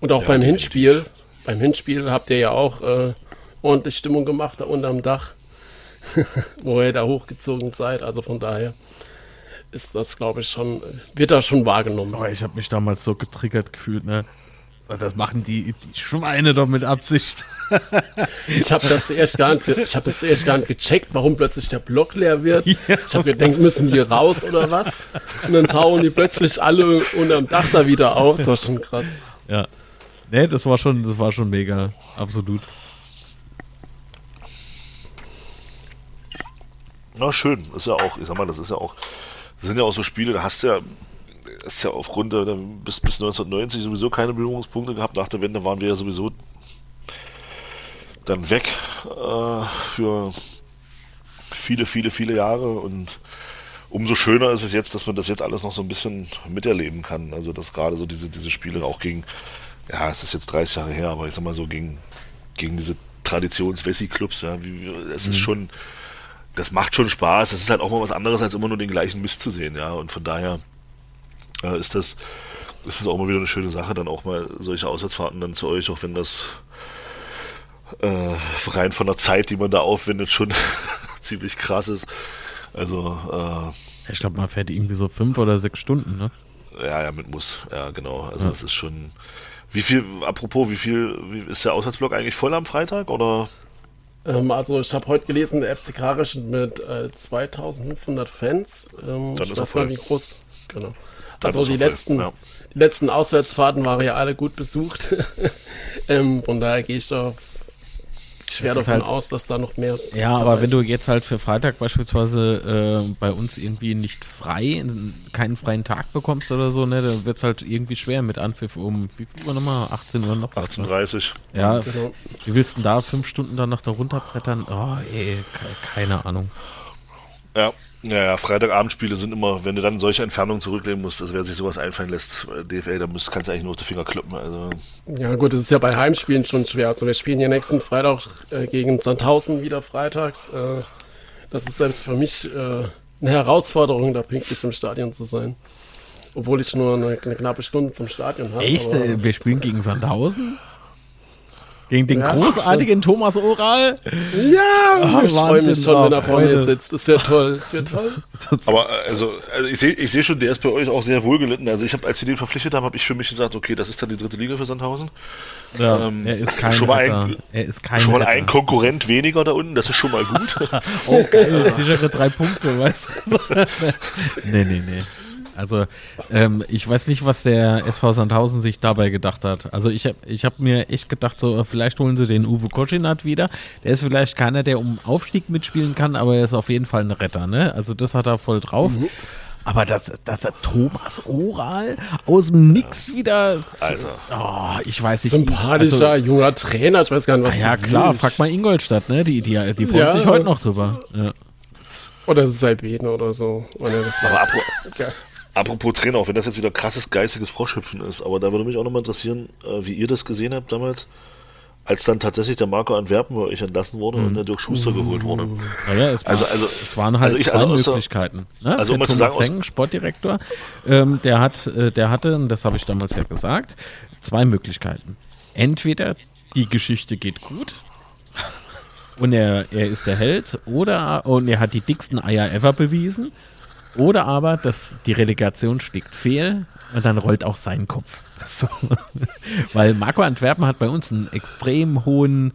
Speaker 1: Und auch ja, beim Hinspiel, beim Hinspiel habt ihr ja auch äh, ordentlich Stimmung gemacht da unterm Dach, wo ihr da hochgezogen seid. Also von daher ist das, glaube ich, schon, wird da schon wahrgenommen.
Speaker 2: Oh, ich habe mich damals so getriggert gefühlt, ne? Das machen die, die Schweine doch mit Absicht.
Speaker 1: ich habe das zuerst gar nicht, ich habe das zuerst gar nicht gecheckt, warum plötzlich der Block leer wird. Ja. Ich habe gedacht, müssen die raus oder was? Und dann tauchen die plötzlich alle unterm Dach da wieder auf. Das war schon krass.
Speaker 2: Ja. Nee, das war schon, das war schon mega. Absolut.
Speaker 3: Na schön, ist ja auch, ich sag mal, das ist ja auch, das sind ja auch so Spiele, da hast du ja ist ja aufgrund der, bis, bis 1990 sowieso keine Berührungspunkte gehabt. Nach der Wende waren wir ja sowieso dann weg äh, für viele, viele, viele Jahre und umso schöner ist es jetzt, dass man das jetzt alles noch so ein bisschen miterleben kann. Also, dass gerade so diese, diese Spiele auch gegen, ja, es ist jetzt 30 Jahre her, aber ich sag mal so gegen, gegen diese Traditions-Wessi-Clubs, ja, wie, es mhm. ist schon, das macht schon Spaß. Es ist halt auch mal was anderes, als immer nur den gleichen Mist zu sehen, ja, und von daher äh, ist das ist das auch mal wieder eine schöne Sache, dann auch mal solche Auswärtsfahrten dann zu euch, auch wenn das äh, rein von der Zeit, die man da aufwendet, schon ziemlich krass ist. Also
Speaker 2: äh, ich glaube, man fährt irgendwie so fünf oder sechs Stunden, ne?
Speaker 3: Ja, ja, mit muss. Ja, genau. Also ja. das ist schon. Wie viel, apropos, wie viel wie, ist der Auswärtsblock eigentlich voll am Freitag oder?
Speaker 1: Ähm, also ich habe heute gelesen, der FC Karischen mit äh, 2500 Fans. Ähm, Dann ich ist weiß gar nicht, wie groß. Genau. Also die letzten, ja. die letzten Auswärtsfahrten waren ja alle gut besucht. ähm, von daher gehe ich da schwer davon halt, aus, dass da noch mehr.
Speaker 2: Ja, aber ist. wenn du jetzt halt für Freitag beispielsweise äh, bei uns irgendwie nicht frei, keinen freien Tag bekommst oder so, ne, dann wird es halt irgendwie schwer mit Anpfiff um, wie viel Uhr nochmal? 18 Uhr noch?
Speaker 3: 18.30
Speaker 2: Ja, genau. wie willst du denn da fünf Stunden dann noch da runterbrettern? Oh, ey, keine Ahnung.
Speaker 3: Ja, ja, ja, Freitagabendspiele sind immer, wenn du dann solche Entfernungen zurücklegen musst, also wer sich sowas einfallen lässt, äh, DFL, da musst, kannst du eigentlich nur auf die Finger kloppen. Also.
Speaker 1: Ja gut, das ist ja bei Heimspielen schon schwer. Also wir spielen ja nächsten Freitag äh, gegen Sandhausen wieder freitags. Äh, das ist selbst für mich äh, eine Herausforderung, da pünktlich im Stadion zu sein. Obwohl ich nur eine, eine knappe Stunde zum Stadion habe.
Speaker 2: Echt? wir spielen gegen Sandhausen? Gegen den ja, großartigen Thomas Oral.
Speaker 1: Ja, oh, ich freue mich schon, wenn er vor mir sitzt. Das wird toll, das wird toll.
Speaker 3: Aber also, also ich sehe ich seh schon, der ist bei euch auch sehr wohlgelitten. Also ich habe, als sie den verpflichtet haben, habe ich für mich gesagt, okay, das ist dann die dritte Liga für Sandhausen.
Speaker 2: Ja, ähm, er ist kein
Speaker 3: schon mal ein, er ist kein Schon mal ein Konkurrent weniger da unten, das ist schon mal gut.
Speaker 2: oh, geil, sichere drei Punkte, weißt du. nee, nee, nee. Also ähm, ich weiß nicht, was der SV Sandhausen sich dabei gedacht hat. Also ich habe ich hab mir echt gedacht, so vielleicht holen sie den Uwe Koschinat wieder. Der ist vielleicht keiner, der um Aufstieg mitspielen kann, aber er ist auf jeden Fall ein Retter. Ne? Also das hat er voll drauf. Mhm. Aber dass, dass er Thomas Oral aus dem Nix wieder.
Speaker 3: Alter.
Speaker 2: Oh, ich weiß nicht.
Speaker 1: Sympathischer, also, junger Trainer, ich weiß gar nicht, was
Speaker 2: ah Ja, klar, willst. frag mal Ingolstadt, ne? Die, die, die freut ja. sich heute noch drüber. Ja.
Speaker 1: Oder Salbeden oder so. Oder das war
Speaker 3: aber, ja. Apropos Trainer, auch wenn das jetzt wieder krasses geistiges Froschhüpfen ist, aber da würde mich auch nochmal interessieren, äh, wie ihr das gesehen habt damals, als dann tatsächlich der Marco Antwerpen bei euch entlassen wurde mhm. und der Dirk Schuster geholt wurde.
Speaker 2: Naja, es, also, also, es waren halt also ich, also zwei Möglichkeiten. Ne? Also um mal zu sagen, Sengen, Sportdirektor, ähm, der, hat, äh, der hatte, und das habe ich damals ja gesagt, zwei Möglichkeiten. Entweder die Geschichte geht gut, und er, er ist der Held oder und er hat die dicksten Eier ever bewiesen oder aber, dass die Relegation schlägt fehl und dann rollt auch sein Kopf. So. Weil Marco Antwerpen hat bei uns einen extrem hohen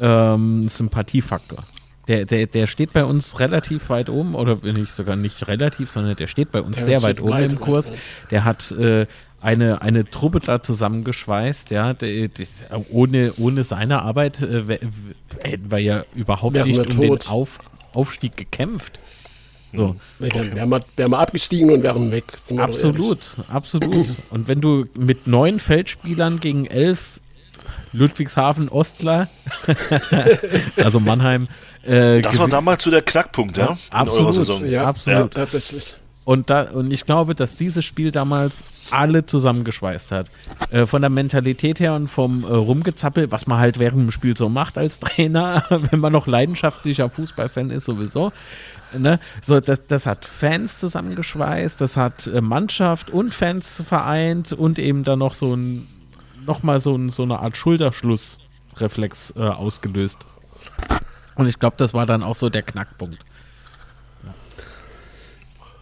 Speaker 2: ähm, Sympathiefaktor. Der, der, der steht bei uns relativ weit oben, oder nicht sogar nicht relativ, sondern der steht bei uns der sehr weit oben weit im Kurs. Der hat äh, eine, eine Truppe da zusammengeschweißt, ja, der, der, ohne, ohne seine Arbeit äh, hätten wir ja überhaupt nicht um den Auf, Aufstieg gekämpft. So.
Speaker 1: Okay. Wir, haben, wir haben abgestiegen und wären weg.
Speaker 2: Absolut, absolut. Und wenn du mit neun Feldspielern gegen elf Ludwigshafen Ostler, also Mannheim.
Speaker 3: Äh, das war damals so der Knackpunkt, ja?
Speaker 2: absolut,
Speaker 1: ja, absolut. Ja, tatsächlich.
Speaker 2: Und, da, und ich glaube, dass dieses Spiel damals alle zusammengeschweißt hat. Äh, von der Mentalität her und vom äh, Rumgezappel, was man halt während dem Spiel so macht als Trainer, wenn man noch leidenschaftlicher Fußballfan ist, sowieso. Ne? So, das, das hat Fans zusammengeschweißt, das hat äh, Mannschaft und Fans vereint und eben dann noch so ein, nochmal so, ein, so eine Art Schulterschlussreflex äh, ausgelöst. Und ich glaube, das war dann auch so der Knackpunkt.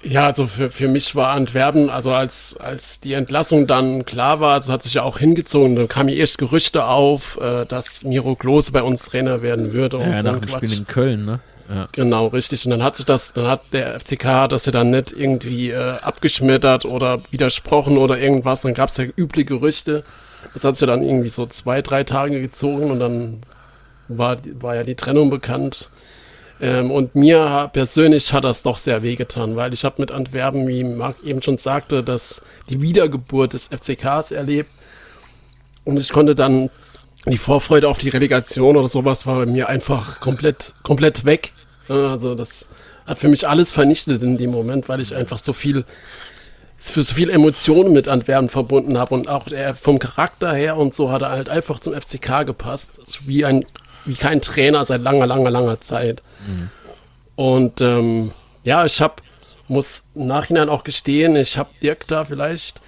Speaker 1: Ja, also für, für mich war Antwerpen, also als, als die Entlassung dann klar war, es hat sich ja auch hingezogen, dann kamen erst Gerüchte auf, äh, dass Miro Klose bei uns Trainer werden würde.
Speaker 2: Ja, und so nach dem Spiel in Köln, ne?
Speaker 1: Ja. Genau, richtig. Und dann hat sich das, dann hat der FCK das ja dann nicht irgendwie äh, abgeschmettert oder widersprochen oder irgendwas. Dann gab es ja üble Gerüchte. Das hat sich dann irgendwie so zwei, drei Tage gezogen und dann war, war ja die Trennung bekannt. Ähm, und mir persönlich hat das doch sehr wehgetan, weil ich habe mit Antwerpen, wie Marc eben schon sagte, dass die Wiedergeburt des FCKs erlebt. Und ich konnte dann die Vorfreude auf die Relegation oder sowas war bei mir einfach komplett, komplett weg. Also das hat für mich alles vernichtet in dem Moment, weil ich einfach so viel für so viel Emotionen mit Antwerpen verbunden habe und auch er vom Charakter her und so hat er halt einfach zum FCK gepasst. Wie ein wie kein Trainer seit langer, langer, langer Zeit. Mhm. Und ähm, ja, ich habe, muss im Nachhinein auch gestehen, ich habe Dirk da vielleicht,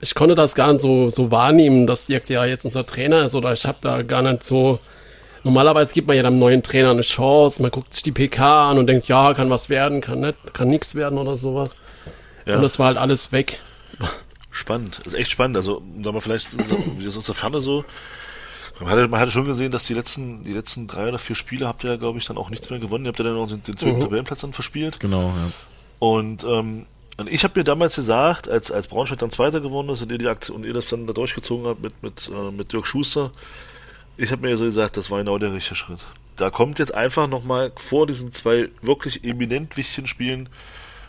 Speaker 1: ich konnte das gar nicht so, so wahrnehmen, dass Dirk ja jetzt unser Trainer ist oder ich habe da gar nicht so, normalerweise gibt man ja dem neuen Trainer eine Chance, man guckt sich die PK an und denkt, ja, kann was werden, kann nicht, kann nichts werden oder sowas. Ja. Und das war halt alles weg.
Speaker 3: Spannend, das ist echt spannend. Also, sagen wir vielleicht, wie das aus der Ferne so, man hatte, man hatte schon gesehen, dass die letzten, die letzten drei oder vier Spiele habt ihr ja, glaube ich, dann auch nichts mehr gewonnen. Ihr habt ja dann auch den, den zweiten mhm. Tabellenplatz dann verspielt.
Speaker 2: Genau, ja.
Speaker 3: Und, ähm, und ich habe mir damals gesagt, als, als Braunschweig dann Zweiter gewonnen ist und ihr, die Aktion, und ihr das dann da durchgezogen habt mit, mit, äh, mit Dirk Schuster, ich habe mir so gesagt, das war genau der richtige Schritt. Da kommt jetzt einfach nochmal vor diesen zwei wirklich eminent wichtigen Spielen,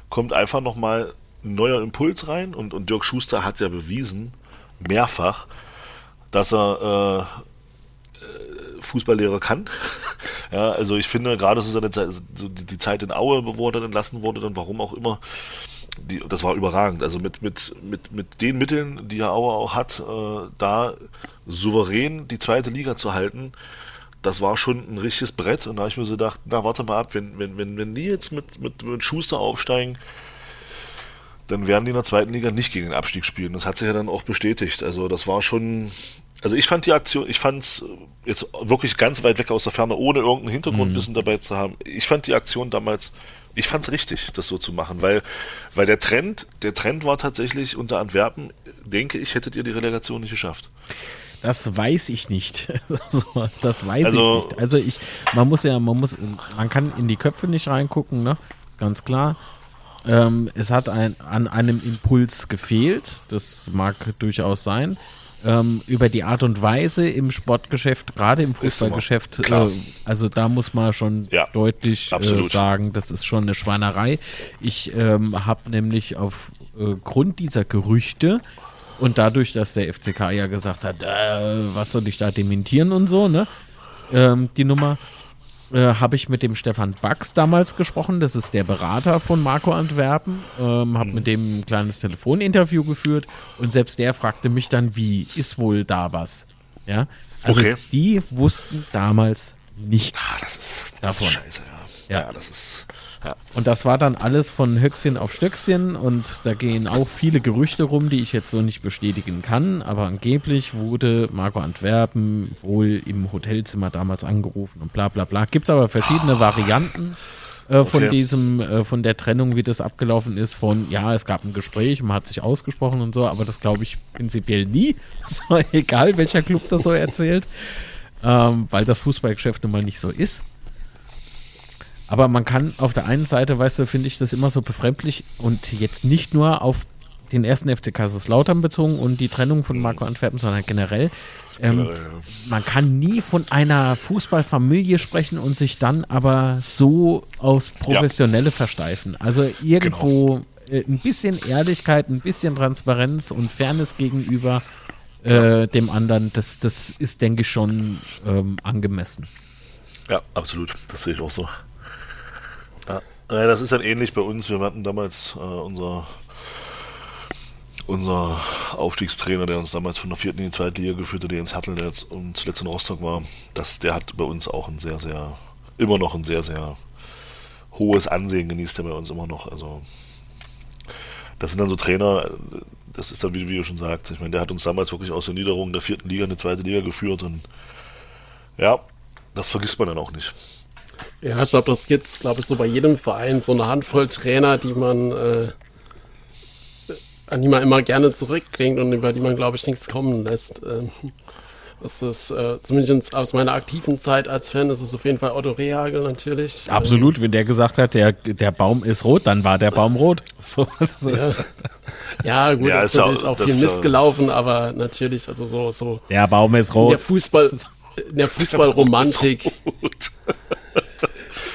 Speaker 3: kommt einfach nochmal ein neuer Impuls rein und, und Dirk Schuster hat ja bewiesen, mehrfach, dass er äh, Fußballlehrer kann. ja, also ich finde gerade so, seine Zeit, so die Zeit in Aue, wo er dann entlassen wurde, dann warum auch immer, die, das war überragend. Also mit, mit, mit, mit den Mitteln, die er auch hat, äh, da souverän die zweite Liga zu halten, das war schon ein richtiges Brett. Und da habe ich mir so gedacht, na warte mal ab, wenn, wenn, wenn, wenn die jetzt mit, mit, mit Schuster aufsteigen, dann werden die in der zweiten Liga nicht gegen den Abstieg spielen. Das hat sich ja dann auch bestätigt. Also das war schon, also ich fand die Aktion, ich fand es jetzt wirklich ganz weit weg aus der Ferne, ohne irgendein Hintergrundwissen mhm. dabei zu haben. Ich fand die Aktion damals, ich fand es richtig, das so zu machen, weil, weil der Trend, der Trend war tatsächlich unter Antwerpen, denke ich, hättet ihr die Relegation nicht geschafft.
Speaker 2: Das weiß ich nicht. das weiß also, ich nicht. Also ich, man muss ja, man muss, man kann in die Köpfe nicht reingucken, ne? Ist ganz klar. Ähm, es hat ein, an einem Impuls gefehlt. Das mag durchaus sein ähm, über die Art und Weise im Sportgeschäft, gerade im Fußballgeschäft, äh, also da muss man schon ja, deutlich äh, sagen, das ist schon eine Schweinerei. Ich ähm, habe nämlich aufgrund äh, dieser Gerüchte und dadurch, dass der FCK ja gesagt hat, äh, was soll ich da dementieren und so, ne? Ähm, die Nummer, äh, habe ich mit dem Stefan Bax damals gesprochen. Das ist der Berater von Marco Antwerpen. Ähm, habe mit dem ein kleines Telefoninterview geführt und selbst der fragte mich dann, wie ist wohl da was? Ja, also okay. die wussten damals nichts
Speaker 3: Ach, das ist, das davon. Ist scheiße, ja. ja. ja das ist
Speaker 2: ja. Und das war dann alles von Höchstchen auf Stöckchen und da gehen auch viele Gerüchte rum, die ich jetzt so nicht bestätigen kann, aber angeblich wurde Marco Antwerpen wohl im Hotelzimmer damals angerufen und bla bla bla. Gibt es aber verschiedene oh. Varianten. Äh, von okay. diesem, äh, von der Trennung, wie das abgelaufen ist, von ja, es gab ein Gespräch, man hat sich ausgesprochen und so, aber das glaube ich prinzipiell nie. So, egal welcher Club das so erzählt, ähm, weil das Fußballgeschäft nun mal nicht so ist. Aber man kann auf der einen Seite, weißt du, finde ich das immer so befremdlich und jetzt nicht nur auf den ersten FC Kaiserslautern bezogen und die Trennung von Marco Antwerpen, sondern generell. Ähm, man kann nie von einer Fußballfamilie sprechen und sich dann aber so aus Professionelle ja. versteifen. Also irgendwo genau. äh, ein bisschen Ehrlichkeit, ein bisschen Transparenz und Fairness gegenüber äh, ja. dem anderen, das, das ist, denke ich, schon ähm, angemessen.
Speaker 3: Ja, absolut. Das sehe ich auch so. Naja, das ist dann ähnlich bei uns. Wir hatten damals äh, unser, unser Aufstiegstrainer, der uns damals von der vierten in die zweite Liga geführt hat, Jens Hertel, der jetzt und zuletzt in Rostock war. Das, der hat bei uns auch ein sehr, sehr, immer noch ein sehr, sehr hohes Ansehen genießt er bei uns immer noch. Also das sind dann so Trainer, das ist dann, wie, wie du schon sagst, ich meine, der hat uns damals wirklich aus der Niederung der vierten Liga in die zweite Liga geführt und ja, das vergisst man dann auch nicht.
Speaker 1: Ja, ich glaube, das gibt es, glaube ich, so bei jedem Verein so eine Handvoll Trainer, die man, äh, an die man immer gerne zurückklingt und über die man, glaube ich, nichts kommen lässt. Ähm, das ist, äh, zumindest aus meiner aktiven Zeit als Fan, das ist auf jeden Fall Otto Rehagel natürlich.
Speaker 2: Absolut, wenn der gesagt hat, der, der Baum ist rot, dann war der Baum rot. So, so.
Speaker 1: Ja. ja, gut,
Speaker 3: Ja,
Speaker 1: das
Speaker 3: ist
Speaker 1: natürlich auch
Speaker 3: das
Speaker 1: viel
Speaker 3: ist
Speaker 1: Mist gelaufen, aber natürlich, also so, so
Speaker 2: Der Baum ist rot.
Speaker 1: der Fußball, in der Fußballromantik,
Speaker 3: Gut.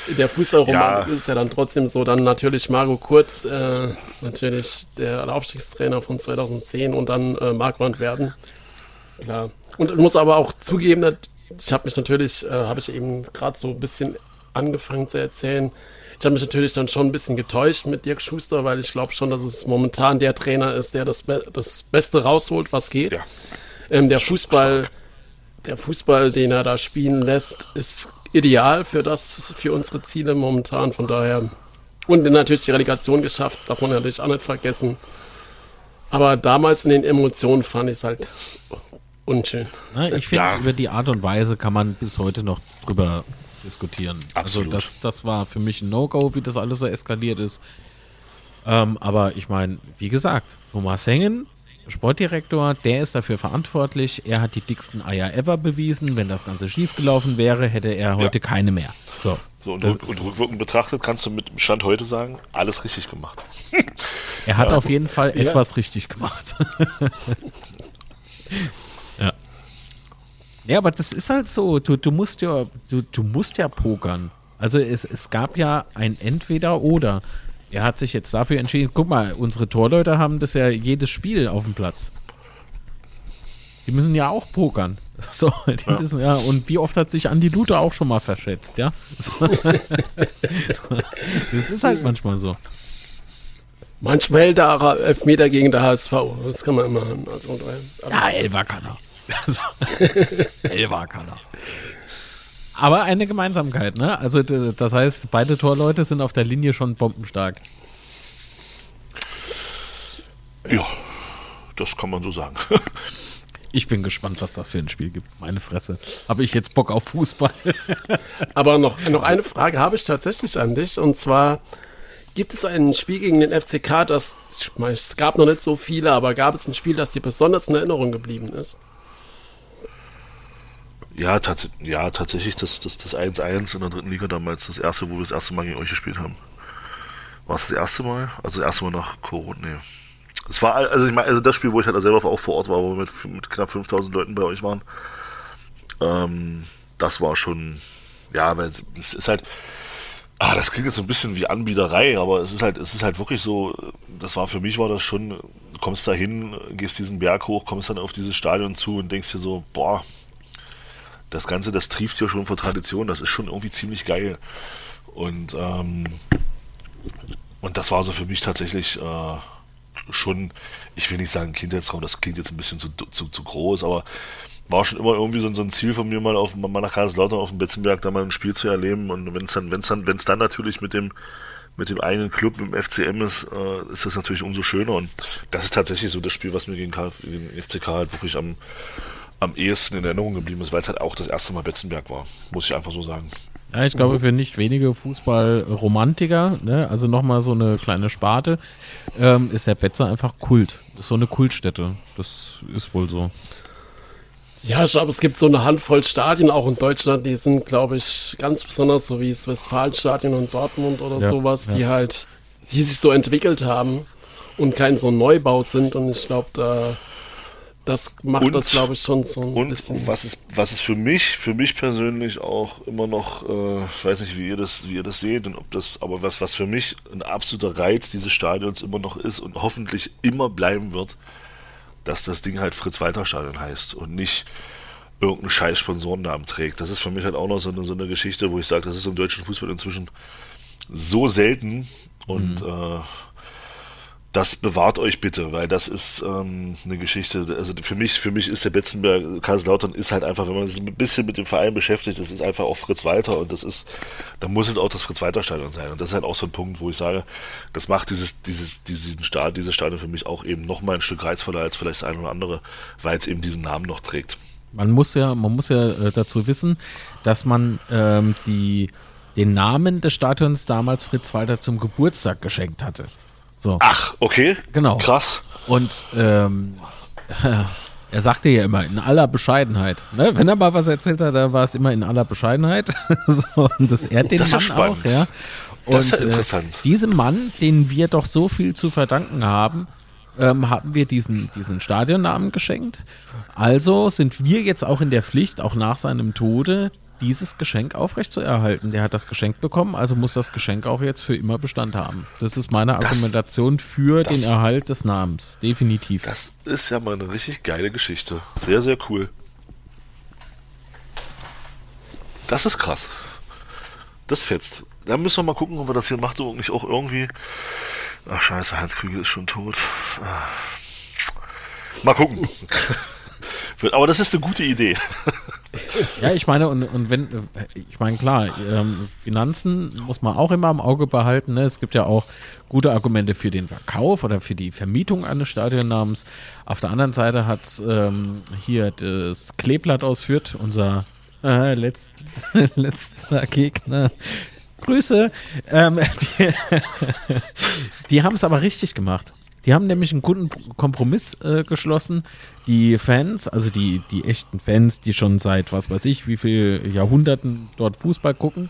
Speaker 1: In der Fußballromantik
Speaker 3: Ja.
Speaker 1: ist ja dann trotzdem so, dann natürlich Marco Kurz, äh, natürlich der Aufstiegstrainer von 2010 und dann äh, Marquardt Werden. Klar. Und ich muss aber auch zugeben, dass ich habe mich natürlich, äh, habe ich eben gerade so ein bisschen angefangen zu erzählen. Ich habe mich natürlich dann schon ein bisschen getäuscht mit Dirk Schuster, weil ich glaube schon, dass es momentan der Trainer ist, der das, Be das Beste rausholt, was geht.
Speaker 3: Ja.
Speaker 1: Ähm, der Fußball, der Fußball, den er da spielen lässt, ist ideal für das, für unsere Ziele momentan. Von daher und natürlich die Relegation geschafft, darf man natürlich auch nicht vergessen. Aber damals in den Emotionen fand ich es halt unschön.
Speaker 2: Na, ich finde,
Speaker 3: Ja.
Speaker 2: über die Art und Weise kann man bis heute noch drüber diskutieren.
Speaker 3: Absolut.
Speaker 2: Also das, das war für mich ein No-Go, wie das alles so eskaliert ist. Ähm, aber ich meine, wie gesagt, Thomas Hengen, Sportdirektor, der ist dafür verantwortlich. Er hat die dicksten Eier ever bewiesen. Wenn das Ganze schiefgelaufen wäre, hätte er heute keine mehr. So.
Speaker 3: So, und, rück- und rückwirkend betrachtet kannst du mit dem Stand heute sagen, alles richtig gemacht.
Speaker 2: Er hat auf jeden Fall
Speaker 1: Ja.
Speaker 2: etwas richtig gemacht. ja. Ja, aber das ist halt so. Du, du musst ja, du, du musst ja pokern. Also es, es gab ja ein Entweder-Oder. Er hat sich jetzt dafür entschieden. Guck mal, unsere Torleute haben das ja jedes Spiel auf dem Platz. Die müssen ja auch pokern. So, die Müssen, ja. Und wie oft hat sich Andi Lute auch schon mal verschätzt, ja? So. Das ist halt manchmal so.
Speaker 1: Manchmal hält Ara Elfmeter gegen der HSV. Das kann man immer. Also,
Speaker 2: Ja, Elva kann er. Also, Elva kann er. Aber eine Gemeinsamkeit, ne? Also das heißt, beide Torleute sind auf der Linie schon bombenstark.
Speaker 3: Ja, das kann man so sagen.
Speaker 2: Ich bin gespannt, was das für ein Spiel gibt. Meine Fresse. Habe ich jetzt Bock auf Fußball?
Speaker 1: Aber noch, noch eine Frage habe ich tatsächlich an dich. Und zwar, gibt es ein Spiel gegen den FCK, das, ich meine, es gab noch nicht so viele, aber gab es ein Spiel, das dir besonders in Erinnerung geblieben ist?
Speaker 3: Ja, tats ja tatsächlich das, das, das 1-1 in der dritten Liga damals, das erste, wo wir das erste Mal gegen euch gespielt haben. War es das erste Mal? Also das erste Mal nach Corona, nee. Es war, also ich meine, also das Spiel, wo ich halt selber auch vor Ort war, wo wir mit, mit knapp 5000 Leuten bei euch waren, ähm, das war schon, ja, weil es es ist halt, ah, das klingt jetzt so ein bisschen wie Anbieterei, aber es ist halt, es ist halt wirklich so, das war für mich war das schon, du kommst da hin, gehst diesen Berg hoch, kommst dann auf dieses Stadion zu und denkst dir so, boah, das Ganze, das trieft ja schon vor Tradition, das ist schon irgendwie ziemlich geil. Und, ähm, und das war so für mich tatsächlich äh, schon, ich will nicht sagen Kindheitstraum, das klingt jetzt ein bisschen zu, zu, zu groß, aber war schon immer irgendwie so, so ein Ziel von mir, mal auf mal nach Kaiserslautern auf dem Betzenberg da mal ein Spiel zu erleben. Und wenn es dann, wenn es dann, wenn es dann natürlich mit dem mit dem eigenen Club, mit dem FCM ist, äh, ist das natürlich umso schöner. Und das ist tatsächlich so das Spiel, was mir gegen, KF, gegen den FCK halt wirklich am, am ehesten in Erinnerung geblieben ist, weil es halt auch das erste Mal Betzenberg war, muss ich einfach so sagen.
Speaker 2: Ja, ich glaube, für nicht wenige Fußballromantiker, ne, also nochmal so eine kleine Sparte, ähm, ist der Betzer einfach Kult. Ist so eine Kultstätte. Das ist wohl so.
Speaker 1: Ja, ich glaube, es gibt so eine Handvoll Stadien auch in Deutschland, die sind, glaube ich, ganz besonders so wie das Westfalenstadion und Dortmund oder
Speaker 2: Ja,
Speaker 1: sowas,
Speaker 2: ja.
Speaker 1: die halt, die sich so entwickelt haben und kein so Neubau sind. Und ich glaube, da, das macht
Speaker 3: Und-
Speaker 1: das, glaube ich, schon so ein
Speaker 3: Und
Speaker 1: bisschen.
Speaker 3: was ist, was ist für mich, für mich persönlich auch immer noch, äh, ich weiß nicht, wie ihr das, wie ihr das seht und ob das, aber was, was für mich ein absoluter Reiz dieses Stadions immer noch ist und hoffentlich immer bleiben wird, dass das Ding halt Fritz-Walter-Stadion heißt und nicht irgendeinen scheiß Sponsorennamen trägt. Das ist für mich halt auch noch so eine, so eine Geschichte, wo ich sage, das ist im deutschen Fußball inzwischen so selten und mhm. äh, das bewahrt euch bitte, weil das ist ähm, eine Geschichte. Also für mich, für mich ist der Betzenberg, Kaiserslautern ist halt einfach, wenn man sich ein bisschen mit dem Verein beschäftigt, das ist einfach auch Fritz Walter und das ist, da muss es auch das Fritz Walter Stadion sein. Und das ist halt auch so ein Punkt, wo ich sage, das macht dieses, dieses, diesen Stadion, dieses Stadion für mich auch eben noch mal ein Stück reizvoller als vielleicht das eine oder andere, weil es eben diesen Namen noch trägt.
Speaker 2: Man muss ja, man muss ja äh, dazu wissen, dass man ähm, die, den Namen des Stadions damals Fritz Walter zum Geburtstag geschenkt hatte. So.
Speaker 3: Ach, okay.
Speaker 2: Genau.
Speaker 3: Krass.
Speaker 2: Und ähm, er sagte ja immer in aller Bescheidenheit. Ne? Wenn er mal was erzählt hat, dann war es immer in aller Bescheidenheit. so, und das ehrt den das Mann auch. Ja. Und,
Speaker 3: das ist ja interessant.
Speaker 2: Äh, diesem Mann, den wir doch so viel zu verdanken haben, ähm, haben wir diesen, diesen Stadionnamen geschenkt. Also sind wir jetzt auch in der Pflicht, auch nach seinem Tode, dieses Geschenk aufrechtzuerhalten. Der hat das Geschenk bekommen, also muss das Geschenk auch jetzt für immer Bestand haben. Das ist meine das, Argumentation für das, den Erhalt des Namens. Definitiv.
Speaker 3: Das ist ja mal eine richtig geile Geschichte. Sehr, sehr cool. Das ist krass. Das fetzt. Da müssen wir mal gucken, ob wir das hier in Magdeburg nicht auch irgendwie. Ach scheiße, Heinz Krügel ist schon tot. Ah. Mal gucken. Aber das ist eine gute Idee.
Speaker 2: Ja, ich meine, und, und wenn, ich meine, klar, ähm, Finanzen muss man auch immer im Auge behalten. Ne? Es gibt ja auch gute Argumente für den Verkauf oder für die Vermietung eines Stadionnamens. Auf der anderen Seite hat ähm, hier das Kleeblatt ausführt, unser äh, letzt, letzter Gegner. Grüße. Ähm, die, die haben es aber richtig gemacht. Die haben nämlich einen guten Kompromiss äh, geschlossen. Die Fans, also die, die echten Fans, die schon seit was weiß ich, wie viel Jahrhunderten dort Fußball gucken,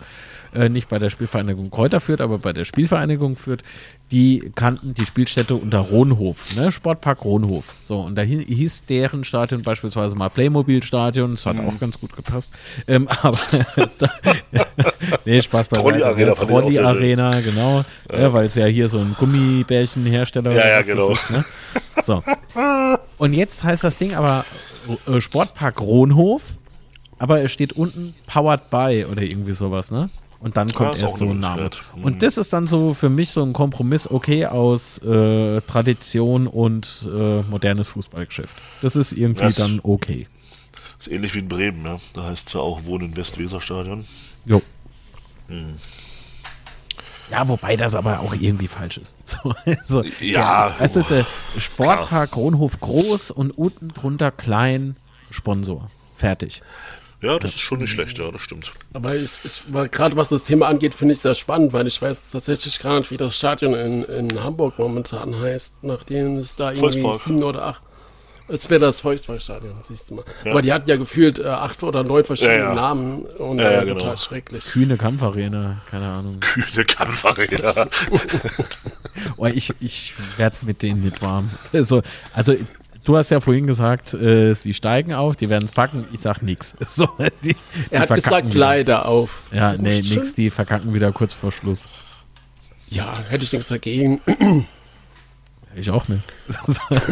Speaker 2: äh, nicht bei der Spielvereinigung Kräuter führt, aber bei der Spielvereinigung führt, die kannten die Spielstätte unter Rohnhof, ne? Sportpark Rohnhof. So, und da hieß deren Stadion beispielsweise mal Playmobil-Stadion, das hat mhm. auch ganz gut gepasst. Ähm, aber nee, Spaß bei
Speaker 3: Trolli Arena,
Speaker 2: Trolli Arena, genau. Ja. Ja, Weil es ja hier so ein Gummibärchenhersteller
Speaker 3: ja, ja, genau.
Speaker 2: ist. Ne? So. Und jetzt heißt das Ding aber äh, Sportpark Rohnhof, aber es steht unten Powered by oder irgendwie sowas, ne? Und dann kommt ja, erst so ein Name. Mhm. Und das ist dann so für mich so ein Kompromiss, okay, aus äh, Tradition und äh, modernes Fußballgeschäft. Das ist irgendwie das dann okay.
Speaker 3: Ist ähnlich wie in Bremen, ja. Da heißt es ja auch Wohnen im Westweserstadion.
Speaker 2: Jo. Mhm. Ja, wobei das aber auch irgendwie falsch ist. So, so,
Speaker 3: ja,
Speaker 2: ja, weißt du, der Sportpark Kronhof groß und unten drunter klein Sponsor. Fertig.
Speaker 3: Ja, das ist schon nicht schlecht, ja, das stimmt.
Speaker 1: Aber ich, ich gerade was das Thema angeht, finde ich sehr spannend, weil ich weiß tatsächlich gar nicht, wie das Stadion in, in Hamburg momentan heißt, nachdem es da irgendwie Volkspark. sieben oder acht. Es wäre das Volksparkstadion, siehst du mal. Ja. Aber die hatten ja gefühlt äh, acht oder neun verschiedene ja, ja. Namen und
Speaker 3: ja, äh, genau. total
Speaker 2: schrecklich. Kühne Kampfarena, keine Ahnung.
Speaker 3: Kühne Kampfarena.
Speaker 2: oh, ich ich werde mit denen nicht warm. Also, also du hast ja vorhin gesagt, äh, sie steigen auf, die werden es packen. Ich sag nix. So,
Speaker 1: die, er hat gesagt, wieder. leider auf.
Speaker 2: Ja, nee, nix, die verkacken wieder kurz vor Schluss.
Speaker 1: Ja, hätte ich nichts dagegen.
Speaker 2: Ich auch nicht.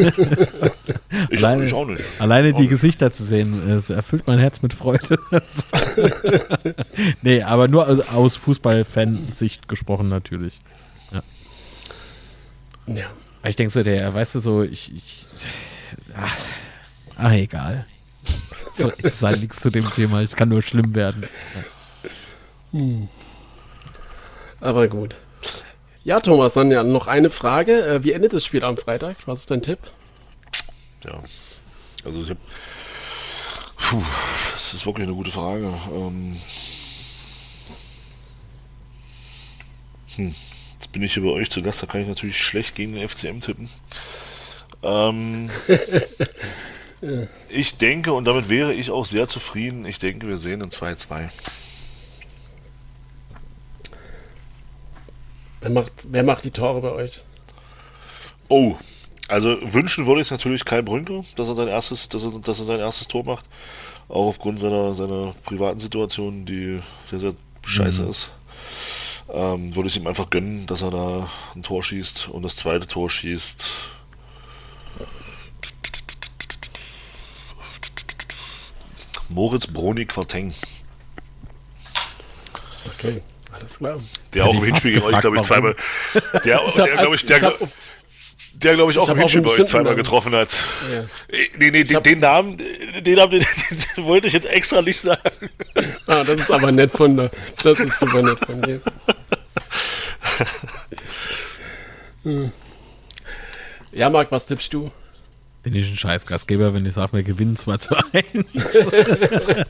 Speaker 3: ich, alleine, ich auch nicht.
Speaker 2: Alleine auch die nicht. Gesichter zu sehen, es erfüllt mein Herz mit Freude. nee, aber nur aus, aus Fußballfansicht gesprochen natürlich. Ja. ja. Ich denke so, der, weißt du, so, ich, ich ach, ach egal. So, ich sage nichts zu dem Thema, ich kann nur schlimm werden.
Speaker 1: Hm. Aber gut. Ja, Thomas, dann ja noch eine Frage. Äh, wie endet das Spiel am Freitag? Was ist dein Tipp?
Speaker 3: Ja, also ich habe. Puh, das ist wirklich eine gute Frage. Ähm, hm, jetzt bin ich hier bei euch zu Gast, da kann ich natürlich schlecht gegen den FCM tippen. Ähm, ja. Ich denke, und damit wäre ich auch sehr zufrieden, ich denke, wir sehen ein 2-2.
Speaker 1: Wer macht, wer macht die Tore bei euch?
Speaker 3: Oh, also wünschen würde ich es natürlich Kai Brünke, dass er sein erstes, dass er, dass er sein erstes Tor macht. Auch aufgrund seiner, seiner privaten Situation, die sehr, sehr scheiße mhm. ist. Ähm, würde ich ihm einfach gönnen, dass er da ein Tor schießt und das zweite Tor schießt. Moritz Broni Quarteng.
Speaker 1: Okay. Alles klar.
Speaker 3: Der auch im Hinspiel gegen euch, glaube ich, zweimal. Der,
Speaker 1: Ich hab
Speaker 3: der glaube ich, der,
Speaker 1: ich hab
Speaker 3: der glaube ich auch
Speaker 1: ich
Speaker 3: im Hinspiel bei euch zweimal getroffen hat.
Speaker 1: Ja.
Speaker 3: Äh, Nee, nee, den, den Namen, den Namen, den, den wollte ich jetzt extra nicht sagen.
Speaker 1: Ah, das ist aber nett von dir. Das ist super nett von dir. Ja, Marc, was tippst du?
Speaker 2: Bin ich ein scheiß Gastgeber, wenn ich sage, wir gewinnen 2 zu 1.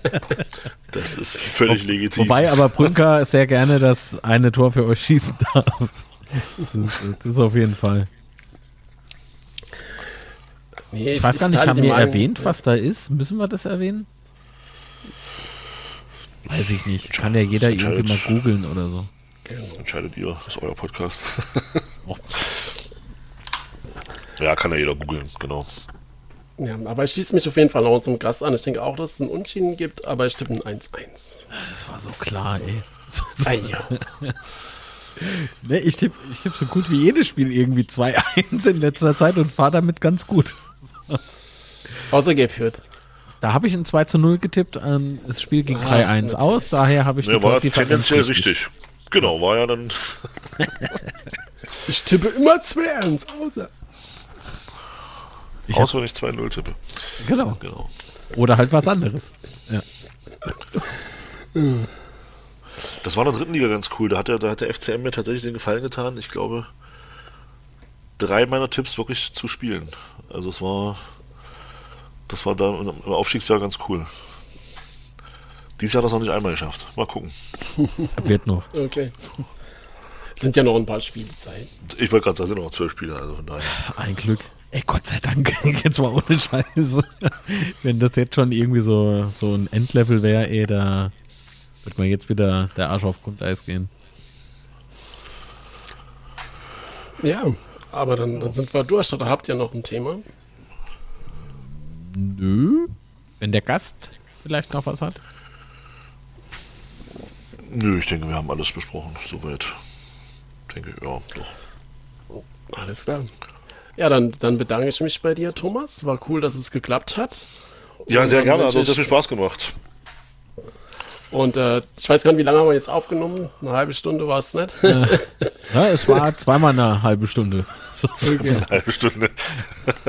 Speaker 3: Das ist völlig legitim.
Speaker 2: Wobei aber Brünker sehr gerne das eine Tor für euch schießen darf. Das, ist- das ist auf jeden Fall.
Speaker 1: Nee,
Speaker 2: Ich weiß gar nicht,
Speaker 1: teile
Speaker 2: haben wir erwähnt, was da ist? Müssen wir das erwähnen? Weiß ich nicht. Kann ja jeder irgendwie mal googeln oder so.
Speaker 3: Entscheidet ihr, das ist euer Podcast. Ja, kann ja jeder googeln, genau.
Speaker 1: Ja, aber ich schließe mich auf jeden Fall noch zum Gast an. Ich denke auch, dass es einen Unschieden gibt, aber ich tippe ein 1-1.
Speaker 2: Das war so klar, ey.
Speaker 1: Ah, ja.
Speaker 2: Ne, ich tippe ich tipp so gut wie jedes Spiel irgendwie 2-1 in letzter Zeit und fahre damit ganz gut.
Speaker 1: Außer geführt.
Speaker 2: Da habe ich ein 2 zu 0 getippt. Ähm, das Spiel ging
Speaker 1: Ah,
Speaker 2: 3-1
Speaker 1: natürlich.
Speaker 2: aus, daher habe ich
Speaker 3: Ja, war
Speaker 2: Tordifferenz
Speaker 3: tendenziell richtig. Genau, war ja dann.
Speaker 1: Ich tippe immer 2-1, außer.
Speaker 2: Ich
Speaker 3: außer wenn ich 2-0 tippe.
Speaker 2: Genau.
Speaker 3: Genau.
Speaker 2: Oder halt was anderes. Ja.
Speaker 3: Das war in der dritten Liga ganz cool. Da hat der, da hat der FCM mir tatsächlich den Gefallen getan. Ich glaube, drei meiner Tipps wirklich zu spielen. Also es war, das war da im im Aufstiegsjahr ganz cool. Dieses Jahr hat das noch nicht einmal geschafft. Mal gucken.
Speaker 2: Wird noch.
Speaker 1: Okay. Sind ja noch ein paar Spielzeiten.
Speaker 3: Ich wollte gerade sagen, es sind noch zwölf Spiele, also von daher.
Speaker 2: Ein Glück. Ey, Gott sei Dank, jetzt mal ohne Scheiße. Wenn das jetzt schon irgendwie so, so ein Endlevel wäre, ey, da wird man jetzt wieder der Arsch auf Grundeis gehen.
Speaker 1: Ja, aber dann, dann sind wir durch. Oder habt ihr noch ein Thema?
Speaker 2: Nö. Wenn der Gast vielleicht noch was hat.
Speaker 3: Nö, ich denke, wir haben alles besprochen. Soweit. Denke, ja, doch.
Speaker 1: Alles klar. Ja, dann, dann bedanke ich mich bei dir, Thomas. War cool, dass es geklappt hat.
Speaker 3: Ja,
Speaker 1: Und
Speaker 3: sehr
Speaker 1: dann
Speaker 3: gerne. Hat uns sehr
Speaker 1: ich-
Speaker 3: viel Spaß gemacht.
Speaker 1: Und äh, ich weiß gar nicht, wie lange haben wir jetzt aufgenommen? Eine halbe Stunde war es nicht?
Speaker 2: Ja, es war zweimal eine halbe Stunde. So.
Speaker 3: Eine halbe Stunde.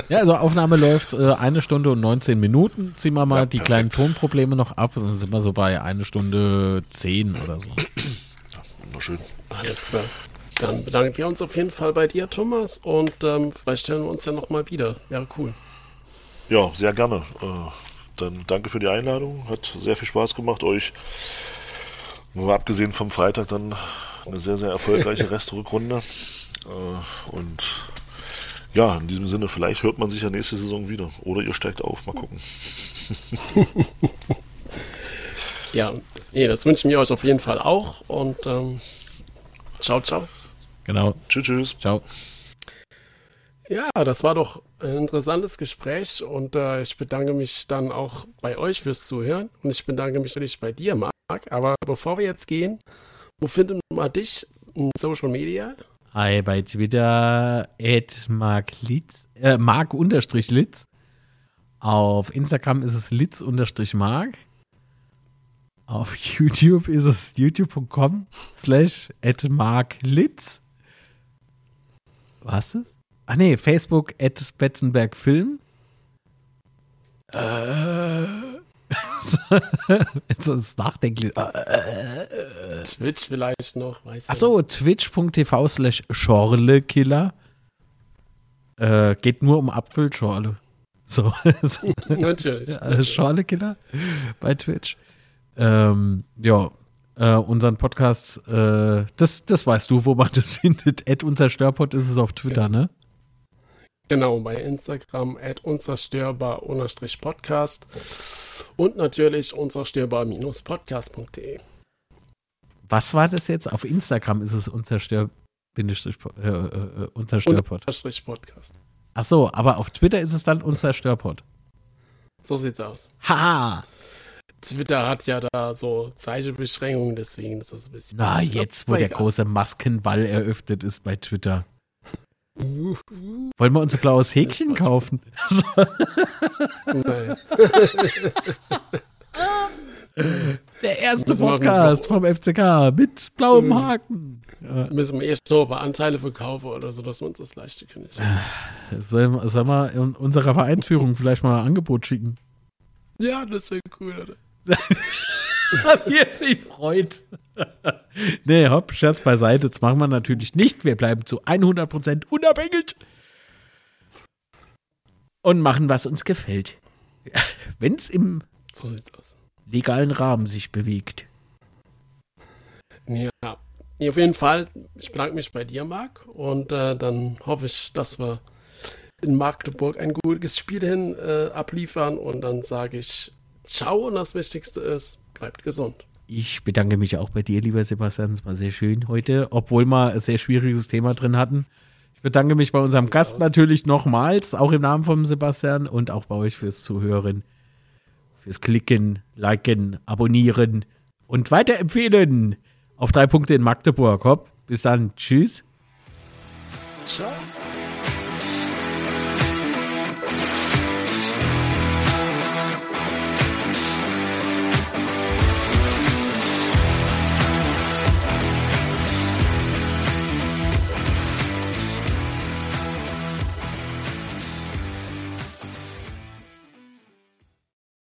Speaker 2: Ja, also Aufnahme läuft äh, eine Stunde und 19 Minuten. Ziehen wir mal
Speaker 3: Ja,
Speaker 2: die
Speaker 3: perfekt.
Speaker 2: kleinen Tonprobleme noch ab. Dann sind wir so bei eine Stunde 10 oder so.
Speaker 3: Wunderschön.
Speaker 1: Alles klar. Dann bedanken wir uns auf jeden Fall bei dir, Thomas. Und ähm, vielleicht stellen wir uns ja nochmal wieder. Wäre cool.
Speaker 3: Ja, sehr gerne. Äh, dann danke für die Einladung. Hat sehr viel Spaß gemacht, euch. Mal abgesehen vom Freitag dann eine sehr, sehr erfolgreiche Restrückrunde. Äh, und ja, in diesem Sinne, vielleicht hört man sich ja nächste Saison wieder. Oder ihr steigt auf. Mal gucken.
Speaker 1: Ja, nee, das wünschen wir euch auf jeden Fall auch. Und ähm, ciao, ciao.
Speaker 2: Genau.
Speaker 3: Tschüss, tschüss.
Speaker 2: Ciao.
Speaker 1: Ja, das war doch ein interessantes Gespräch und äh, ich bedanke mich dann auch bei euch fürs Zuhören und ich bedanke mich natürlich bei dir, Marc. Aber bevor wir jetzt gehen, wo findet man dich in Social Media?
Speaker 2: Hi, bei Twitter at Mark Litz, äh, Mark unterstrich Litz. Auf Instagram ist es Litz unterstrich Mark. Auf YouTube ist es youtube.com slash at Mark Litz. Was ist? Ah nee, Facebook at Betzenberg Film. Äh. so ist nachdenklich. Äh.
Speaker 1: Twitch vielleicht noch, weiß ich
Speaker 2: Achso, twitch.tv slash Schorlekiller. Äh, geht nur um Apfelschorle. So,
Speaker 1: nicht. Natürlich.
Speaker 2: äh, Schorlekiller bei Twitch. Ähm, ja, äh, unseren Podcast, äh, das, das weißt du, wo man das findet. Ed unser Störpot ist es auf Twitter, ne?
Speaker 1: Genau, bei Instagram at unzerstörbar-podcast und natürlich unzerstörbar-podcast.de.
Speaker 2: Was war das jetzt? Auf Instagram ist es unzerstör äh, äh.
Speaker 1: Unterstrich Podcast.
Speaker 2: Ach so, aber auf Twitter ist es dann Unzerstörpot.
Speaker 1: So sieht's aus.
Speaker 2: Haha!
Speaker 1: Twitter hat ja da so Zeichenbeschränkungen, deswegen ist das ein bisschen.
Speaker 2: Na, jetzt, wo der große Maskenball eröffnet ist bei Twitter. Wollen wir uns ein blaues Häkchen kaufen?
Speaker 1: Naja.
Speaker 2: Der erste Podcast vom FCK mit blauem Haken. Ja.
Speaker 1: Müssen wir erst noch ein paar Anteile verkaufen oder so, dass wir uns das leichter können.
Speaker 2: Sollen, sollen wir in unserer Vereinsführung vielleicht mal ein Angebot schicken?
Speaker 1: Ja, das wäre cool, oder?
Speaker 2: Wie er sich freut. nee, hopp, Scherz beiseite. Das machen wir natürlich nicht. Wir bleiben zu 100% unabhängig und machen, was uns gefällt. Wenn es im
Speaker 1: So
Speaker 2: legalen Rahmen sich bewegt.
Speaker 1: Ja. Auf jeden Fall, ich bedanke mich bei dir, Marc. Und äh, dann hoffe ich, dass wir in Magdeburg ein gutes Spiel hin äh, abliefern. Und dann sage ich Ciao. Und das Wichtigste ist, bleibt gesund.
Speaker 2: Ich bedanke mich auch bei dir, lieber Sebastian. Es war sehr schön heute, obwohl wir ein sehr schwieriges Thema drin hatten. Ich bedanke mich bei unserem
Speaker 1: sieht's
Speaker 2: Gast
Speaker 1: aus.
Speaker 2: natürlich nochmals, auch im Namen von Sebastian und auch bei euch fürs Zuhören, fürs Klicken, Liken, Abonnieren und weiterempfehlen auf drei Punkte in Magdeburg. Hopp, bis dann. Tschüss.
Speaker 1: Ciao.